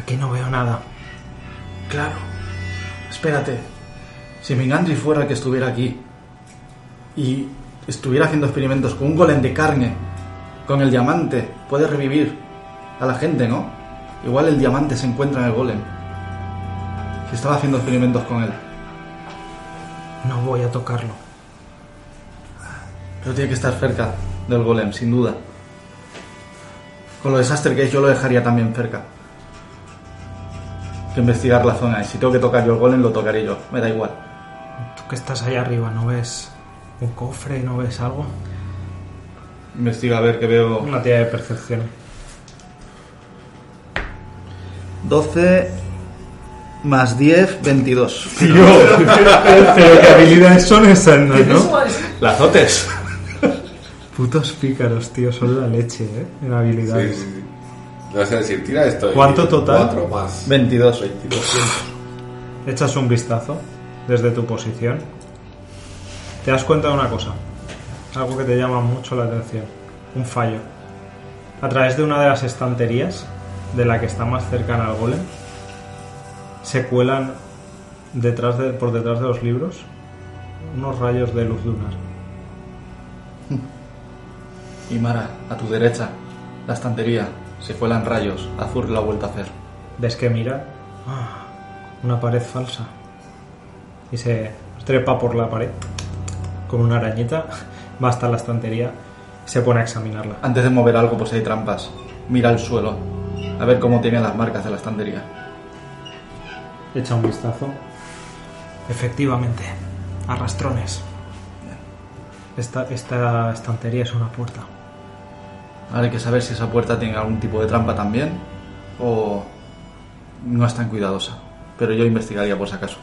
A: Aquí no veo nada.
B: Claro. Espérate. Si Mingandri fuera el que estuviera aquí y estuviera haciendo experimentos con un golem de carne, con el diamante, puede revivir a la gente, ¿no? Igual el diamante se encuentra en el golem. Si estaba haciendo experimentos con él.
A: No voy a tocarlo.
B: Pero tiene que estar cerca del golem, sin duda. Con lo desastre que es, yo lo dejaría también cerca. Que investigar la zona. Y si tengo que tocar yo el golem, lo tocaré yo. Me da igual.
A: Tú que estás ahí arriba, ¿no ves un cofre? ¿No ves algo?
B: Investiga a ver que veo.
A: Una tira de percepción.
B: 12 más 10, 22.
A: Pero (laughs) qué habilidades son esas, ¿no?
B: Las dotes.
A: Putos pícaros, tío, son la leche, ¿eh? En
D: Sí,
A: habilidades.
D: sí, sí. Le vas a decir, tira esto.
A: ¿Cuánto total?
D: Cuatro más.
B: 22.
D: 22.
A: Echas un vistazo desde tu posición. Te das cuenta de una cosa. Algo que te llama mucho la atención. Un fallo. A través de una de las estanterías, de la que está más cercana al golem, se cuelan detrás de, por detrás de los libros unos rayos de luz lunar. (laughs)
B: Y Mara, a tu derecha, la estantería. Se cuelan rayos. Azur lo ha vuelto a hacer.
A: Ves que mira. ¡ah! una pared falsa. Y se trepa por la pared con una arañita. (laughs) Va hasta la estantería. Se pone a examinarla.
B: Antes de mover algo, pues hay trampas. Mira el suelo. A ver cómo tiene las marcas de la estantería.
A: Echa un vistazo. Efectivamente, arrastrones. Esta, esta estantería es una puerta.
B: Ahora hay que saber si esa puerta tiene algún tipo de trampa también. O no es tan cuidadosa. Pero yo investigaría por si acaso.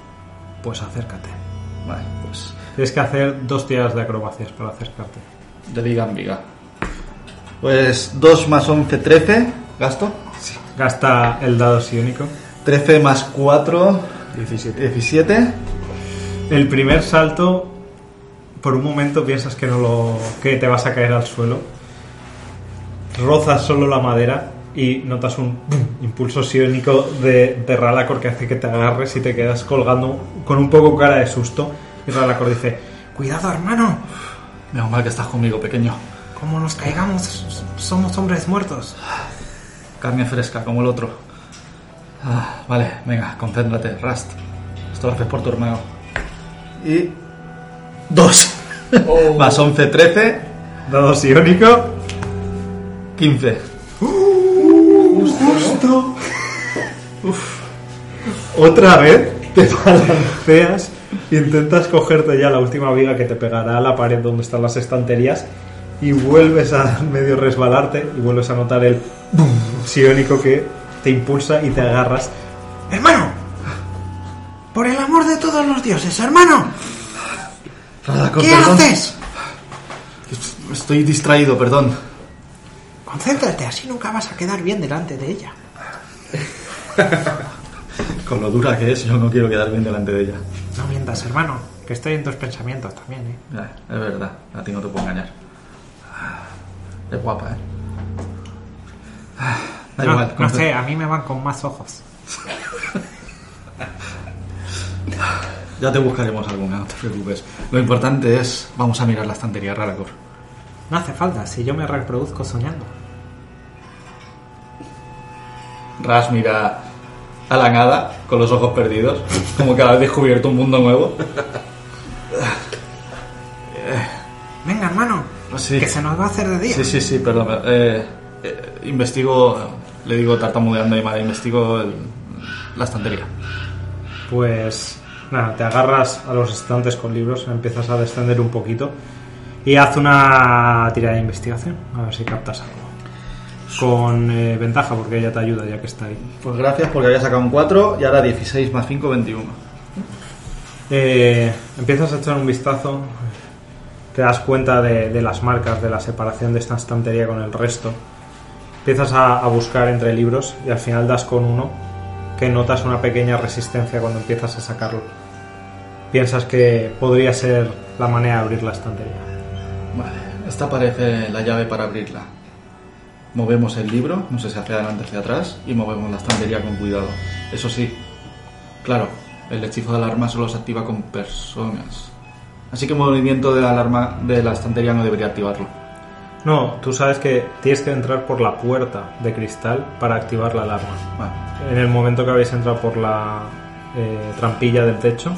A: Pues acércate.
B: Vale,
A: Tienes que hacer dos tiras de acrobacias para acercarte.
B: de viga en viga. Pues 2 más 11, 13. ¿Gasto?
A: Gasta el dado psiónico.
B: 13 más 4,
E: 17.
B: 17.
A: El primer salto, por un momento piensas que no lo, que te vas a caer al suelo. Rozas solo la madera y notas un ¡pum! impulso psiónico de, de Ralacor que hace que te agarres y te quedas colgando con un poco cara de susto. Y Ralacor dice: Cuidado, hermano,
B: Menos mal que estás conmigo, pequeño.
A: como nos caigamos, somos hombres muertos.
B: Carne fresca como el otro. Ah, vale, venga, concéntrate, Rust. Torres por tu hermano. Y. Dos.
C: Oh.
B: Más 11, 13.
A: Dado psiónico.
B: 15.
A: Otra vez te (laughs) balanceas, intentas cogerte ya la última viga que te pegará a la pared donde están las estanterías y vuelves a (laughs) medio resbalarte y vuelves a notar el boom psiónico que te impulsa y te agarras.
G: ¡Hermano! ¡Por el amor de todos los dioses, hermano! ¿Qué
B: perdón.
G: haces?
B: Estoy distraído, perdón.
G: Concéntrate, así nunca vas a quedar bien delante de ella. (laughs)
B: Con lo dura que es, yo no quiero quedar bien delante de ella.
G: No mientas, hermano, que estoy en tus pensamientos también, ¿eh?
B: Ya, es verdad, a ti no te puedo engañar. Es guapa, ¿eh? Da
G: no,
B: igual,
G: no sé, a mí me van con más ojos. (laughs)
B: Ya te buscaremos alguna, no te preocupes. Lo importante es, vamos a mirar la estantería Raracor.
G: No hace falta, si yo me reproduzco soñando.
B: Ras mira a la nada, con los ojos perdidos, como que ha descubierto un mundo nuevo.
G: Venga, hermano,
B: Sí.
G: que se nos va a hacer de día.
B: Sí, sí, sí, perdón. eh, eh, investigo, le digo tartamudeando y madre, investigo el- la estantería.
A: Pues nada, te agarras a los estantes con libros, empiezas a descender un poquito y haz una tirada de investigación, a ver si captas algo. Con eh, ventaja, porque ella te ayuda ya que está ahí.
B: Pues gracias porque había sacado un 4 y ahora 16 más 5, 21.
A: Eh, empiezas a echar un vistazo, te das cuenta de, de las marcas de la separación de esta estantería con el resto. Empiezas a, a buscar entre libros y al final das con uno que notas una pequeña resistencia cuando empiezas a sacarlo. Piensas que podría ser la manera de abrir la estantería.
B: Vale, esta parece la llave para abrirla. Movemos el libro, no sé si hacia adelante o hacia atrás, y movemos la estantería con cuidado. Eso sí, claro, el hechizo de alarma solo se activa con personas. Así que el movimiento de la alarma de la estantería no debería activarlo.
A: No, tú sabes que tienes que entrar por la puerta de cristal para activar la alarma.
B: Vale,
A: En el momento que habéis entrado por la eh, trampilla del techo,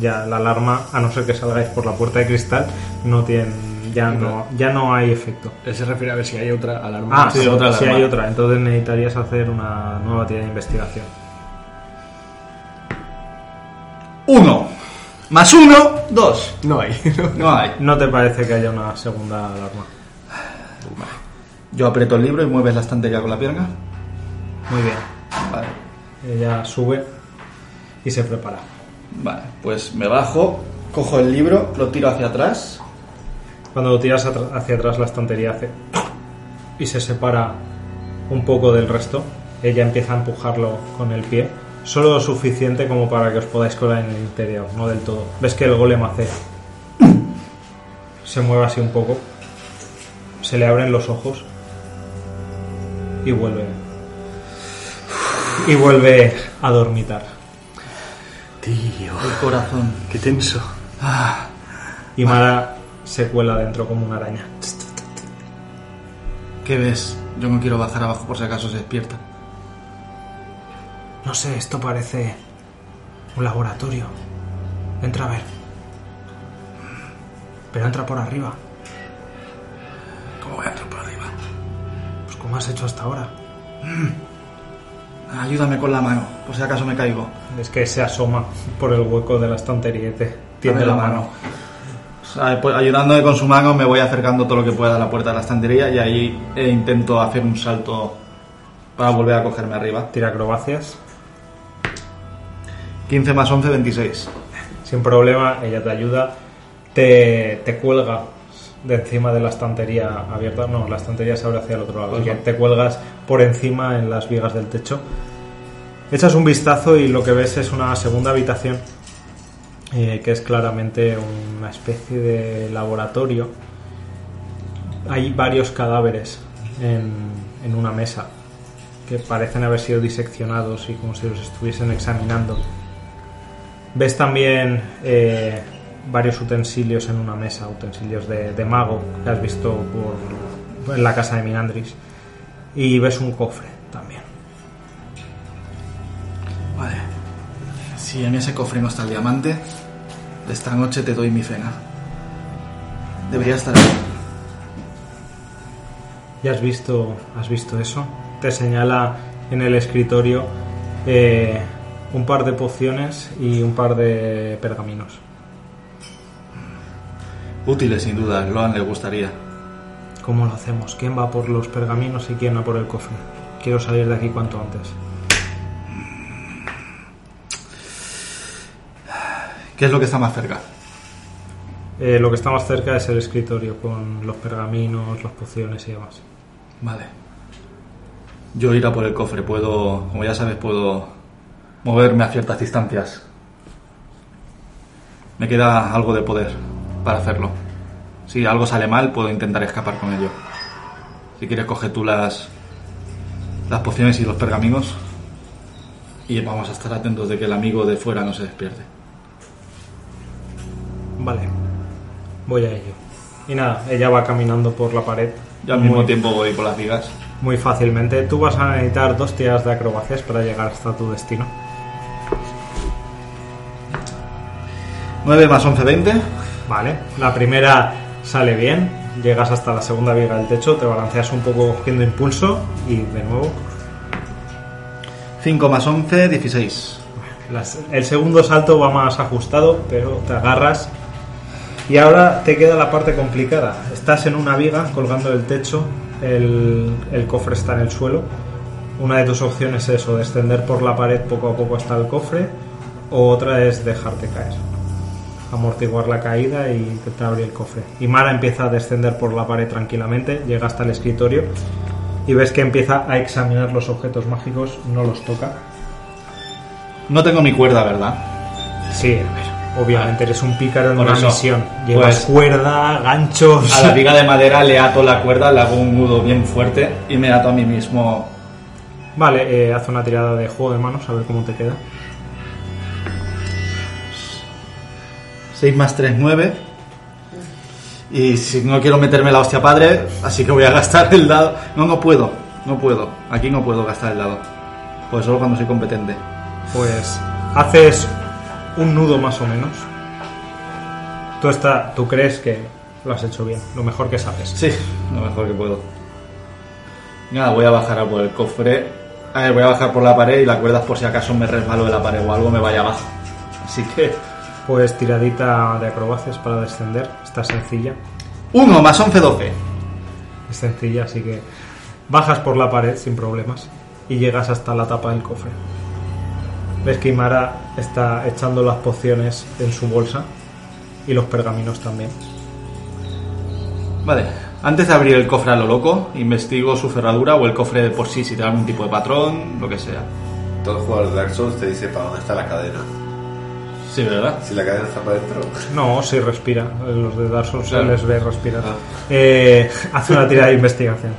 A: ya la alarma, a no ser que salgáis por la puerta de cristal, no tiene, ya no, ya no hay efecto.
E: Él se refiere a ver si hay otra alarma.
A: Ah,
B: sí,
A: sí,
B: otra alarma.
A: hay otra. Entonces necesitarías hacer una nueva tirada de investigación.
B: Uno. Más uno, dos.
E: No hay. (laughs)
B: No hay.
A: No te parece que haya una segunda alarma.
B: Yo aprieto el libro y mueves la estantería con la pierna.
A: Muy bien.
B: Vale.
A: Ella sube y se prepara.
B: Vale, pues me bajo, cojo el libro, lo tiro hacia atrás.
A: Cuando lo tiras hacia atrás, la estantería hace y se separa un poco del resto. Ella empieza a empujarlo con el pie, solo lo suficiente como para que os podáis colar en el interior, no del todo. Ves que el golem hace. Se mueve así un poco, se le abren los ojos y vuelve. Y vuelve a dormitar.
E: Tío,
B: El corazón.
E: qué tenso.
A: Y Mara se cuela dentro como una araña.
B: ¿Qué ves? Yo no quiero bajar abajo por si acaso se despierta.
G: No sé, esto parece un laboratorio. Entra a ver. Pero entra por arriba,
H: ¿Cómo voy a entrar por arriba?
G: pues como has hecho hasta ahora.
B: Ayúdame con la mano, por si acaso me caigo.
A: Es que se asoma por el hueco de la estantería y te tiende
B: Dame
A: la mano.
B: O sea, pues, ayudándome con su mano me voy acercando todo lo que pueda a la puerta de la estantería y ahí eh, intento hacer un salto para volver a cogerme arriba.
A: Tira acrobacias.
B: 15 más 11, 26.
A: Sin problema, ella te ayuda. Te, te cuelga de encima de la estantería abierta. No, la estantería se abre hacia el otro lado. que te cuelgas por encima en las vigas del techo. Echas un vistazo y lo que ves es una segunda habitación eh, que es claramente una especie de laboratorio. Hay varios cadáveres en, en una mesa que parecen haber sido diseccionados y como si los estuviesen examinando. Ves también eh, varios utensilios en una mesa, utensilios de, de mago que has visto por, en la casa de Minandris. Y ves un cofre también.
B: Vale. Si en ese cofre no está el diamante, esta noche te doy mi cena. Debería estar ahí.
A: ¿Ya has visto, has visto eso? Te señala en el escritorio eh, un par de pociones y un par de pergaminos.
B: Útiles, sin duda. Loan le gustaría.
A: ¿Cómo lo hacemos? ¿Quién va por los pergaminos y quién va por el cofre? Quiero salir de aquí cuanto antes.
B: ¿Qué es lo que está más cerca?
A: Eh, lo que está más cerca es el escritorio con los pergaminos, las pociones y demás.
B: Vale. Yo ir a por el cofre. Puedo, como ya sabes, puedo moverme a ciertas distancias. Me queda algo de poder para hacerlo. Si algo sale mal, puedo intentar escapar con ello. Si quieres, coge tú las, las pociones y los pergaminos. Y vamos a estar atentos de que el amigo de fuera no se despierte.
A: Vale, voy a ello. Y nada, ella va caminando por la pared.
B: Yo al mismo tiempo voy por las vigas.
A: Muy fácilmente. Tú vas a necesitar dos tiras de acrobacias para llegar hasta tu destino.
B: 9 más 11, 20.
A: Vale, la primera sale bien. Llegas hasta la segunda viga del techo, te balanceas un poco cogiendo impulso y de nuevo.
B: 5 más 11, 16.
A: Las- el segundo salto va más ajustado, pero te agarras. Y ahora te queda la parte complicada. Estás en una viga colgando del techo, el, el cofre está en el suelo. Una de tus opciones es o descender por la pared poco a poco hasta el cofre, o otra es dejarte caer. Amortiguar la caída y intentar abrir el cofre. Y Mara empieza a descender por la pared tranquilamente, llega hasta el escritorio y ves que empieza a examinar los objetos mágicos, no los toca.
B: No tengo mi cuerda, ¿verdad?
A: Sí, a ver, obviamente eres un pícaro en
B: Por
A: una
B: eso,
A: misión. Llevas
B: pues-
A: cuerda, ganchos.
B: A la viga de (laughs) madera le ato la cuerda, le hago un nudo bien fuerte y me ato a mí mismo.
A: Vale, eh, haz una tirada de juego de manos a ver cómo te queda.
B: 6 más 3, 9. Y si no quiero meterme la hostia padre, así que voy a (laughs) gastar el dado. No, no puedo, no puedo. Aquí no puedo gastar el dado. Pues solo cuando soy competente.
A: Pues haces un nudo más o menos. Tú, está, tú crees que lo has hecho bien, lo mejor que sabes.
B: Sí, lo mejor que puedo. Nada, voy a bajar por el cofre. A ver, voy a bajar por la pared y la cuerda por si acaso me resbalo de la pared o algo me vaya abajo. Así que.
A: Pues tiradita de acrobacias para descender. Está sencilla.
B: 1 más 11, 12.
A: Es sencilla, así que bajas por la pared sin problemas y llegas hasta la tapa del cofre. Ves que Imara está echando las pociones en su bolsa y los pergaminos también.
B: Vale, antes de abrir el cofre a lo loco, investigo su cerradura o el cofre de por sí, si tiene algún tipo de patrón, lo que sea.
D: Todo jugador de Dark Souls te dice para dónde está la cadena.
B: Sí, ¿verdad?
D: Si la cadena está para adentro.
A: No, sí respira. Los de Dark Souls se les ve respirar.
D: Ah.
A: Eh, haz una tirada de investigación.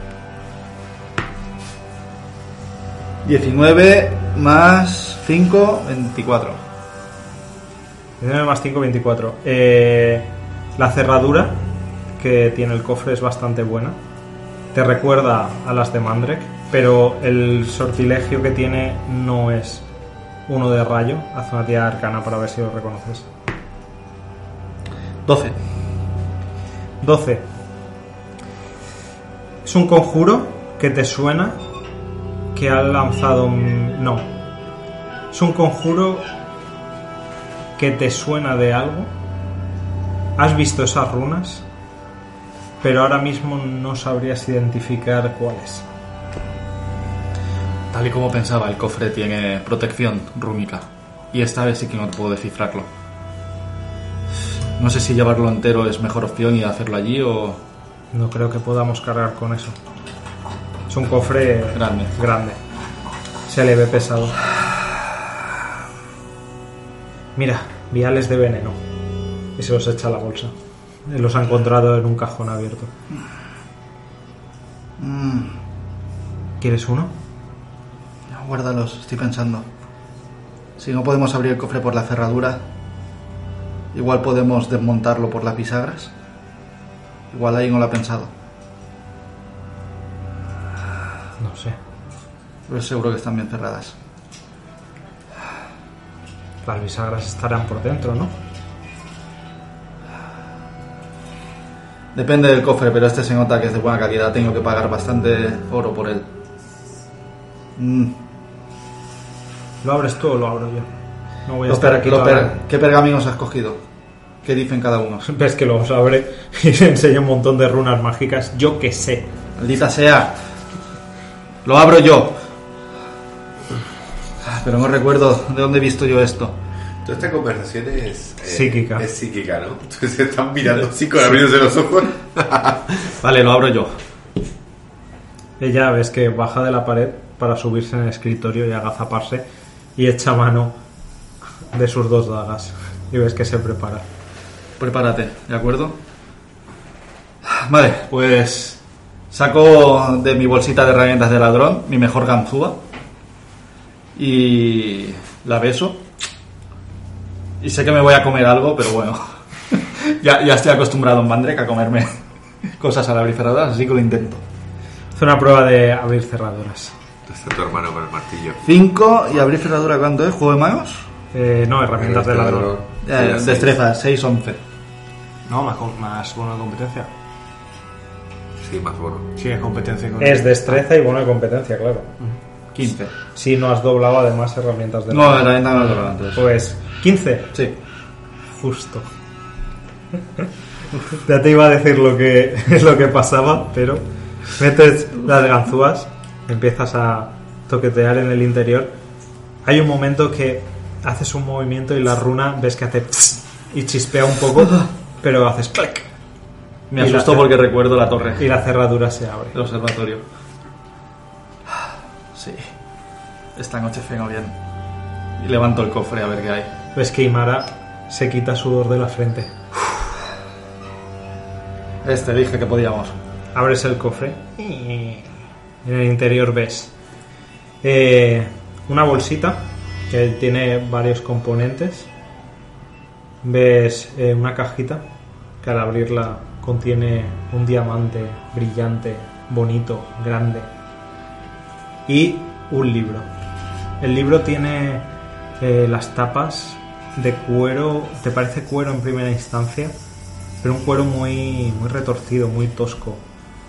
B: 19 más 5, 24.
A: 19 más 5, 24. Eh, la cerradura que tiene el cofre es bastante buena. Te recuerda a las de Mandrek, pero el sortilegio que tiene no es uno de rayo. Haz una tirada arcana para ver si lo reconoces.
B: 12.
A: 12. Es un conjuro que te suena que ha lanzado un... No. Es un conjuro que te suena de algo. Has visto esas runas, pero ahora mismo no sabrías identificar cuáles.
B: Tal y como pensaba, el cofre tiene protección rúnica. Y esta vez sí que no puedo descifrarlo. No sé si llevarlo entero es mejor opción y hacerlo allí o
A: No creo que podamos cargar con eso. Es un cofre
B: grande.
A: grande. Se le ve pesado. Mira, viales de veneno. Y se los echa a la bolsa. Y los ha encontrado en un cajón abierto. ¿Quieres uno?
B: Guárdalos, estoy pensando. Si no podemos abrir el cofre por la cerradura, igual podemos desmontarlo por las bisagras. Igual ahí no lo ha pensado.
A: No sé.
B: Pero seguro que están bien cerradas.
A: Las bisagras estarán por dentro, ¿no?
B: Depende del cofre, pero este se nota que es de buena calidad. Tengo que pagar bastante oro por él. Mm.
A: ¿Lo abres tú o lo abro yo? No voy a estar
B: per-
A: aquí
B: per-
A: la-
B: ¿Qué pergaminos has cogido? ¿Qué dicen cada uno? (laughs)
A: Ves que los abre y (laughs) le enseña un montón de runas mágicas. Yo que sé.
B: Maldita sea. Lo abro yo. Ah, Pero no recuerdo de dónde he visto yo esto.
D: Toda esta conversación es... eh,
A: Psíquica.
D: Es psíquica, ¿no? Entonces se están mirando así con abriéndose los ojos. (laughs)
B: Vale, lo abro yo.
A: Ella ves que baja de la pared para subirse en el escritorio y agazaparse y echa mano de sus dos dagas. Y ves que se prepara.
B: Prepárate, ¿de acuerdo? Vale, pues saco de mi bolsita de herramientas de ladrón mi mejor ganzúa y la beso. Y sé que me voy a comer algo, pero bueno, (laughs) ya, ya estoy acostumbrado en Mandrek a comerme (laughs) cosas a la briferadora, así que lo intento.
A: Hace una prueba de abrir cerraduras.
D: Está tu hermano con el martillo.
B: 5 y abrir cerradura, ¿cuánto es? ¿Juego de manos?
A: Eh, no, herramientas de ladrón.
B: Ya, destreza, 6, 11.
E: No, más, com- más bono de competencia.
D: Sí, más bueno.
E: Sí, es competencia con
A: Es destreza y buena competencia, claro.
B: 15.
A: Si no has doblado además herramientas de
B: No,
A: ladrón.
B: herramienta no lo antes.
A: Pues 15.
B: Sí.
A: Justo. (laughs) ya te iba a decir lo que es (laughs) lo que pasaba, pero metes las ganzúas, empiezas a toquetear en el interior. Hay un momento que haces un movimiento y la runa ves que hace y chispea un poco, pero haces clic
B: Me
A: Y la cer-
B: porque recuerdo la torre.
A: y la cerradura se abre.
B: El observatorio. Sí. Esta noche fengo bien. Y levanto el cofre a ver qué hay.
A: Ves que Imara se quita sudor de la frente.
B: Este dije que podíamos.
A: Abres el cofre. En el interior ves eh, una bolsita que tiene varios componentes. Ves eh, una cajita que al abrirla contiene un diamante brillante, bonito, grande. Y un libro. El libro tiene eh, las tapas de cuero, te parece cuero en primera instancia, pero un cuero muy, muy retorcido, muy tosco,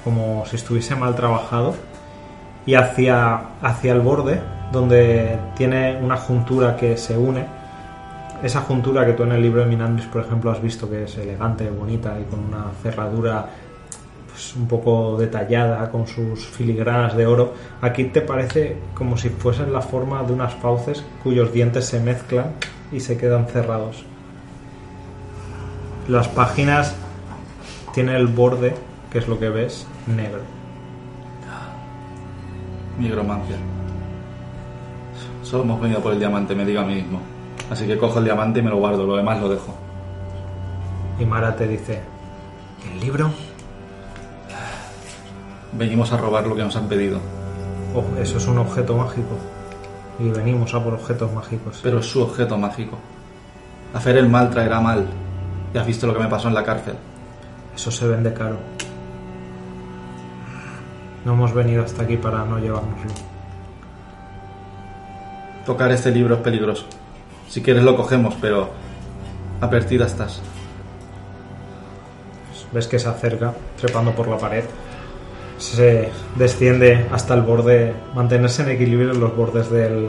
A: como si estuviese mal trabajado. Y hacia, hacia el borde, donde tiene una juntura que se une, esa juntura que tú en el libro de Minandris, por ejemplo, has visto que es elegante, bonita y con una cerradura pues, un poco detallada, con sus filigranas de oro, aquí te parece como si fuesen la forma de unas fauces cuyos dientes se mezclan y se quedan cerrados. Las páginas tienen el borde, que es lo que ves, negro.
B: Nigromancia. Solo hemos venido por el diamante, me digo a mí mismo. Así que cojo el diamante y me lo guardo, lo demás lo dejo.
A: Y Mara te dice, ¿el libro?
B: Venimos a robar lo que nos han pedido.
A: Oh, eso es un objeto mágico. Y venimos a por objetos mágicos.
B: Pero es su objeto mágico. Hacer el mal traerá mal. Ya has visto lo que me pasó en la cárcel.
A: Eso se vende caro. No hemos venido hasta aquí para no llevárnoslo.
B: Tocar este libro es peligroso. Si quieres lo cogemos, pero advertida estás.
A: Ves que se acerca, trepando por la pared. Se desciende hasta el borde, mantenerse en equilibrio en los bordes del,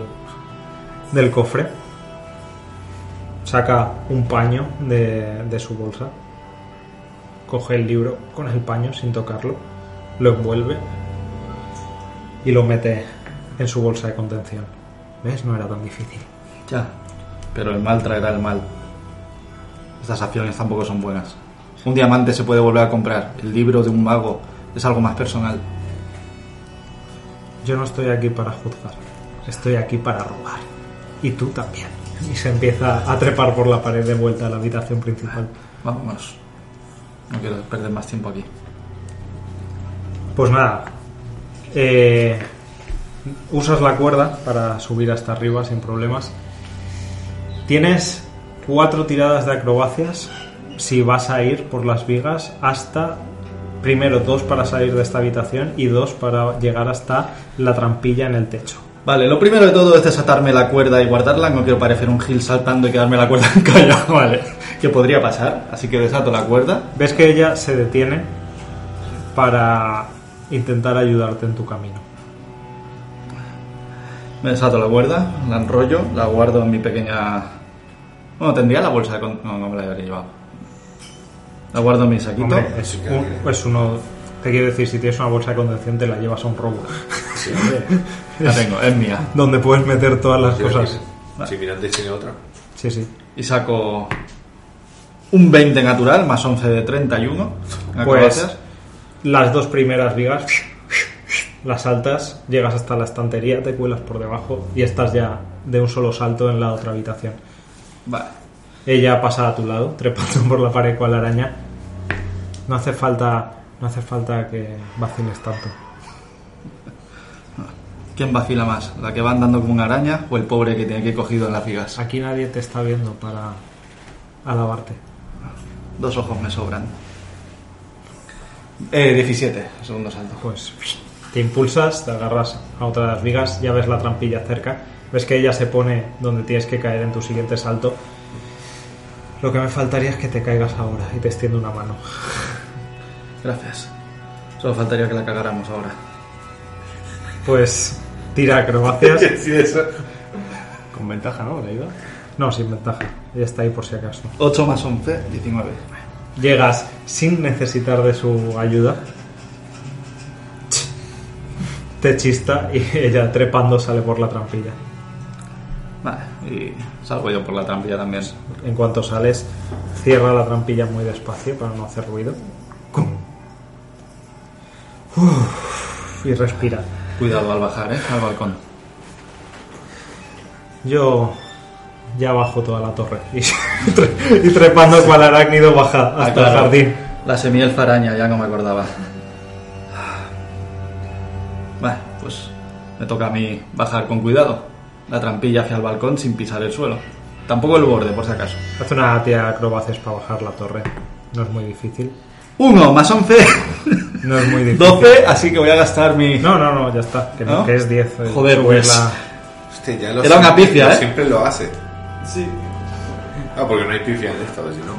A: del cofre. Saca un paño de, de su bolsa. Coge el libro con el paño sin tocarlo. Lo envuelve. Y lo mete en su bolsa de contención. ¿Ves? No era tan difícil.
B: Ya. Pero el mal traerá el mal. Estas acciones tampoco son buenas. Un diamante se puede volver a comprar. El libro de un mago es algo más personal.
A: Yo no estoy aquí para juzgar, estoy aquí para robar. Y tú también. Y se empieza a trepar por la pared de vuelta a la habitación principal.
B: Vámonos. No quiero perder más tiempo aquí.
A: Pues nada, eh, usas la cuerda para subir hasta arriba sin problemas. Tienes cuatro tiradas de acrobacias si vas a ir por las vigas hasta primero dos para salir de esta habitación y dos para llegar hasta la trampilla en el techo.
B: Vale, lo primero de todo es desatarme la cuerda y guardarla. No quiero parecer un gil saltando y quedarme la cuerda encallado, (laughs) vale. Que podría pasar, así que desato la cuerda.
A: Ves que ella se detiene para intentar ayudarte en tu camino.
B: Me desato la cuerda, la enrollo, la guardo en mi pequeña... Bueno, tendría la bolsa de... con- No, no me la habría llevado. La guardo en mi saquito.
A: Hombre, es, un- es uno. Te quiero decir, si tienes una bolsa de contención, te la llevas a un robo. (laughs)
B: La tengo, es mía.
A: Donde puedes meter todas las
D: Sí,
A: cosas.
D: Si Mirandés tiene otra.
A: Sí, sí.
B: Y saco un 20 natural más 11 de 31.
A: Pues. Las dos primeras vigas las saltas, llegas hasta la estantería, te cuelas por debajo y estás ya de un solo salto en la otra habitación.
B: Vale.
A: Ella pasa a tu lado, trepando por la pared con la araña. No hace falta, no hace falta que vaciles tanto.
B: ¿Quién vacila más? ¿La que va andando como una araña o el pobre que tiene que ir cogido en las vigas?
A: Aquí nadie te está viendo para alabarte.
B: Dos ojos me sobran. Eh, 17, segundo salto.
A: Pues te impulsas, te agarras a otra de las vigas, ya ves la trampilla cerca, ves que ella se pone donde tienes que caer en tu siguiente salto. Lo que me faltaría es que te caigas ahora y te extiendo una mano.
B: Gracias. Solo faltaría que la cagáramos ahora.
A: Pues tira acrobacias. (laughs)
D: Sí, eso.
E: Con ventaja, ¿no?
A: No, sin ventaja. Ella está ahí por si acaso.
B: 8 más 11, 19.
A: Llegas sin necesitar de su ayuda. Te chista y (laughs) ella trepando sale por la trampilla.
B: Vale, y salgo yo por la trampilla también.
A: En cuanto sales, cierra la trampilla muy despacio para no hacer ruido. Uf, y respira.
B: Cuidado al bajar, ¿eh? Al balcón.
A: Yo ya bajo toda la torre (laughs) y, y trepando cual arácnido baja hasta
B: Ah,
A: el jardín.
B: La semielfa araña, ya no me acordaba. Vale, pues me toca a mí bajar con cuidado. La trampilla hacia el balcón sin pisar el suelo. Tampoco el borde, por si acaso.
A: Hace una tía de acrobacias para bajar la torre. No es muy difícil.
B: 1 más 11,
A: No es muy difícil.
B: 12, así que voy a gastar mi...
A: No, no, no, ya está. Que, no, es 10. eh,
B: Joder, pues.
A: la-
D: Hostia, ya lo
B: Era una pifia, ¿eh?
D: Siempre lo hace.
C: Sí.
D: Ah, porque no hay pifia en esto, a ver si no.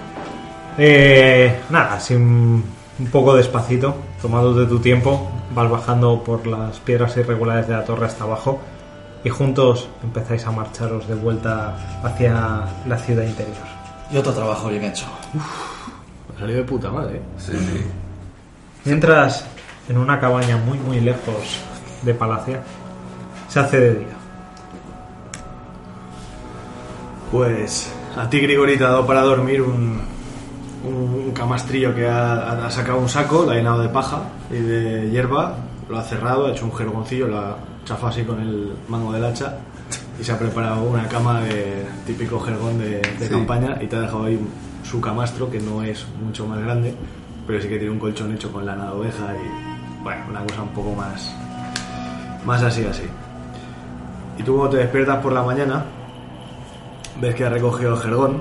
A: Eh, nada, así un, un poco despacito, tomándote tu tiempo, vas bajando por las piedras irregulares de la torre hasta abajo y juntos empezáis a marcharos de vuelta hacia la ciudad interior.
B: Y otro trabajo bien hecho.
E: Ha salido de puta madre, ¿eh?
D: Sí, sí.
A: Mientras, en una cabaña muy muy lejos de Palacia, se hace de día.
E: Pues a ti, Grigori, te ha dado para dormir un, un camastrillo que ha, ha sacado un saco, lo ha llenado de paja y de hierba, lo ha cerrado, ha hecho un jergoncillo, lo ha chafado así con el mango del hacha y se ha preparado una cama de típico jergón de, de
D: Sí.
E: campaña y te ha dejado ahí su camastro, que no es mucho más grande, pero sí que tiene un colchón hecho con lana de oveja y, bueno, una cosa un poco más, más así, así. Y tú cuando te despiertas por la mañana, ves que ha recogido el jergón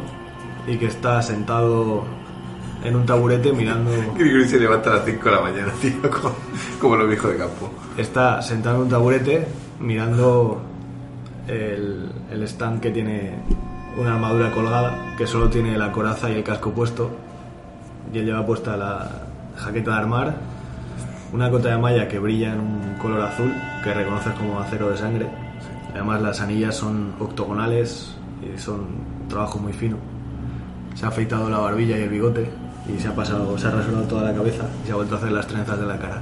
E: y que está sentado en un taburete mirando. (laughs)
D: Grigori se levanta a las 5 de la mañana, tío, (laughs) como, como los viejos de campo.
E: Está sentado en un taburete mirando el, el stand que tiene una armadura colgada, que solo tiene la coraza y el casco puesto. Y él lleva puesta la jaqueta de armar, una cota de malla que brilla en un color azul, que reconoces como acero de sangre. Además las anillas son octogonales son un trabajo muy fino. Se ha afeitado la barbilla y el bigote y se ha pasado, se ha rasurado toda la cabeza y se ha vuelto a hacer las trenzas de la cara.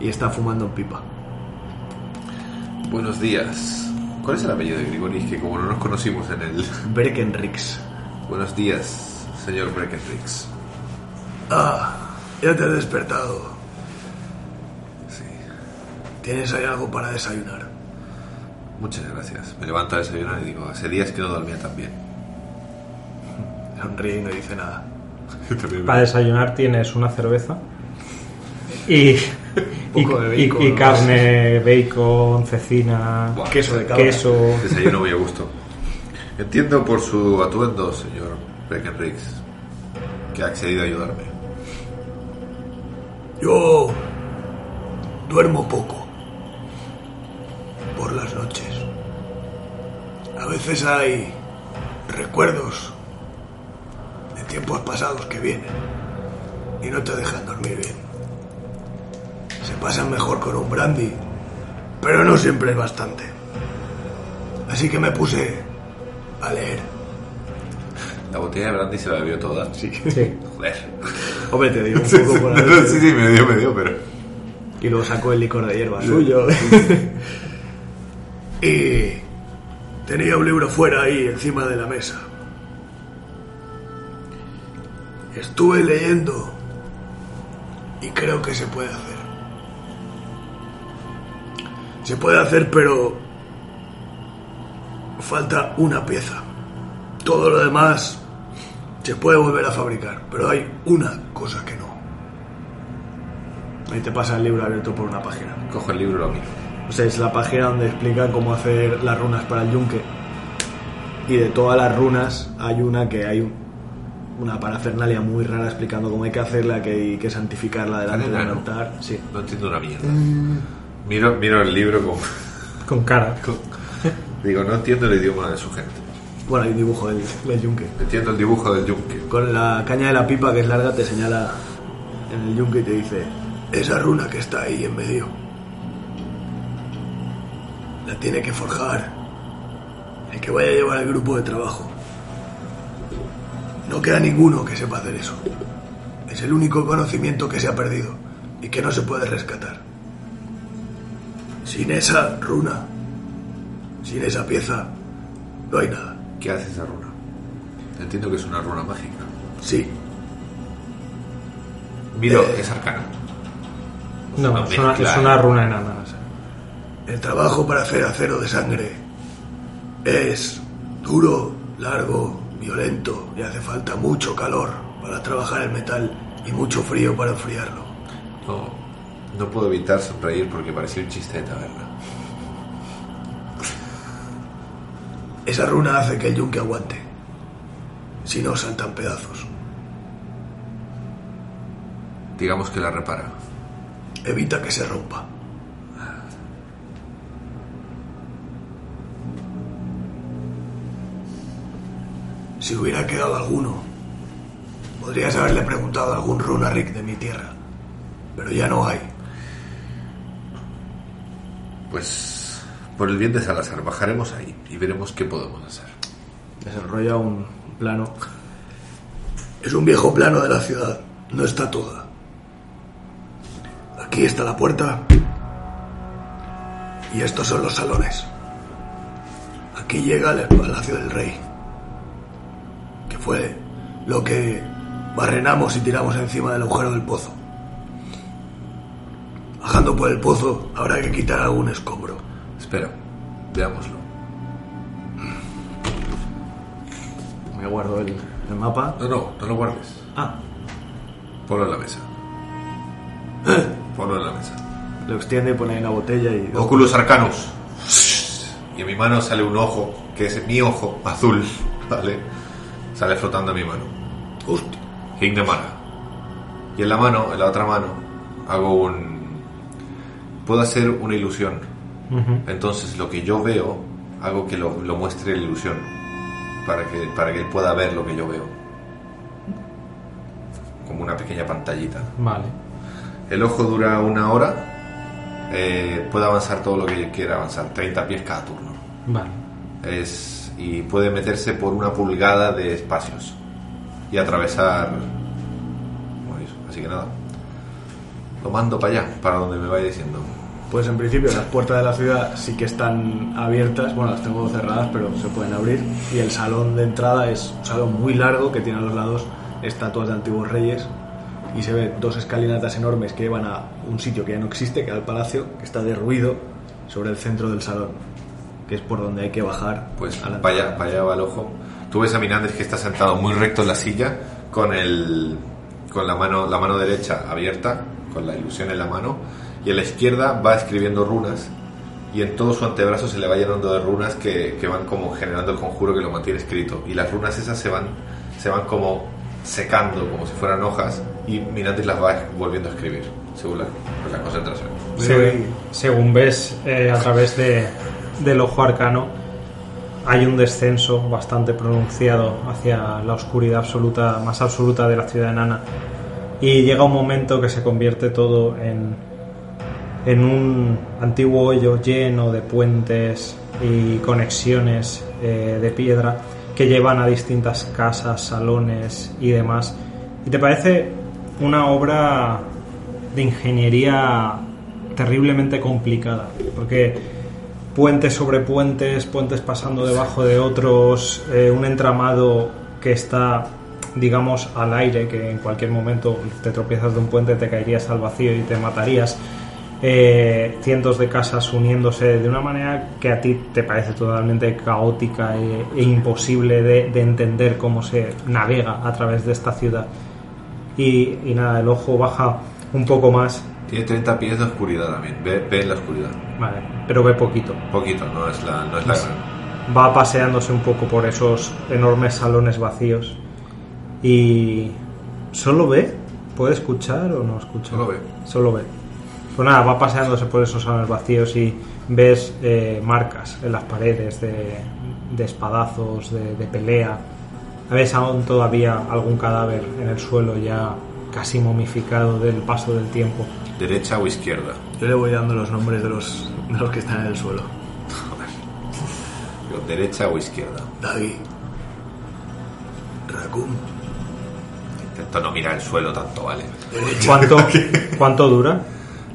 E: Y está fumando pipa.
D: Buenos días. ¿Cuál es el apellido de Grigori? Que como no nos conocimos en el...
E: Breckenrix.
D: Buenos días, señor Breckenrix.
F: Ah, ya te he despertado.
D: Sí,
F: ¿Tienes ahí algo para desayunar?
D: Muchas gracias. Me levanto a desayunar y digo, hace días que no dormía tan bien. (laughs)
E: Sonríe y no dice nada. (laughs)
A: Para desayunar tienes una cerveza (laughs) y, y, carne, bacon, cecina,
D: Buah,
E: Queso de cabra.
A: queso.
D: Desayuno muy a gusto. Entiendo por su atuendo, señor Breckenrix, que ha accedido a ayudarme.
F: Yo duermo poco. por las noches. A veces hay recuerdos de tiempos pasados que vienen y no te dejan dormir bien. Se pasan mejor con un brandy, pero no siempre es bastante. Así que me puse a leer.
D: La botella de brandy se la bebió toda. Sí. Joder.
E: Hombre, te digo un (laughs) poco por ahí.
D: sí, sí, me dio, me dio, pero.
E: Y luego sacó el licor de hierba suyo. (laughs)
F: Y tenía un libro fuera ahí encima de la mesa. Estuve leyendo y creo que se puede hacer. Se puede hacer, pero falta una pieza. Todo lo demás se puede volver a fabricar, pero hay una cosa que no.
E: Ahí te pasa el libro abierto por una página.
D: Cojo el libro lo miro.
E: O sea, es la página donde explican cómo hacer las runas para el yunque. Y de todas las runas hay una que hay un- una parafernalia muy rara explicando cómo hay que hacerla, que hay que santificarla delante del altar. Sí.
D: No entiendo una mierda. Miro, miro el libro como. (laughs)
A: Con cara.
D: Digo, no entiendo el idioma de su gente.
E: Bueno, hay un dibujo del, del yunque.
D: Entiendo el dibujo del yunque.
E: Con la caña de la pipa que es larga te señala en el yunque y te dice
F: Esa runa que está ahí en medio. La tiene que forjar el que vaya a llevar el grupo de trabajo. No queda ninguno que sepa hacer eso. Es el único conocimiento que se ha perdido y que no se puede rescatar. Sin esa runa, sin esa pieza, no hay nada.
D: ¿Qué hace esa runa? Entiendo que es una runa mágica.
F: Sí,
D: Miro,
F: Eh.
D: es arcana.
A: No, es una, es una runa enana.
F: El trabajo para hacer acero de sangre es duro, largo, violento y hace falta mucho calor para trabajar el metal y mucho frío para enfriarlo.
D: No, no puedo evitar sonreír porque parecía un chiste de taberna.
F: Esa runa hace que el yunque aguante. Si no, saltan pedazos.
D: Digamos que la repara.
F: Evita que se rompa. Si hubiera quedado alguno, podrías haberle preguntado a algún Runarick de mi tierra. Pero ya no hay.
D: Pues, por el bien de Salazar, bajaremos ahí y veremos qué podemos hacer.
E: desarrolla un plano.
F: Es un viejo plano de la ciudad. No está toda. Aquí está la puerta. Y estos son los salones. Aquí llega el palacio del rey. Que fue lo que barrenamos y tiramos encima del agujero del pozo. Bajando por el pozo habrá que quitar algún escombro.
D: Espera, veámoslo.
E: Me guardo el, el mapa.
D: No, no, no lo guardes.
E: Ah,
D: Ponlo en la mesa. Ponlo en la mesa.
E: lo extiende, pone ahí una botella y.
D: Oculus Arcanus. Y en mi mano sale un ojo, que es mi ojo azul, ¿vale? Sale flotando en mi mano.
F: Hostia.
D: King de mana. Y en la mano, en la otra mano, hago un. Puedo hacer una ilusión. Entonces lo que yo veo, hago que lo, lo muestre la ilusión. Para que, para que él pueda ver lo que yo veo. Como una pequeña pantallita.
A: Vale.
D: El ojo dura una hora. Eh, puede avanzar todo lo que quiera avanzar. 30 pies cada turno.
A: Vale.
D: Es, y puede meterse por una pulgada de espacios. Y atravesar... bueno, eso. Así que nada. Lo mando para allá, para donde me vaya diciendo.
E: Pues en principio las puertas de la ciudad sí que están abiertas, bueno, las tengo cerradas, pero se pueden abrir. Y el salón de entrada es un salón muy largo que tiene a los lados estatuas de antiguos reyes. Y se ven dos escalinatas enormes que llevan a un sitio que ya no existe, que era el palacio, que está derruido sobre el centro del salón, que es por donde hay que bajar.
D: Pues
E: a la
D: para allá, para allá va el ojo. Tú ves a Mirandes que está sentado muy recto en la silla, con el con la mano, la mano derecha abierta, con la ilusión en la mano, y en la izquierda va escribiendo runas, y en todo su antebrazo se le va llenando de runas que, que van como generando el conjuro que lo mantiene escrito. Y las runas esas se van, se van como secando, como si fueran hojas, y Mirandes las va volviendo a escribir, según la, la concentración.
A: Se- según ves eh, a través de, del ojo arcano, hay un descenso bastante pronunciado hacia la oscuridad absoluta, más absoluta de la ciudad enana. Y llega un momento que se convierte todo en, en un antiguo hoyo lleno de puentes y conexiones eh, de piedra que llevan a distintas casas, salones y demás. ¿Y te parece una obra de ingeniería terriblemente complicada? Porque puentes sobre puentes, puentes pasando debajo de otros, eh, un entramado que está, digamos, al aire, que en cualquier momento te tropiezas de un puente, te caerías al vacío y te matarías. Eh, cientos de casas uniéndose de una manera que a ti te parece totalmente caótica e, e imposible de, de entender cómo se navega a través de esta ciudad. Y, y nada, el ojo baja un poco más,
D: Tiene 30 pies de oscuridad también. Ve, ve en la oscuridad.
A: vale, pero ve poquito.
D: Poquito, no es la, no es la gran.
A: va paseándose un poco por esos enormes salones vacíos y solo ve, puede escuchar o no escucha.
D: Solo ve.
A: Solo ve. Pues nada, va paseándose por esos salones vacíos y ves eh, marcas en las paredes de, de espadazos, de, de pelea. Ves aún todavía algún cadáver en el suelo ya casi momificado del paso del tiempo.
D: ¿Derecha o izquierda?
I: Yo le voy dando los nombres de los, de los que están en el suelo.
D: Digo, ¿Derecha o izquierda?
E: Dagui. Raccoon.
D: Intento no mirar el suelo tanto, ¿vale?
E: Derecha.
A: ¿Cuánto, (laughs) cuánto dura?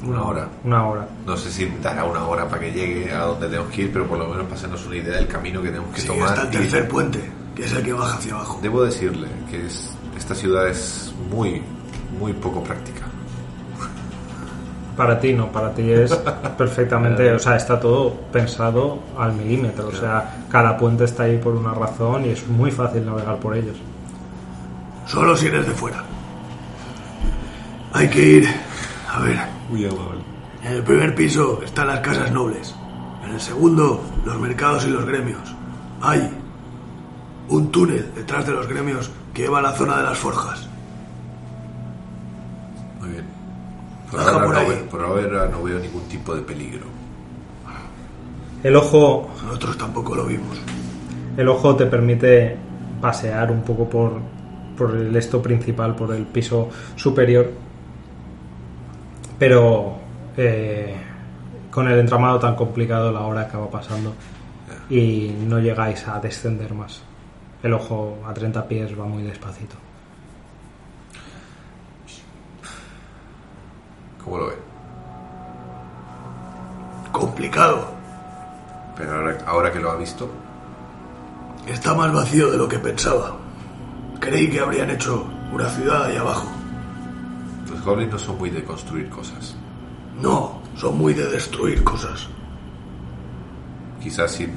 D: Una hora.
A: Una hora.
D: No sé si dará una hora para que llegue a donde tenemos que ir, pero por lo menos para hacernos una idea del camino que tenemos que
E: Sí,
D: tomar.
E: hasta el
D: Y
E: tercer puente, que es el que baja hacia abajo.
D: Debo decirle que es, esta ciudad es muy, muy poco práctica.
A: Para ti no, para ti es (laughs) perfectamente, o sea, está todo pensado al milímetro, o sea, cada puente está ahí por una razón y es muy fácil navegar por ellos.
E: Solo si eres de fuera. Hay que ir. A ver. En el primer piso están las casas nobles. En el segundo, los mercados y los gremios. Hay un túnel detrás de los gremios que lleva a la zona de las forjas.
D: Muy bien. Por ahora,
E: por
D: no,
E: ahí.
D: ve- por ahora no veo ningún tipo de peligro.
A: El ojo,
E: Nosotros tampoco lo vimos.
A: el ojo te permite pasear un poco por, por el esto principal, por el piso superior, pero eh, con el entramado tan complicado la hora acaba pasando y no llegáis a descender más. El ojo a 30 pies va muy despacito.
D: ¿Cómo lo ve?
E: Complicado.
D: Pero ahora, ahora que lo ha visto,
E: Está más vacío de lo que pensaba. Creí que habrían hecho una ciudad ahí abajo.
D: los goblins no son muy de construir cosas.
E: No, son muy de destruir cosas.
D: Quizás sin.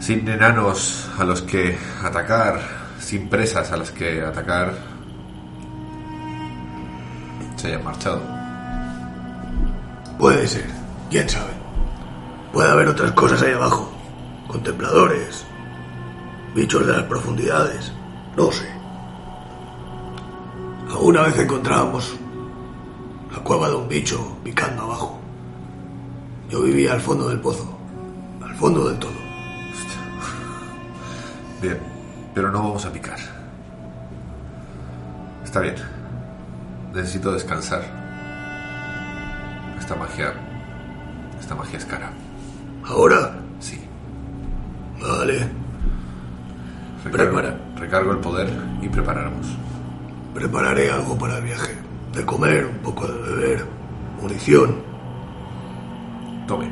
D: sin enanos a los que atacar, sin presas a las que atacar, se hayan marchado.
E: Puede ser, quién sabe. Puede haber otras cosas ahí abajo. Contempladores. Bichos de las profundidades. No sé. Alguna vez encontrábamos la cueva de un bicho picando abajo. Yo vivía al fondo del pozo. Al fondo del todo.
D: Bien, pero no vamos a picar. Está bien. Necesito descansar. Esta magia. Esta magia es cara.
E: Ahora,
D: Sí.
E: vale.
D: Recargo,
E: Prepara.
D: recargo el poder y preparamos.
E: Prepararé algo para el viaje. De comer, un poco de beber, munición.
D: Tome.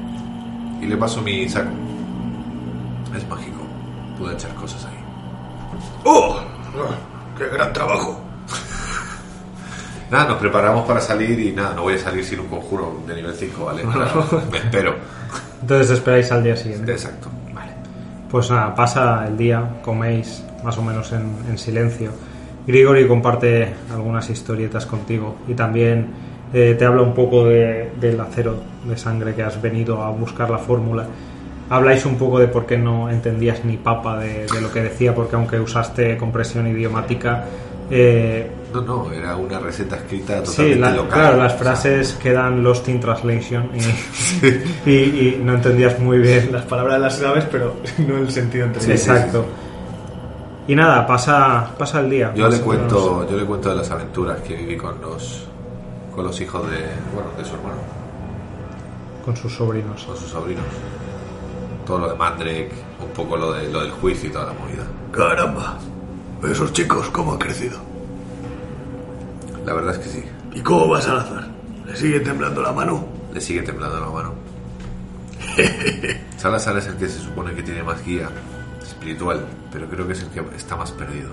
D: Y le paso mi saco. Es mágico. Pude echar cosas ahí.
E: ¡Oh! ¡Qué gran trabajo!
D: Nada, nos preparamos para salir y nada, no voy a salir sin un conjuro de nivel 5, ¿vale? (laughs) Me espero.
A: Entonces esperáis al día siguiente.
D: Exacto.
A: Vale. Pues nada, pasa el día, coméis más o menos en, en silencio. Grigori comparte algunas historietas contigo y también eh, te habla un poco de- del acero de sangre que has venido a buscar la fórmula. Habláis un poco de por qué no entendías ni papa de, de lo que decía, porque aunque usaste compresión idiomática, eh,
D: No, no, era una receta escrita
A: Sí,
D: totalmente
A: la-
D: local.
A: claro, las
D: O sea,
A: frases quedan lost in translation y, (laughs) y- y no entendías muy bien
E: Las palabras las sabes, pero (laughs) no el sentido entre
A: Sí, exacto. Y nada, pasa, pasa el día.
D: Yo le cuento,
A: menos.
D: yo le cuento de las aventuras que viví con los con los hijos de, bueno, de su hermano,
A: con sus sobrinos.
D: con sus sobrinos. Todo lo de Mandrake, un poco lo de lo del juicio y toda la movida.
F: Caramba. Esos chicos, ¿cómo han crecido?
D: La verdad es que sí.
F: ¿Y cómo va Salazar? ¿Le sigue temblando la mano?
D: Le sigue temblando la mano. (laughs) Salazar es el que se supone que tiene más guía espiritual, pero creo que es el que está más perdido.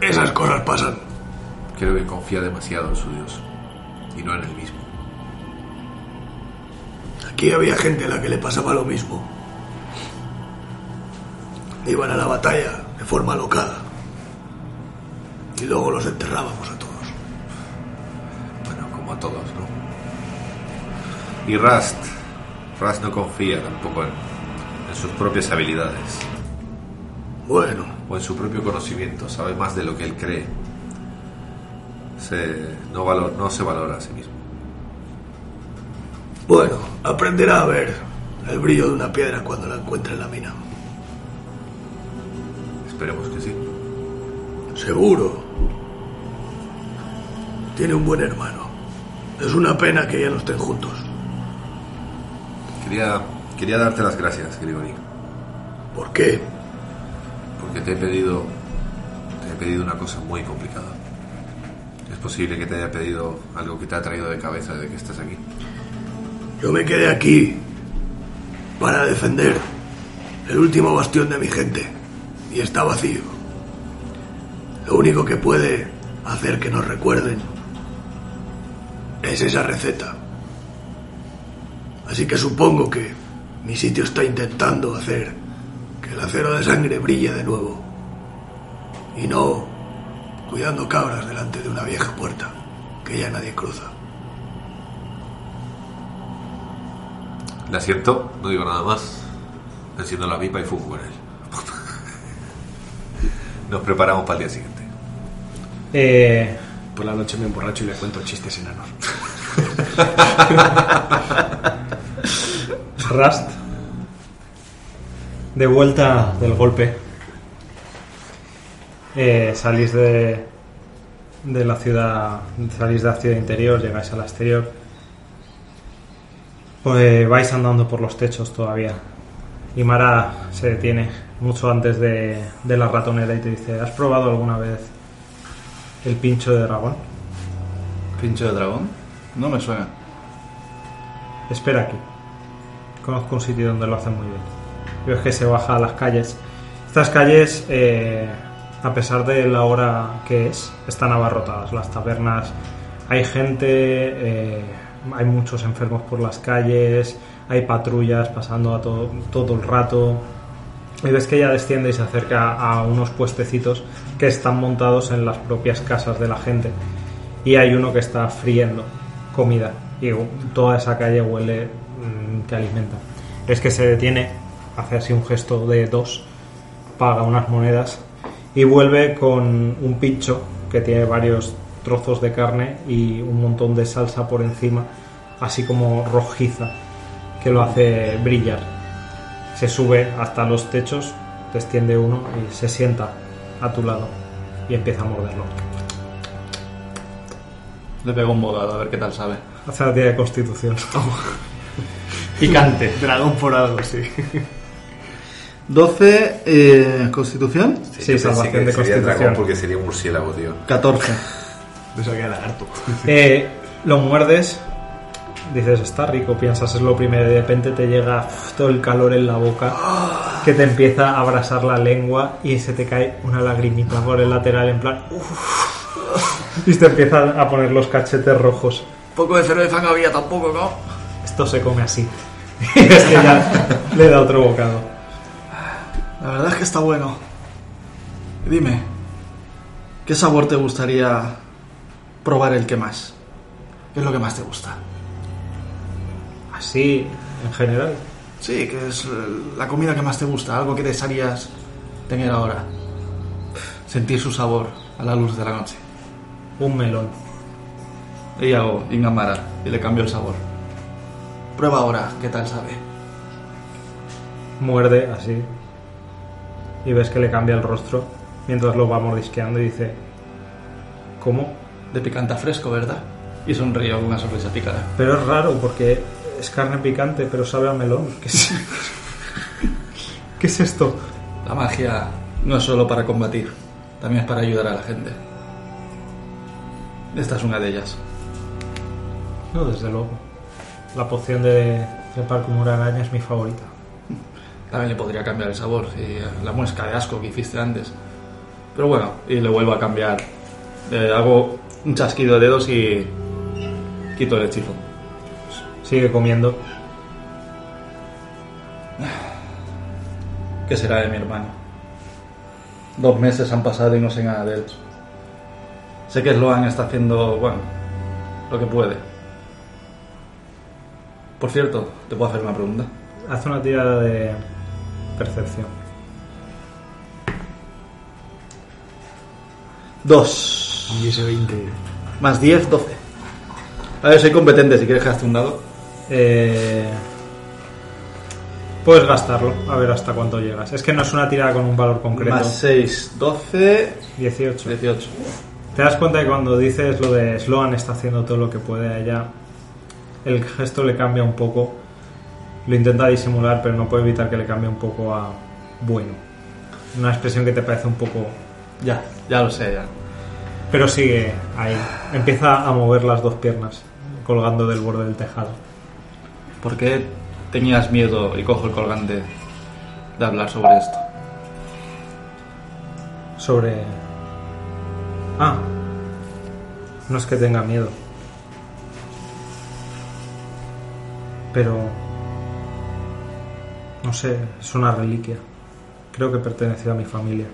F: Esas cosas pasan.
D: Creo que confía demasiado en su Dios y no en el mismo.
F: Aquí había gente a la que le pasaba lo mismo. Iban a la batalla de forma locada. Y luego los enterrábamos a todos.
D: Bueno, como a todos, ¿no? Y Rust. Rust no confía tampoco en, en sus propias habilidades
F: Bueno,
D: o en su propio conocimiento. Sabe más de lo que él cree. Se, no, valor, no se valora a sí mismo.
F: bueno, aprenderá a ver el brillo de una piedra cuando la encuentre en la mina.
D: Esperemos que sí.
F: Seguro. Tiene un buen hermano. Es una pena que ya no estén juntos.
D: Quería, quería darte las gracias, Grigori,
F: ¿Por qué?
D: porque te he pedido te he pedido una cosa muy complicada. Es posible que te haya pedido algo que te ha traído de cabeza de que estás aquí.
F: Yo me quedé aquí para defender el último bastión de mi gente y está vacío. Lo único que puede hacer que nos recuerden es esa receta. Así que supongo que mi sitio está intentando hacer que el acero de sangre brille de nuevo y no cuidando cabras delante de una vieja puerta que ya nadie cruza.
D: Le asiento, no digo nada más. Enciendo la pipa y fumo. Nos preparamos para el día siguiente.
A: Eh,
E: Por la noche me emborracho y le cuento chistes enanos. (laughs)
A: Rust, de vuelta del golpe, eh, salís de, de la ciudad, salís de la ciudad interior, llegáis a la exterior, pues vais andando por los techos todavía. Y Mara se detiene mucho antes de, de la ratonera y te dice, ¿has probado alguna vez el pincho de dragón?
B: ¿Pincho de dragón? No me suena.
A: Espera aquí. Conozco un sitio donde lo hacen muy bien. Y ves que se baja a las calles. Estas calles, eh, a pesar de la hora que es, están abarrotadas. Las tabernas, hay gente, eh, hay muchos enfermos por las calles, hay patrullas pasando a todo, todo el rato. Y ves que ella desciende y se acerca a unos puestecitos que están montados en las propias casas de la gente. Y hay uno que está friendo comida. Y toda esa calle huele mm, que alimenta. Es que se detiene, hace así un gesto de dos, paga unas monedas y vuelve con un pincho que tiene varios trozos de carne y un montón de salsa por encima, así como rojiza, que lo hace brillar. Se sube hasta los techos, te extiende uno y se sienta a tu lado y empieza a morderlo.
B: Le pego un bogado a ver qué tal sabe.
A: Hace la tía de constitución. (laughs)
E: Picante. Dragón por algo, sí.
B: 12, eh, constitución.
A: Sí,
D: yo
A: salvación
D: que
A: de
D: sería dragón
A: constitución.
D: porque sería un murciélago, tío.
B: 14.
E: De eso queda lagarto.
A: Eh, lo muerdes, dices está rico, piensas es lo primero, y de repente te llega todo el calor en la boca, que te empieza a abrasar la lengua y se te cae una lagrimita por el lateral en plan uf, y te empiezan a poner los cachetes rojos.
E: Poco de cerveza no había tampoco, ¿no?
A: Esto se come así. (laughs) Y es que ya le da otro bocado.
B: La verdad es que está bueno. Dime, ¿qué sabor te gustaría probar el que más? ¿Qué es lo que más te gusta?
A: Así, en general.
B: Sí, que es la comida que más te gusta, algo que desearías tener ahora. Sentir su sabor. a la luz de la noche.
A: Un melón.
B: Y hago Ingamara y le cambio el sabor. Prueba ahora, ¿qué tal sabe?
A: Muerde así. Y ves que le cambia el rostro mientras lo va mordisqueando y dice: ¿Cómo?
B: De picante a fresco, ¿verdad? Y sonrío con una sonrisa picada.
A: Pero es raro porque es carne picante, pero sabe a melón. ¿Qué es, (laughs) ¿Qué es esto?
B: La magia no es solo para combatir, también es para ayudar a la gente. Esta es una de ellas.
A: No, desde luego. La poción de trepar como una araña es mi favorita.
B: También le podría cambiar el sabor y la muesca de asco que hiciste antes. Pero bueno, y le vuelvo a cambiar. Eh, hago un chasquido de dedos y quito el hechizo.
A: Sigue comiendo.
B: ¿Qué será de mi hermano? Dos meses han pasado y no sé nada de él. Sé que Sloan está haciendo, bueno, lo que puede. Por cierto, ¿te puedo hacer una pregunta?
A: Haz una tirada de percepción.
B: Dos.
E: Y ese 20.
B: Más 10, 12. A ver, soy competente si quieres que gaste un dado.
A: Eh, puedes gastarlo, a ver hasta cuánto llegas. Es que no es una tirada con un valor concreto.
B: Más 6, 12,
A: 18.
B: 18.
A: Te das cuenta que cuando dices lo de Sloan está haciendo todo lo que puede a ella, el gesto le cambia un poco. Lo intenta disimular, pero no puede evitar que le cambie un poco a bueno. Una expresión que te parece un poco.
B: Ya, ya lo sé, ya.
A: Pero sigue ahí. Empieza a mover las dos piernas, colgando del borde del tejado.
B: ¿Por qué tenías miedo, y cojo el colgante, de hablar sobre esto?
A: Sobre. Ah. No es que tenga miedo. Pero. No sé, es una reliquia. Creo que perteneció a mi familia.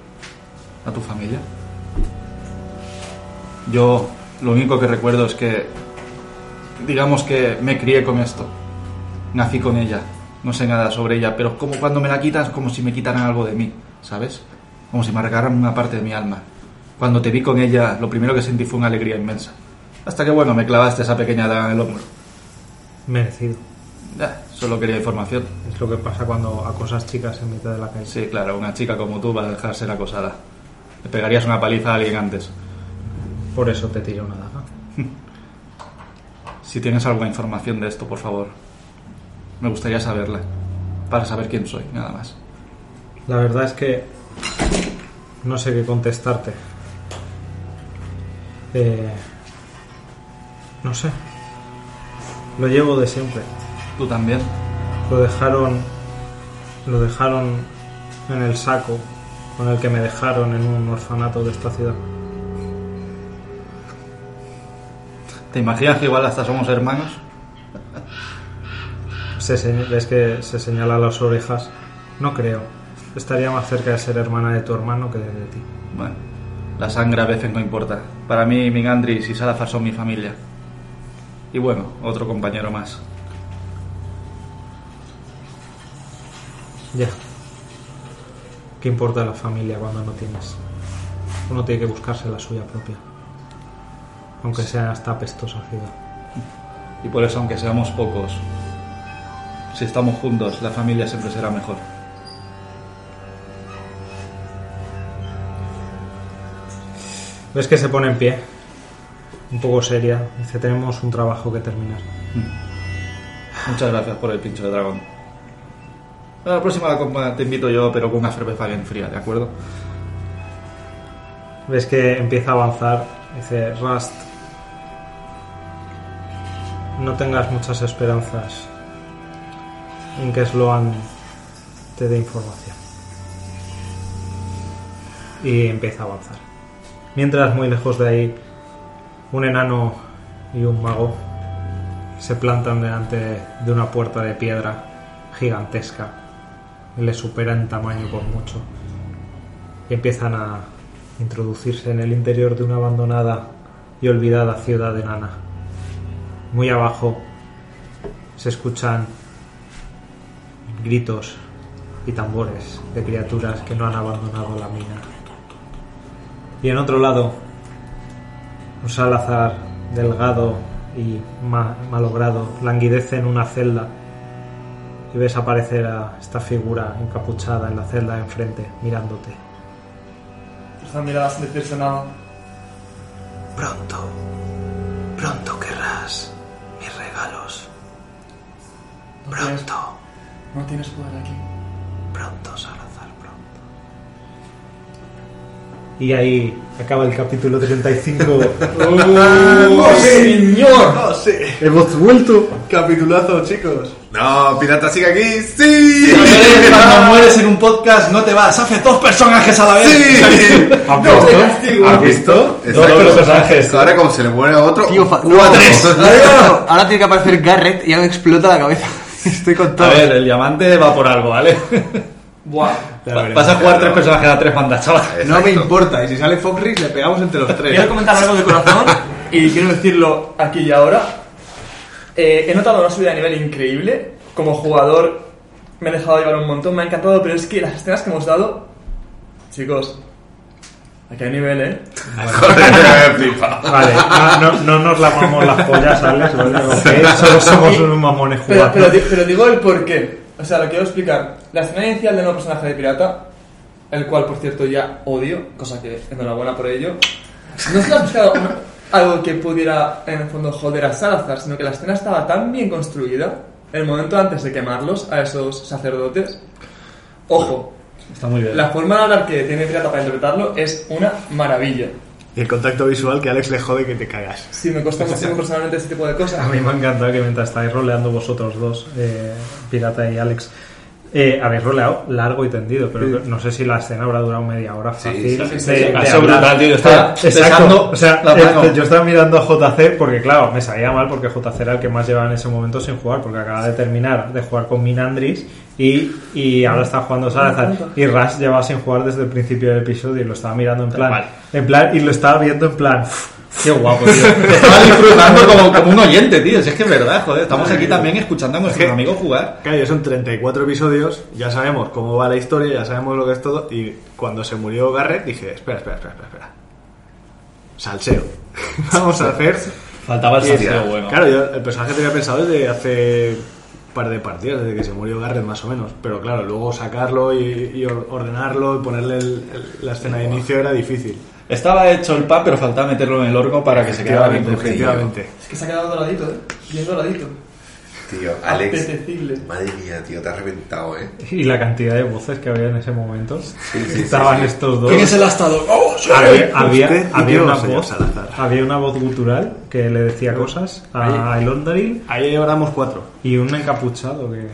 B: ¿A tu familia? Yo lo único que recuerdo es que, digamos que me crié con esto. Nací con ella. No sé nada sobre ella, pero como cuando me la quitas, como si me quitaran algo de mí, ¿sabes? Como si me arrancaran una parte de mi alma. Cuando te vi con ella, lo primero que sentí fue una alegría inmensa. Hasta que, bueno, me clavaste esa pequeña daga en el hombro.
A: Merecido.
B: Ya, solo quería información.
A: Es lo que pasa cuando acosas chicas en mitad de la calle.
B: Sí, claro, una chica como tú va a dejar ser acosada. Le pegarías una paliza a alguien antes.
A: Por eso te tiré una daga. (laughs)
B: Si tienes alguna información de esto, por favor, me gustaría saberla. Para saber quién soy, nada más.
A: La verdad es que no sé qué contestarte. Eh, no sé. Lo llevo de siempre.
B: ¿Tú también?
A: Lo dejaron. Lo dejaron en el saco con el que me dejaron en un orfanato de esta ciudad.
B: ¿Te imaginas que igual hasta somos hermanos?
A: Se ves que se señala las orejas. No creo. Estaría más cerca de ser hermana de tu hermano que de ti.
B: Bueno, la sangre a veces no importa. Para mí, Mingandris y Salazar son mi familia. Y bueno, otro compañero más.
A: Ya. ¿Qué importa la familia cuando no tienes? Uno tiene que buscarse la suya propia. Aunque sea esta apestosa ciudad.
B: Y por eso, aunque seamos pocos, si estamos juntos, la familia siempre será mejor.
A: Ves que se pone en pie. Un poco seria. Dice, tenemos un trabajo que terminar.
B: Muchas gracias por el pincho de dragón. A la próxima compa te invito yo, pero con una cerveza bien fría, ¿de acuerdo?
A: Ves que empieza a avanzar. Dice, Rust, no tengas muchas esperanzas en que Sloan te dé información. Y empieza a avanzar. Mientras, muy lejos de ahí, un enano y un mago se plantan delante de una puerta de piedra gigantesca le supera en tamaño por mucho y empiezan a introducirse en el interior de una abandonada y olvidada ciudad enana. Muy abajo se escuchan gritos y tambores de criaturas que no han abandonado la mina. Y en otro lado, un Salazar delgado y ma- malogrado languidece en una celda y ves aparecer a esta figura encapuchada en la celda de enfrente, mirándote.
C: Esa mirada sin decirse nada.
G: Pronto, pronto querrás mis regalos. Pronto,
C: no tienes poder aquí.
G: pronto, Salazar, pronto.
A: Y ahí acaba el capítulo 35. (laughs)
C: ¡Oh, señor!
E: ¡Oh, sí!
A: Hemos vuelto.
E: Capitulazo, chicos.
D: No, pirata sigue aquí. Sí.
B: Cuando mueres en un podcast no te vas, hace dos personajes a la vez.
D: Sí. (laughs)
A: ¿Has
C: No,
A: visto? ¿Has visto? Dos personajes.
D: Ahora como se le muere a otro.
E: Tío, fa-
D: cuatro. (laughs)
E: Ahora tiene que aparecer Garrett y ya me explota la cabeza. Estoy con todo.
B: A ver, el diamante va por algo, ¿vale?
C: Buah.
E: Veremos.
B: Vas a jugar tres personajes a tres bandas, chaval.
E: No me importa. Y si sale Foxrix, le pegamos entre los tres.
C: Quiero comentar algo de corazón y quiero decirlo aquí y ahora. Eh, he notado una subida de nivel increíble. Como jugador me he dejado llevar un montón, me ha encantado, pero es que las escenas que hemos dado... Chicos, aquí hay nivel, ¿eh?
D: Joder, flipa.
A: Vale, no, no, no nos lavamos las pollas, ¿sabes? Vale, Solo somos unos mamones
C: Pero,
A: jugando.
C: pero, di- pero digo el por qué. O sea, lo quiero explicar. La escena inicial del nuevo personaje de pirata, el cual, por cierto, ya odio, cosa que enhorabuena por ello, no se ha buscado algo que pudiera, en el fondo, joder a Salazar, sino que la escena estaba tan bien construida, el momento antes de quemarlos a esos sacerdotes. Ojo,
B: Está muy bien.
C: la forma de hablar que tiene pirata para interpretarlo es una maravilla.
E: Y el contacto visual que a Alex le jode que te cagas.
C: Sí, me cuesta muchísimo personalmente este tipo de cosas.
A: A mí me ha encantado que mientras estáis roleando vosotros dos, eh, Pirata y Alex, eh, habéis roleado largo y tendido, pero no sé si la escena habrá durado media hora fácil.
D: sí,
A: de-
D: sí,
C: sí.
A: de
B: Ha sido
A: hablar.
B: brutal, tío. Está
A: Exacto,
B: besando
A: o sea, eh, yo estaba mirando a JC porque, claro, me sabía mal porque JC era el que más llevaba en ese momento sin jugar, porque acaba de terminar de jugar con Minandris y, y ahora está jugando Salazar. Y Rush llevaba sin jugar desde el principio del episodio y lo estaba mirando en plan,
B: Vale.
A: en plan y lo estaba viendo en plan, "Uf, qué guapo, tío. (laughs)
B: Estaba disfrutando como, como un oyente, tío. Si es que es verdad, joder. Estamos aquí también escuchando a nuestros amigos jugar.
E: Claro, son 34 episodios, ya sabemos cómo va la historia, ya sabemos lo que es todo. Y cuando se murió Garrett dije, espera, espera, espera, espera. espera. Salseo. (laughs) Vamos a hacer...
B: Faltaba el salseo bueno.
E: Claro, yo el personaje tenía pensado desde hace par de partidas, desde que se murió Garrett más o menos. Pero claro, luego sacarlo y, y or- ordenarlo y ponerle el- el- la escena de inicio era difícil.
B: Estaba hecho el pan, pero faltaba meterlo en el horno para que se quedara bien
E: efectivamente.
C: Es que se ha quedado doradito, ¿eh? Bien doradito.
D: Tío, Alex.
C: Apetecible.
D: Madre mía, tío, te has reventado, eh.
A: Y la cantidad de voces que había en ese momento.
D: sí, sí,
A: Estaban
D: sí.
A: estos dos.
B: ¿Quién es el astado? ¡Oh!
A: Había, había, una voz, había una voz gutural que le decía cosas a Elondaril
E: Ahí éramos cuatro.
A: y un encapuchado que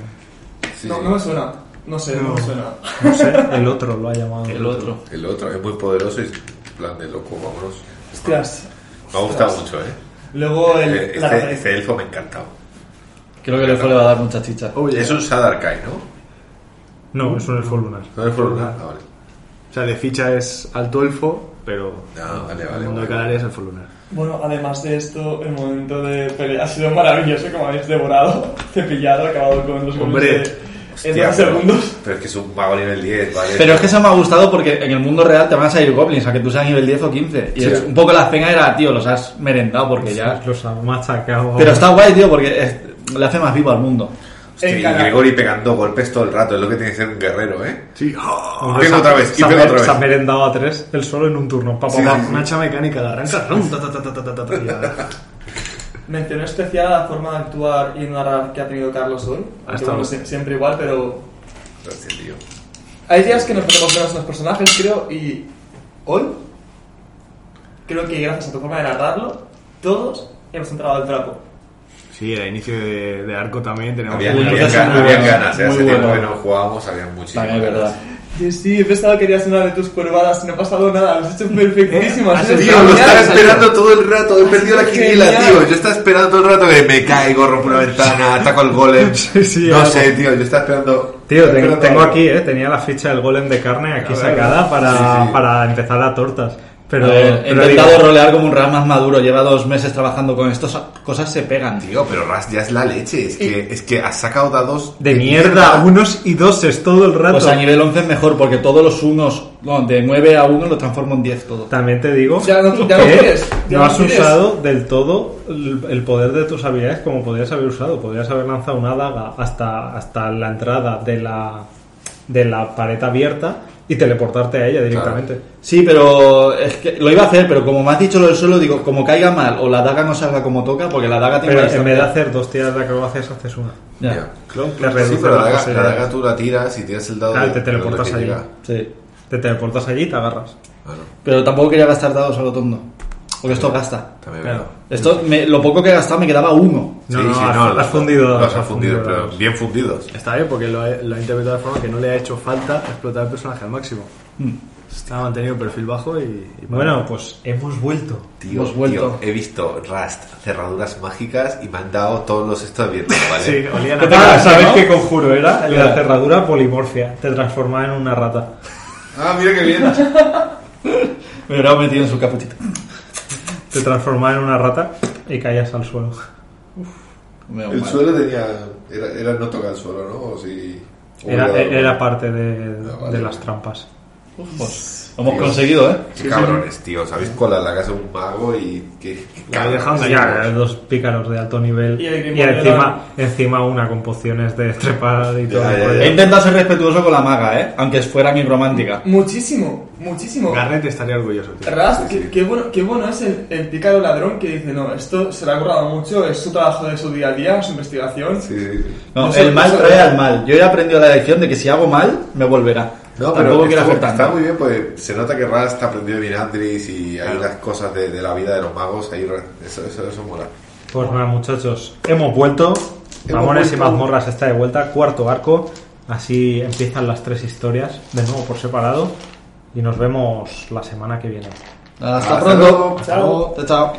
D: Sí,
C: No, no me suena. No sé, no, me suena.
A: no sé, el otro lo ha llamado.
B: El otro.
D: El otro es muy poderoso y en plan de loco, vámonos.
C: Hostias.
D: Me ha gustado mucho, eh.
C: Luego el,
D: Eh,
C: la
D: Este, este elfo me ha encantado.
B: Creo que el elfo le va a dar mucha chicha.
D: Es un Sadarkai, ¿no?
A: No, es un elfo lunar.
D: No es por una. Ah, vale.
E: O sea, de ficha es alto elfo, pero
D: Ah, vale,
E: el
D: vale.
E: mundo de
D: vale.
E: Calaria es el lunar.
C: Bueno, además de esto, el momento de pelea ha sido maravilloso, como habéis devorado, (laughs) cepillado, acabado con los
E: Hombre.
C: goles de, en
D: Hostia,
C: dos
D: pero-
C: segundos.
D: Pero es que es un mago nivel 10, ¿vale?
B: Pero es que eso me ha gustado porque en el mundo real te van a salir goblins, a que tú seas nivel 10 o 15. Y
D: Sí.
B: es- un poco la pena era, tío, los has merendado porque ya.
A: Los ha machacado.
B: Pero está guay, tío, porque es- le hace más vivo al mundo.
D: Hostia, y Gregori pegando golpes todo el rato, es lo que tiene que ser un guerrero, ¿eh?
E: Sí.
A: Oh,
D: pega otra vez, y pega otra vez.
A: Se ha merendado a tres, el solo en un turno. Papá,
D: sí,
E: Una hacha mecánica de arranca. (laughs)
C: Mencioné especial la forma de actuar y narrar que ha tenido Carlos hoy.
E: Ah,
C: bueno, siempre igual, pero...
D: Gracias, tío.
C: Hay días que nos podemos ver a nuestros personajes, creo, y hoy creo que gracias a tu forma de narrarlo, todos hemos entrado al trapo.
E: Sí, era inicio de, de arco también. Teníamos
D: Había,
B: Uy,
D: había,
B: entonces
D: gan-
B: muy
D: había
B: bueno,
D: ganas, ¿eh?
B: muy
D: Hace tiempo
B: bueno.
D: que no jugábamos, había muchísimas
B: También
D: ganas.
B: verdad.
C: Sí, sí, he pensado que querías una de tus curvadas y no ha pasado nada, lo has hecho (laughs) perfectísimo. has hecho
D: Tío, lo estaba esperando todo el rato, he perdido la (laughs) quiniela, tío. Yo estaba esperando todo el rato que me caigo, rompo una ventana, ataco al golem. (laughs)
A: sí,
D: no
A: algo.
D: sé, tío, yo estaba esperando.
A: Tío, tengo, tengo aquí, eh, tenía la ficha del golem de carne aquí
D: A ver.
A: sacada para,
D: Sí, sí.
A: para empezar a tortas. Pero,
B: ver, he
A: pero
B: intentado
A: digo,
B: rolear como un Ras más maduro. Lleva dos meses trabajando con esto. esa- Cosas se pegan, tío.
D: Pero Ras ya es la leche. Es que, es que has sacado dados
A: de mierda, unos y doses todo el rato.
B: Pues a nivel 11 es mejor porque todos los unos, no, de 9 a 1 los transformo en 10 todo.
A: También te digo
C: Ya no- ya no
A: que
C: quieres, ya
A: no
C: no
A: has
C: quieres.
A: usado del todo el, el poder de tus habilidades como podrías haber usado. Podrías haber lanzado una daga hasta, hasta la entrada de la, de la pared abierta y teleportarte a ella directamente.
B: Sí, pero es que lo iba a hacer, pero como me has dicho lo del suelo, digo, como caiga mal o la daga no salga como toca, porque la daga tiene
A: Pero en vez de hacer dos tiras de acrobacias, haces una.
B: Ya.
D: Ya.
A: Clon, que
D: Sí, pero la
A: la
D: daga, la daga tú la tiras y tiras el dado.
A: Claro,
D: de-
A: te teleportas allí.
B: Sí.
A: Te teleportas allí y te agarras.
D: Bueno,
B: Pero tampoco quería gastar dados a lo tonto. Porque esto gasta.
D: también
A: Claro.
B: Esto, me- lo poco que he gastado me quedaba uno.
A: No,
D: Sí,
A: no,
D: sí,
A: has,
D: no,
A: has
D: los-
A: fundido
D: Los has
A: has
D: fundido, pero bien fundidos.
E: Está bien porque lo ha, lo ha interpretado de forma que no le ha hecho falta explotar el personaje al máximo. Ha mantenido el perfil bajo y... y
A: Bueno, pues hemos vuelto.
D: Tío,
B: Hemos vuelto.
D: tío, he visto Rust, cerraduras mágicas y me han dado todos los estos abiertos, ¿vale? (laughs)
E: Sí, olían
B: ¿Qué
E: a...
A: Ah, ¿Sabes
B: ¿no?
A: qué conjuro era? La cerradura polimorfia. Te transformaba en una rata.
D: Ah, mira qué bien. (laughs)
B: Me hubiera metido en su capuchita.
A: Te transformaba en una rata y caías al suelo.
B: Me da
D: El
B: mal.
D: suelo tenía. Era, era no tocar el suelo, ¿no? O si. o
A: Era,
D: era-
A: era parte de,
D: Ah, vale.
A: de las trampas.
B: Pues, lo hemos conseguido, ¿eh?
D: Qué cabrones, tío. ¿Sabéis en la casa de un mago y qué. cabrones.
A: Ya, dos pícaros de alto nivel.
C: Y
A: encima, encima una con pociones de trepar y todo.
D: Ya, ya.
B: He intentado ser respetuoso con la maga, ¿eh? Aunque fuera mi romántica.
C: Muchísimo, muchísimo.
E: Garnet estaría orgulloso, tío.
C: Ras, qué, qué bueno, qué bueno es el, el pícaro ladrón que dice, no, esto se le ha currado mucho, es su trabajo de su día a día, su investigación.
D: Sí.
B: No, el mal trae al mal. Yo he aprendido la lección de que si hago mal, me volverá.
D: No,
B: Tampoco
D: pero
B: quiero
D: está muy bien, pues se nota que Rast ha aprendido de Minandris y hay
B: Claro.
D: unas cosas de, de la vida de los magos. Ahí, eso, eso, eso mola.
A: Pues nada, muchachos, hemos vuelto. Mamones y mazmorras está de vuelta, cuarto arco. Así empiezan las tres historias, de nuevo por separado. Y nos vemos la semana que viene.
B: Hasta,
D: Hasta
B: pronto.
D: luego.
B: Chao. Chao.